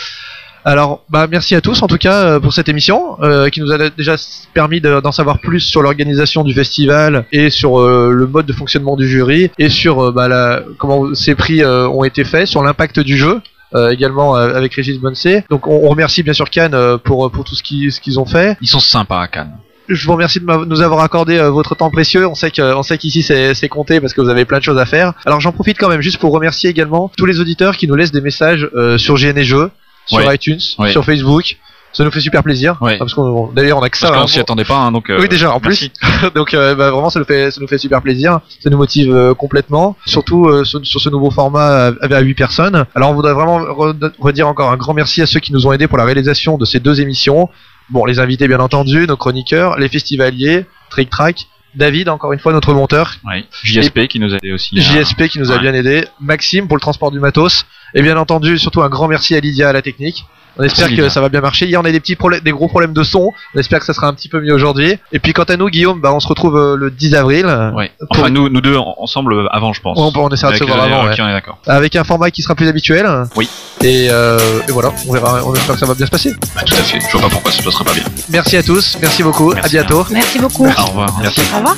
Alors, bah, merci à tous en tout cas euh, pour cette émission euh, qui nous a déjà permis de- d'en savoir plus sur l'organisation du festival et sur euh, le mode de fonctionnement du jury et sur euh, bah, la, comment ces prix euh, ont été faits, sur l'impact du jeu. euh, également euh, avec Régis Bonsé. Donc on, on remercie bien sûr Cannes euh, pour pour tout ce qu'ils ce qu'ils ont fait. Ils sont sympas à Cannes. Je vous remercie de nous avoir accordé euh, votre temps précieux. On sait que on sait qu'ici c'est c'est compté parce que vous avez plein de choses à faire. Alors j'en profite quand même juste pour remercier également tous les auditeurs qui nous laissent des messages euh, sur GN et Jeux, sur Ouais. iTunes, Ouais. sur Facebook. Ça nous fait super plaisir. Ouais. Ah, Parce qu'on d'ailleurs on a que ça. Parce qu'on hein. s'y attendait pas, hein, donc. euh, oui déjà en plus. [LAUGHS] Donc euh, bah, vraiment ça nous fait ça nous fait super plaisir. Ça nous motive euh, complètement. Surtout euh, sur, sur ce nouveau format à, à 8 personnes. Alors on voudrait vraiment re- redire encore un grand merci à ceux qui nous ont aidés pour la réalisation de ces deux émissions. Bon les invités bien entendu, nos chroniqueurs, les festivaliers, Trick Track. David, encore une fois, notre monteur. Ouais. JSP qui nous a aidé aussi. hein. JSP qui nous a ouais. bien aidé. Maxime pour le transport du matos. Et bien entendu, surtout un grand merci à Lydia à la technique. On espère Merci, que Lydia. ça va bien marcher. Hier, on a des petits problèmes, des gros problèmes de son. On espère que ça sera un petit peu mieux aujourd'hui. Et puis, quant à nous, Guillaume, bah, on se retrouve euh, le 10 avril. Ouais. Pour- Enfin, nous, nous deux en- ensemble euh, avant, je pense. On- on essaiera de Avec se voir les- avant, ok, ouais. on est d'accord. Avec un format qui sera plus habituel. Oui. Et, euh, et voilà, on verra. On espère que ça va bien se passer. Bah, tout à fait. Je vois pas pourquoi ça se passerait pas bien. Merci à tous. Merci beaucoup. Merci, à bientôt. Merci beaucoup. Au revoir. Merci. Au revoir.